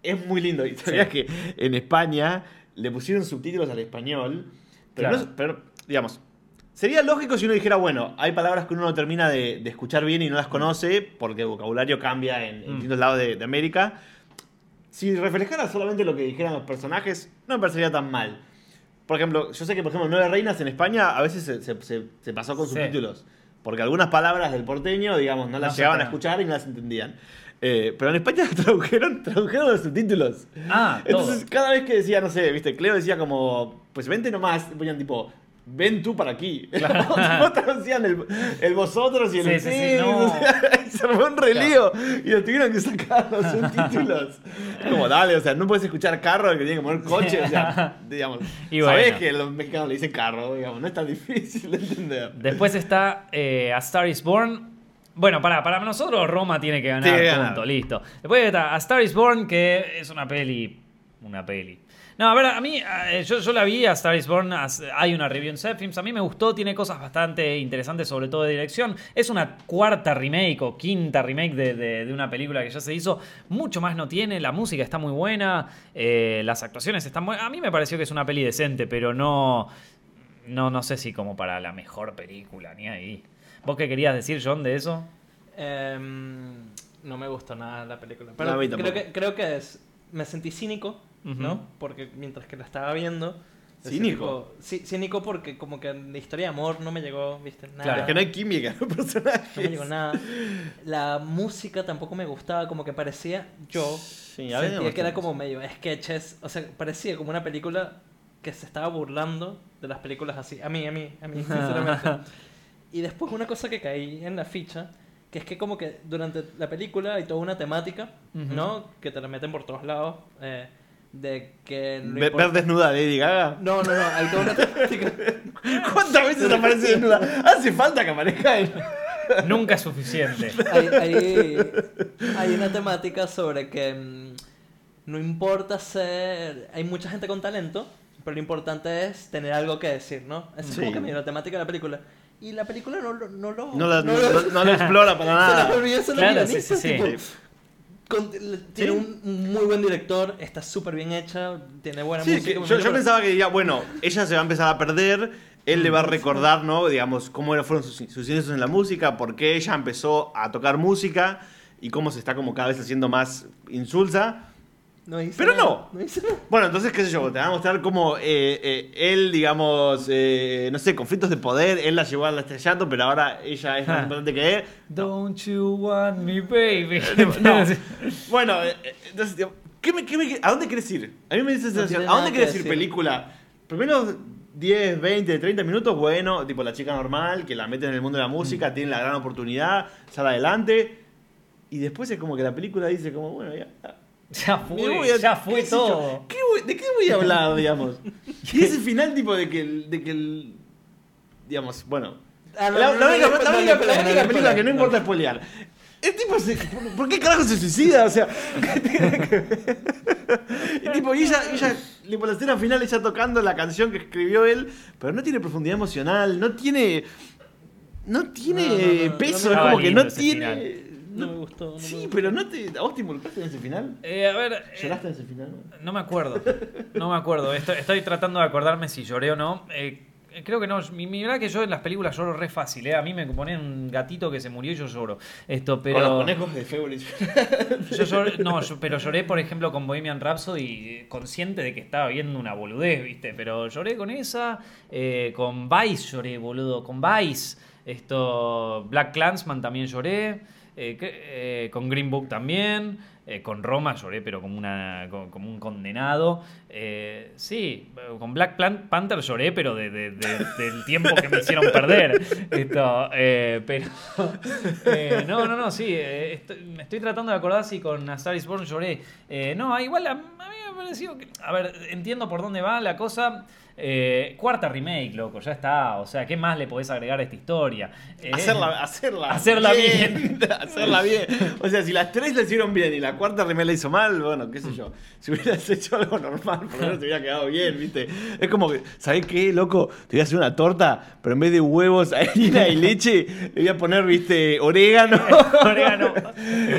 es muy lindo. Y sabías que en España le pusieron subtítulos al español. Pero, Claro. no- pero, digamos, sería lógico si uno dijera, bueno, hay palabras que uno no termina de, de escuchar bien y no las conoce porque el vocabulario cambia en, en Mm. distintos lados de, de América. Si reflejara solamente lo que dijeran los personajes, no me parecería tan mal. Por ejemplo, yo sé que, por ejemplo, Nueve Reinas en España a veces se, se- se- se pasó con Sí. subtítulos. Porque algunas palabras del porteño, digamos, no las No llegaban a escuchar y no las entendían. Eh, pero en España tradujeron, tradujeron los subtítulos. Ah, Entonces, todo. cada vez que decía, no sé, viste, Cleo decía como, pues vente nomás, ponían tipo, ven tú para aquí. Tipo, traducían el, el vosotros y el Sí, sí, sí, ustedes, no. o sea, y se armó un relío y lo tuvieron que sacar los subtítulos. como, dale, o sea, no puedes escuchar carro, que tiene que poner coche, o sea, digamos. Y Sabés que los mexicanos le dicen carro, digamos, no es tan difícil de entender. Después está eh, A Star is Born. Bueno, para, para nosotros Roma tiene que ganar, Tiene que ganar. punto, listo. Después está A Star is Born, que es una peli. Una peli. No, a ver, a mí, eh, yo, yo la vi, A Star is Born, as- hay una review en Zepfilms, a mí me gustó, tiene cosas bastante interesantes, sobre todo de dirección. Es una cuarta remake o quinta remake de, de- de una película que ya se hizo. Mucho más no tiene, la música está muy buena, eh, las actuaciones están buenas. A mí me pareció que es una peli decente, pero no, no, no sé si como para la mejor película, ni ahí. ¿Vos qué querías decir, John, de eso? Em, no me gustó nada la película. Pero creo que, creo que es. Me sentí cínico, ¿no? Porque mientras que la estaba viendo. ¿Cínico? tipo- sí, cínico porque como que la historia de amor no me llegó, ¿viste? Nada. Claro. Es que no hay química en los personajes. No me llegó nada. La música tampoco me gustaba, como que parecía yo. Sí, a sentía que era como medio sketches. O sea, parecía como una película que se estaba burlando de las películas así. A mí, a mí, a mí, sinceramente. y después una cosa que caí en la ficha, que es que como que durante la película hay toda una temática. ¿no? Que te la meten por todos lados. eh, de que... lo Ver, desnuda a Lady Gaga. No, no, no, hay toda una temática. ¿Cuántas veces aparece desnuda? Hace falta que aparezca en... Nunca es suficiente. hay, hay- hay una temática sobre que mm, no importa ser. Hay mucha gente con talento, pero lo importante es tener algo que decir, ¿no? Esa es Sí. como que mira, la temática de la película. Y la película no, lo- no lo. No, la- no, lo- no- no lo explora para Se nada. les olvidó ser Claro, sí, sí. tipo, con- tiene un un muy buen director, está súper bien hecha, tiene buena Sí, música. que yo, yo pero- pensaba que diría, bueno, ella se va a empezar a perder, él le va a recordar, ¿no? Digamos, cómo fueron sus, sus inicios en la música, por qué ella empezó a tocar música y cómo se está como cada vez haciendo más insulsa. No Pero nada, no. No hice nada. Bueno, entonces, qué sé yo, te va a mostrar cómo eh, eh, él, digamos, eh, no sé, conflictos de poder, él la llevó al estrellato, pero ahora ella es más Ja. importante que él. Don't you want me, baby. No. Bueno, entonces, digo, ¿qué me- qué me- ¿a dónde quieres ir? A mí me dice sensación, tiene ¿a dónde quieres ir decir. película? Primero 10, 20, 30 minutos, bueno, tipo la chica normal, que la mete en el mundo de la música, tiene la gran oportunidad, sale adelante. Y después es como que la película dice como, bueno, ya. ya. Ya fue, voy a- ya qué fue todo. ¿qué voy- ¿De qué voy a hablar, digamos? Y ese final tipo de que el... De que el digamos, bueno, Ah, no, la, no, la no, única, no, la no, única- no, la no, única no, película no, que no importa spoilear. El tipo se, ¿por, qué carajo se suicida? O sea. Y tipo, y ella, ella, tipo, la escena final, ella tocando la canción que escribió él, pero no tiene profundidad emocional, no tiene. No tiene No, no, no, no, peso, no es como que no tiene. final. No me gustó. no me Sí, gustó. pero no te. ¿A vos te involucraste en ese final? Eh, a ver. eh, ¿Lloraste en ese final? No me acuerdo. No me acuerdo. Estoy, estoy tratando de acordarme si lloré o no. Eh, creo que no. Mi, mi verdad que yo en las películas lloro re fácil. ¿eh? A mí me ponen un gatito que se murió y yo lloro. Esto, pero. Con los conejos de February. Yo lloré, no, yo- pero lloré, por ejemplo, con Bohemian Rhapsody, eh, consciente de que estaba viendo una boludez, ¿viste? Pero lloré con esa, eh, con Vice lloré, boludo, con Vice. Esto, Black Clansman también lloré, eh, eh, con Green Book también, eh, con Roma lloré, pero como, una, como, un condenado. Sí, con Black Panther lloré, pero de, de- de- del tiempo que me hicieron perder. Esto, pero. no, no, no, sí. estoy, me estoy tratando de acordar si con A Born lloré. No, igual a, a mí me pareció que. A ver, entiendo por dónde va la cosa. Eh, cuarta remake, loco, ya está. O sea, ¿qué más le podés agregar a esta historia? Eh, Hacerla, hacerla, Hacerla hacerla bien. O sea, si las tres la hicieron bien y la cuarta remera la hizo mal, bueno, qué sé yo. Si hubieras hecho algo normal, por lo menos te hubiera quedado bien, ¿viste? Es como que, ¿sabés qué, loco? Te voy a hacer una torta, pero en vez de huevos, harina y leche, le voy a poner, ¿viste? Orégano. Orégano.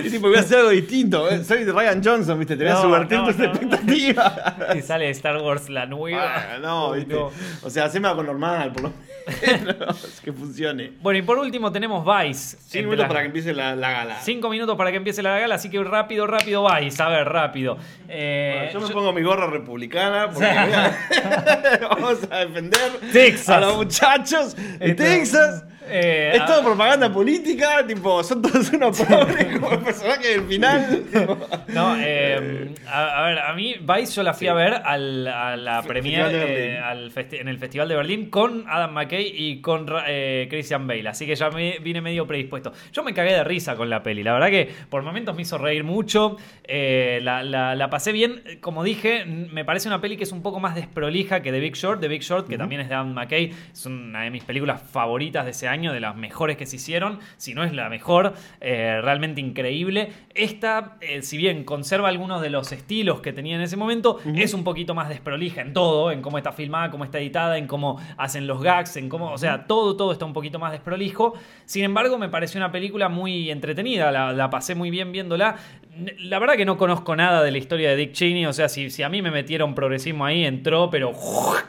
y tipo, voy a hacer algo distinto. ¿eh? Soy Ryan Johnson, ¿viste? Te voy a No, subvertir no, tus no. expectativas. Y sale Star Wars la nueva. Ah, no, Uy, ¿viste? no. O sea, haceme algo normal, por lo menos. que funcione. Bueno, y por último tenemos Vice. Cinco minutos para que empiece la, la gala. Cinco minutos para que empiece la gala, así que rápido, rápido Vice. A ver, rápido. Eh, Bueno, yo me yo- pongo mi gorra republicana porque a- vamos a defender Texas. a los muchachos de Esto- Texas. Eh, es todo propaganda política, tipo, son todos unos pobres como el personaje del final. tipo. No, eh, a, a ver, a mí Vice yo la fui Sí. a ver al, a la de eh, al en el Festival de Berlín con Adam McKay y con eh, Christian Bale, así que ya me vine medio predispuesto. Yo me cagué de risa con la peli, la verdad que por momentos me hizo reír mucho, la, la- la pasé bien, como dije, me parece una peli que es un poco más desprolija que The Big Short, The Big Short, que también es de Adam McKay, es una de mis películas favoritas de ese año, de las mejores que se hicieron, si no es la mejor, eh, realmente increíble. Esta, eh, si bien conserva algunos de los estilos que tenía en ese momento, es un poquito más desprolija en todo, en cómo está filmada, cómo está editada, en cómo hacen los gags, en cómo, o sea, todo, todo está un poquito más desprolijo. Sin embargo, me pareció una película muy entretenida, la, la pasé muy bien viéndola. La verdad que no conozco nada de la historia de Dick Cheney, o sea, si, si a mí me metieron progresismo ahí, entró, pero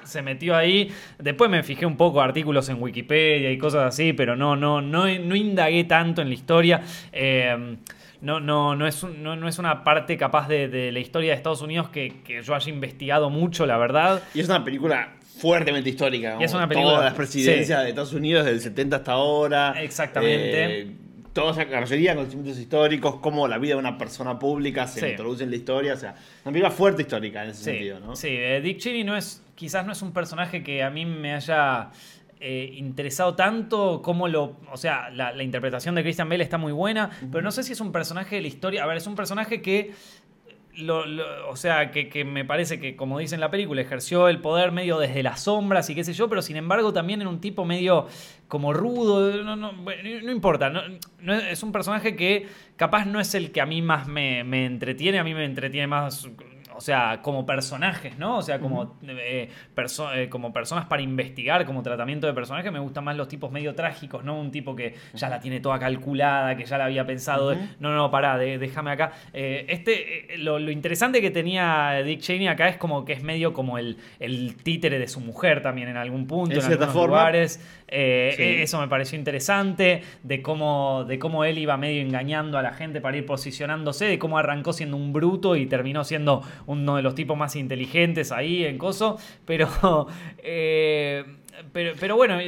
se metió ahí. Después me fijé un poco artículos en Wikipedia y cosas así, pero no, no, no, no indagué tanto en la historia. Eh, no, no, no, es un- no, no es una parte capaz de, de la historia de Estados Unidos que, que yo haya investigado mucho, la verdad. Y es una película fuertemente histórica. Y es una película- Todas las presidencias sí. de Estados Unidos del 70 hasta ahora. Exactamente. Eh, todos, la mayoría conocimientos históricos, cómo la vida de una persona pública se Sí. introduce en la historia. O sea, una película fuerte histórica en ese Sí, sentido, ¿no? sí, eh, Dick Cheney no es, quizás no es un personaje que a mí me haya eh, interesado tanto como lo, o sea, la, la interpretación de Christian Bale está muy buena, pero no sé si es un personaje de la historia, a ver, es un personaje que lo- lo- o sea, que, que me parece que, como dice en la película, ejerció el poder medio desde las sombras y qué sé yo, pero sin embargo también en un tipo medio como rudo, no, no, bueno, no importa, no, no es es un personaje que capaz no es el que a mí más me, me entretiene, a mí me entretiene más, o sea, como personajes, ¿no? O sea, como, eh, perso- eh, como personas para investigar, como tratamiento de personaje, me gustan más los tipos medio trágicos, ¿no? Un tipo que ya la tiene toda calculada, que ya la había pensado, no, no, pará, de- déjame acá. Eh, este, eh, lo, lo interesante que tenía Dick Cheney acá es como que es medio como el, el títere de su mujer también en algún punto, En en, algunos forma. lugares. Eh, Sí. eh, Eso me pareció interesante, de cómo, de cómo él iba medio engañando a la gente para ir posicionándose, de cómo arrancó siendo un bruto y terminó siendo uno de los tipos más inteligentes ahí en Coso. Pero, eh, pero, pero bueno,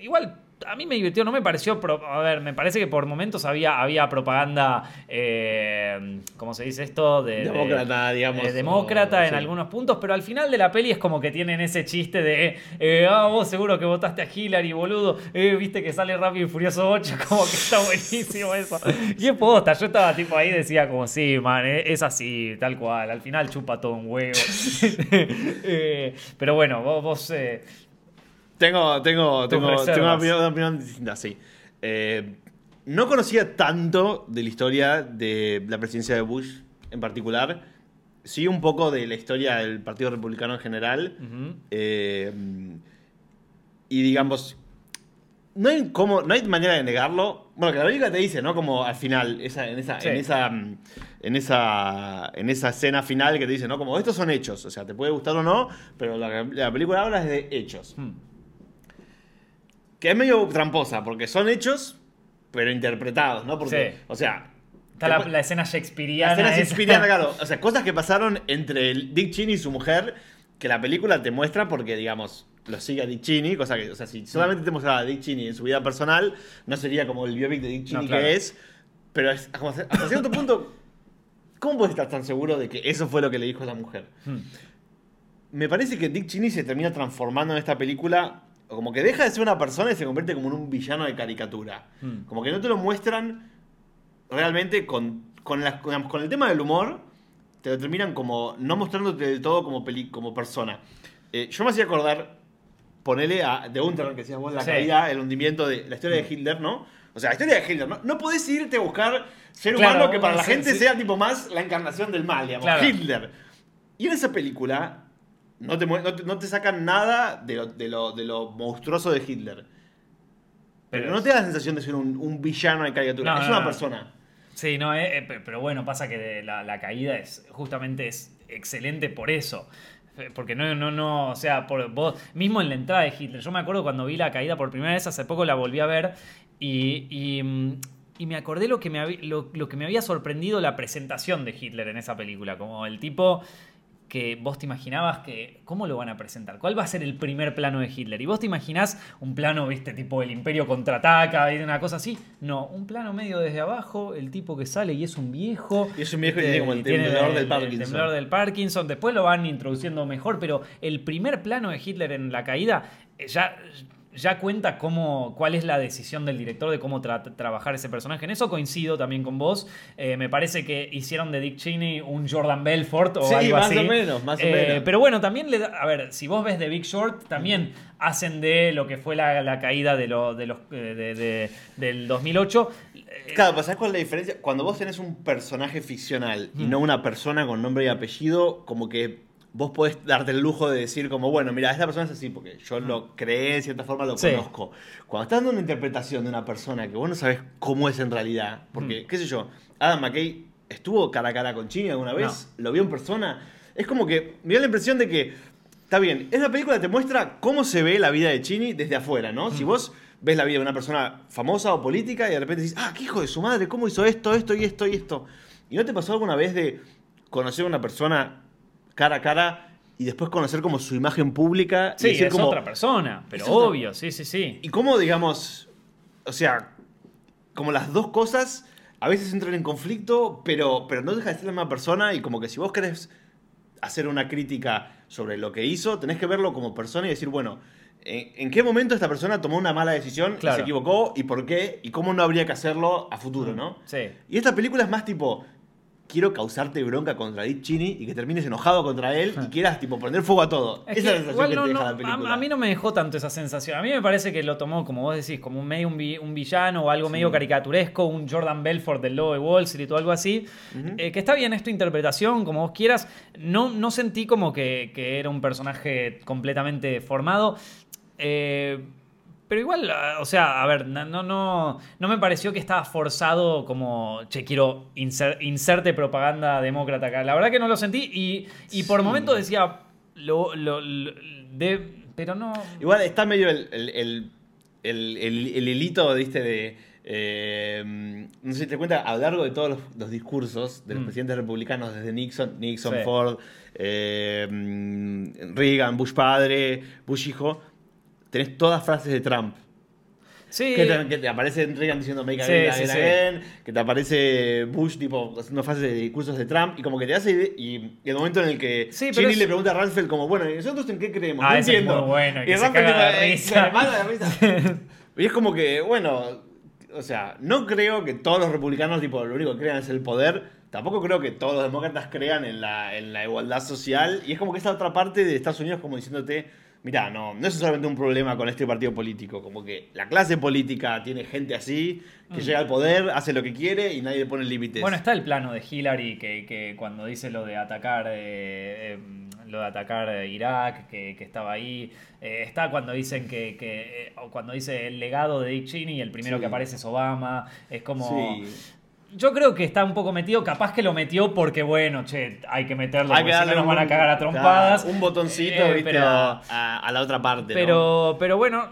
igual a mí me divirtió, no me pareció. a ver, me parece que por momentos había, había propaganda, eh, ¿cómo se dice esto? De, de- Demócrata, digamos, eh, demócrata o- en sí. algunos puntos, pero al final de la peli es como que tienen ese chiste de, eh, ah, vos seguro que votaste a Hillary, boludo, eh, viste que sale Rápido y Furioso 8, como que está buenísimo eso. Y es posta, yo estaba tipo ahí, decía como, sí, man, eh, es así, tal cual, al final chupa todo un huevo. Pero bueno, vos... vos, Tengo, tengo, tengo, tengo una, opinión, una opinión distinta, sí. Eh, no conocía tanto de la historia de la presidencia de Bush en particular. Sí, un poco de la historia del Partido Republicano en general. Eh, y digamos, no hay, cómo, no hay manera de negarlo. Bueno, que la película te dice, ¿no? Como al final, esa, en, esa, Sí. en, esa, en, esa, en esa escena final que te dice, ¿no? Como estos son hechos. O sea, te puede gustar o no, pero la, la película habla es de hechos. Hmm. Que es medio tramposa, porque son hechos, pero interpretados, ¿no? Porque, Sí. o sea. Está la, la escena la shakespeariana. escena esa. shakespeariana, claro. O sea, cosas que pasaron entre el Dick Cheney y su mujer, que la película te muestra porque, digamos, lo sigue a Dick Cheney, cosa que, o sea, si solamente te mostraba a Dick Cheney en su vida personal, no sería como el biopic de Dick Cheney No, claro. que es. Pero es, hasta cierto punto, ¿cómo puedes estar tan seguro de que eso fue lo que le dijo a la mujer? Hmm. Me parece que Dick Cheney se termina transformando en esta película, como que deja de ser una persona y se convierte como en un villano de caricatura. Hmm. Como que no te lo muestran realmente con, con, las- con- el tema del humor, te lo terminan como no mostrándote del todo como, peli- como persona. Eh, yo me hacía acordar, ponele a The Untergang, que decías vos, la Sí. caída, el hundimiento de la historia de Hitler, ¿no? O sea, la historia de Hitler. No, no podés irte a buscar ser Claro, humano que para la sí, gente sí. sea tipo más la encarnación del mal, digamos. Claro. Hitler. Y en esa película no te, no te, no te sacan nada de lo, de, lo, de lo monstruoso de Hitler. Pero, Pero no te da la sensación de ser un, un villano de caricatura. No, es una persona. Sí, no, eh, eh, pe- pero bueno, pasa que la, la caída es justamente es excelente por eso. Porque no, no, no, o sea, por vos, mismo en la entrada de Hitler, yo me acuerdo cuando vi la caída por primera vez, hace poco la volví a ver y, y, mm, y me acordé lo que me, lo, lo que me había sorprendido la presentación de Hitler en esa película, como el tipo que vos te imaginabas que, ¿cómo lo van a presentar? ¿Cuál va a ser el primer plano de Hitler? Y vos te imaginás un plano, viste, tipo el imperio contraataca, una cosa así. No, un plano medio desde abajo, el tipo que sale y es un viejo. Y es un viejo y Este, tiene como el temblor del Parkinson. El temblor del Parkinson. Después lo van introduciendo mejor, pero el primer plano de Hitler en la caída eh, ya, ya cuenta cómo, cuál es la decisión del director de cómo tra- trabajar ese personaje. En eso coincido también con vos. Eh, me parece que hicieron de Dick Cheney un Jordan Belfort o Sí, algo más así. o menos, más o Eh, menos. Pero bueno, también le da, a ver, si vos ves The Big Short, también hacen de lo que fue la, la caída de, lo, de los, eh, de- de- del 2008. eh, Claro, pero ¿sabes cuál es la diferencia? Cuando vos tenés un personaje ficcional y no una persona con nombre y apellido, como que vos podés darte el lujo de decir como, bueno, mira, esta persona es así porque yo lo creé, en cierta forma lo Sí. conozco. Cuando estás dando una interpretación de una persona que vos no sabés cómo es en realidad, porque, qué sé yo, Adam McKay estuvo cara a cara con Chini alguna vez, lo vio en persona, es como que me dio la impresión de que, está bien, esa película te muestra cómo se ve la vida de Chini desde afuera, ¿no? Si vos ves la vida de una persona famosa o política y de repente dices, ah, qué hijo de su madre, ¿cómo hizo esto, esto y esto y esto? ¿Y no te pasó alguna vez de conocer a una persona cara a cara y después conocer como su imagen pública? y Sí, decir es como, otra persona, pero otra- obvio, sí, sí, sí. Y cómo, digamos, o sea, como las dos cosas a veces entran en conflicto, pero, pero no deja de ser la misma persona y como que si vos querés hacer una crítica sobre lo que hizo, tenés que verlo como persona y decir, bueno, ¿en, en qué momento esta persona tomó una mala decisión y Claro. se equivocó y por qué y cómo no habría que hacerlo a futuro, ¿no? Sí. Y esta película es más tipo, quiero causarte bronca contra Dick Cheney y que termines enojado contra él y quieras tipo prender fuego a todo. Es Esa que es la sensación que no- te deja no, la película. A, a mí no me dejó tanto esa sensación. A mí me parece que lo tomó, como vos decís, como un medio un, vi- un villano o algo medio caricaturesco, un Jordan Belfort del lobo de Wall Street o algo así. Eh, que está bien, es tu interpretación, como vos quieras. No, no sentí como que, que era un personaje completamente formado. Eh, pero igual, ah, o sea, a ver, no, no, no, me pareció que estaba forzado como, che, quiero inser- inserte propaganda demócrata acá. La verdad que no lo sentí y, y por Sí. momentos decía, lo, lo- lo- de, pero no... Igual está medio el, el, el, el, el- hilito, ¿viste? De. eh, no sé si te cuenta, a lo largo de todos los, los discursos de los Mm. presidentes republicanos, desde Nixon, Nixon, Sí. Ford, eh, mm, Reagan, Bush padre, Bush hijo, tenés todas frases de Trump. Sí, Que te, que te aparece Reagan diciendo Make Sí, America sí, sí. Again, que te aparece Bush tipo haciendo frases de discursos de Trump y como que te hace y, y el momento en el que Cheney es- le pregunta a Rumsfeld como bueno, ¿y nosotros en qué creemos? Ah, no es entiendo. muy bueno, y Rumsfeld caga de risa. risa. y es como que, bueno, o sea, no creo que todos los republicanos tipo lo único que crean es el poder. Tampoco creo que todos los demócratas crean en la, en la igualdad social. Y es como que esta otra parte de Estados Unidos como diciéndote, mira, no, no es solamente un problema con este partido político. Como que la clase política tiene gente así, que llega al poder, hace lo que quiere y nadie le pone límites. Mm. Bueno, está el plano de Hillary que, que cuando dice lo de atacar eh, eh, lo de atacar eh, Irak, que, que estaba ahí. Eh, está cuando dicen que, que, eh, o cuando dice el legado de Dick Cheney, el primero Sí. que aparece es Obama. Es como. Sí. Yo creo que está un poco metido, capaz que lo metió porque, bueno, che, hay que meterlo, Hay porque que si no nos van a cagar a trompadas. un botoncito, Eh, viste, pero- a, la otra parte. ¿no? Pero, pero bueno,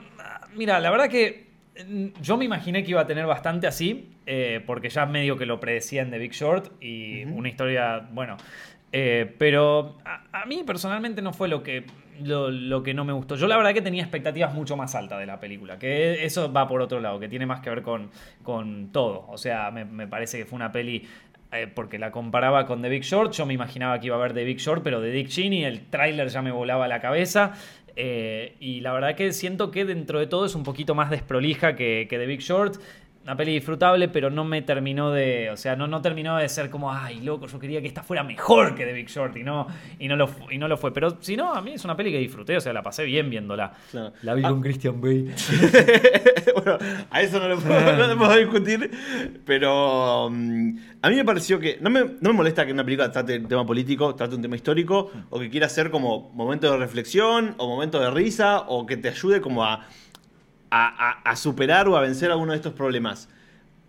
mira, la verdad que mm, yo me imaginé que iba a tener bastante así, eh, porque ya medio que lo predecía en The Big Short y una historia, bueno. eh, pero a, a mí personalmente no fue lo que, lo, que no me gustó. Yo la verdad que tenía expectativas mucho más altas de la película, que eso va por otro lado, que tiene más que ver con, con todo. O sea, me, parece que fue una peli eh, porque la comparaba con The Big Short. Yo me imaginaba que iba a ver The Big Short, pero de Dick Cheney, el tráiler ya me volaba la cabeza. Eh, y la verdad que siento que dentro de todo es un poquito más desprolija que The Big Short. Una peli disfrutable, pero no me terminó de. O sea, no, no terminó de ser como, ay, loco, yo quería que esta fuera mejor que The Big Short y no, y no, lo, y no lo fue. Pero si no, a mí es una peli que disfruté, o sea, la pasé bien viéndola. Claro. La vi Ah. con Christian Bale. bueno, a eso no lo puedo, no lo puedo discutir, pero mm, a mí me pareció que no me, no me molesta que una película trate un tema político, trate un tema histórico, o que quiera ser como momento de reflexión, o momento de risa, o que te ayude como a, a, a- a superar o a vencer alguno de estos problemas.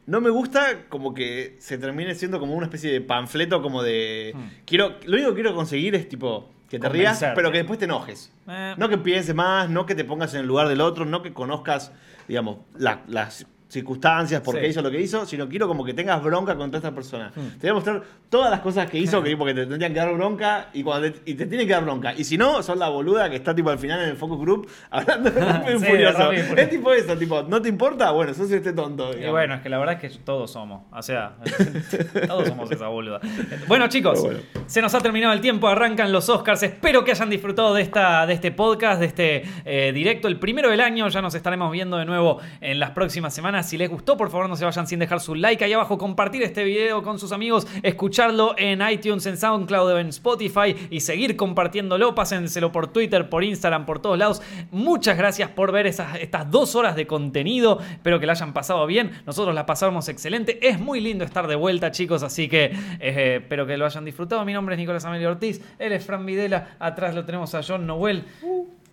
No me gusta como que se termine siendo como una especie de panfleto como de... Hmm. quiero Lo único que quiero conseguir es tipo... Que te rías, pero que después te enojes. Eh. No que pienses más, no que te pongas en el lugar del otro, no que conozcas, digamos, la- las circunstancias, por Sí. qué hizo lo que hizo, sino quiero como que tengas bronca contra esta persona. Hmm. Te voy a mostrar todas las cosas que hizo que, porque te tendrían que dar bronca y, cuando te, y te tienen que dar bronca. Y si no, son la boluda que está tipo al final en el focus group hablando de Rápido Sí, Furioso. Rápido. Es tipo eso, tipo, ¿no te importa? Bueno, sos este tonto. Y bueno, es que la verdad es que todos somos. O sea, todos somos esa boluda. Bueno, chicos, bueno. se nos ha terminado el tiempo. Arrancan los Oscars. Espero que hayan disfrutado de, esta, de este podcast, de este eh, directo, el primero del año. Ya nos estaremos viendo de nuevo en las próximas semanas. Si les gustó, por favor, no se vayan sin dejar su like ahí abajo, compartir este video con sus amigos, escucharlo en iTunes, en SoundCloud, en Spotify y seguir compartiéndolo. Pásenselo por Twitter, por Instagram, por todos lados. Muchas gracias por ver esas, estas dos horas de contenido. Espero que la hayan pasado bien. Nosotros la pasamos excelente. Es muy lindo estar de vuelta, chicos. Así que eh, espero que lo hayan disfrutado. Mi nombre es Nicolás Amelio Ortiz. Él es Fran Videla. Atrás lo tenemos a John Noel.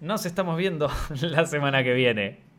Nos estamos viendo la semana que viene.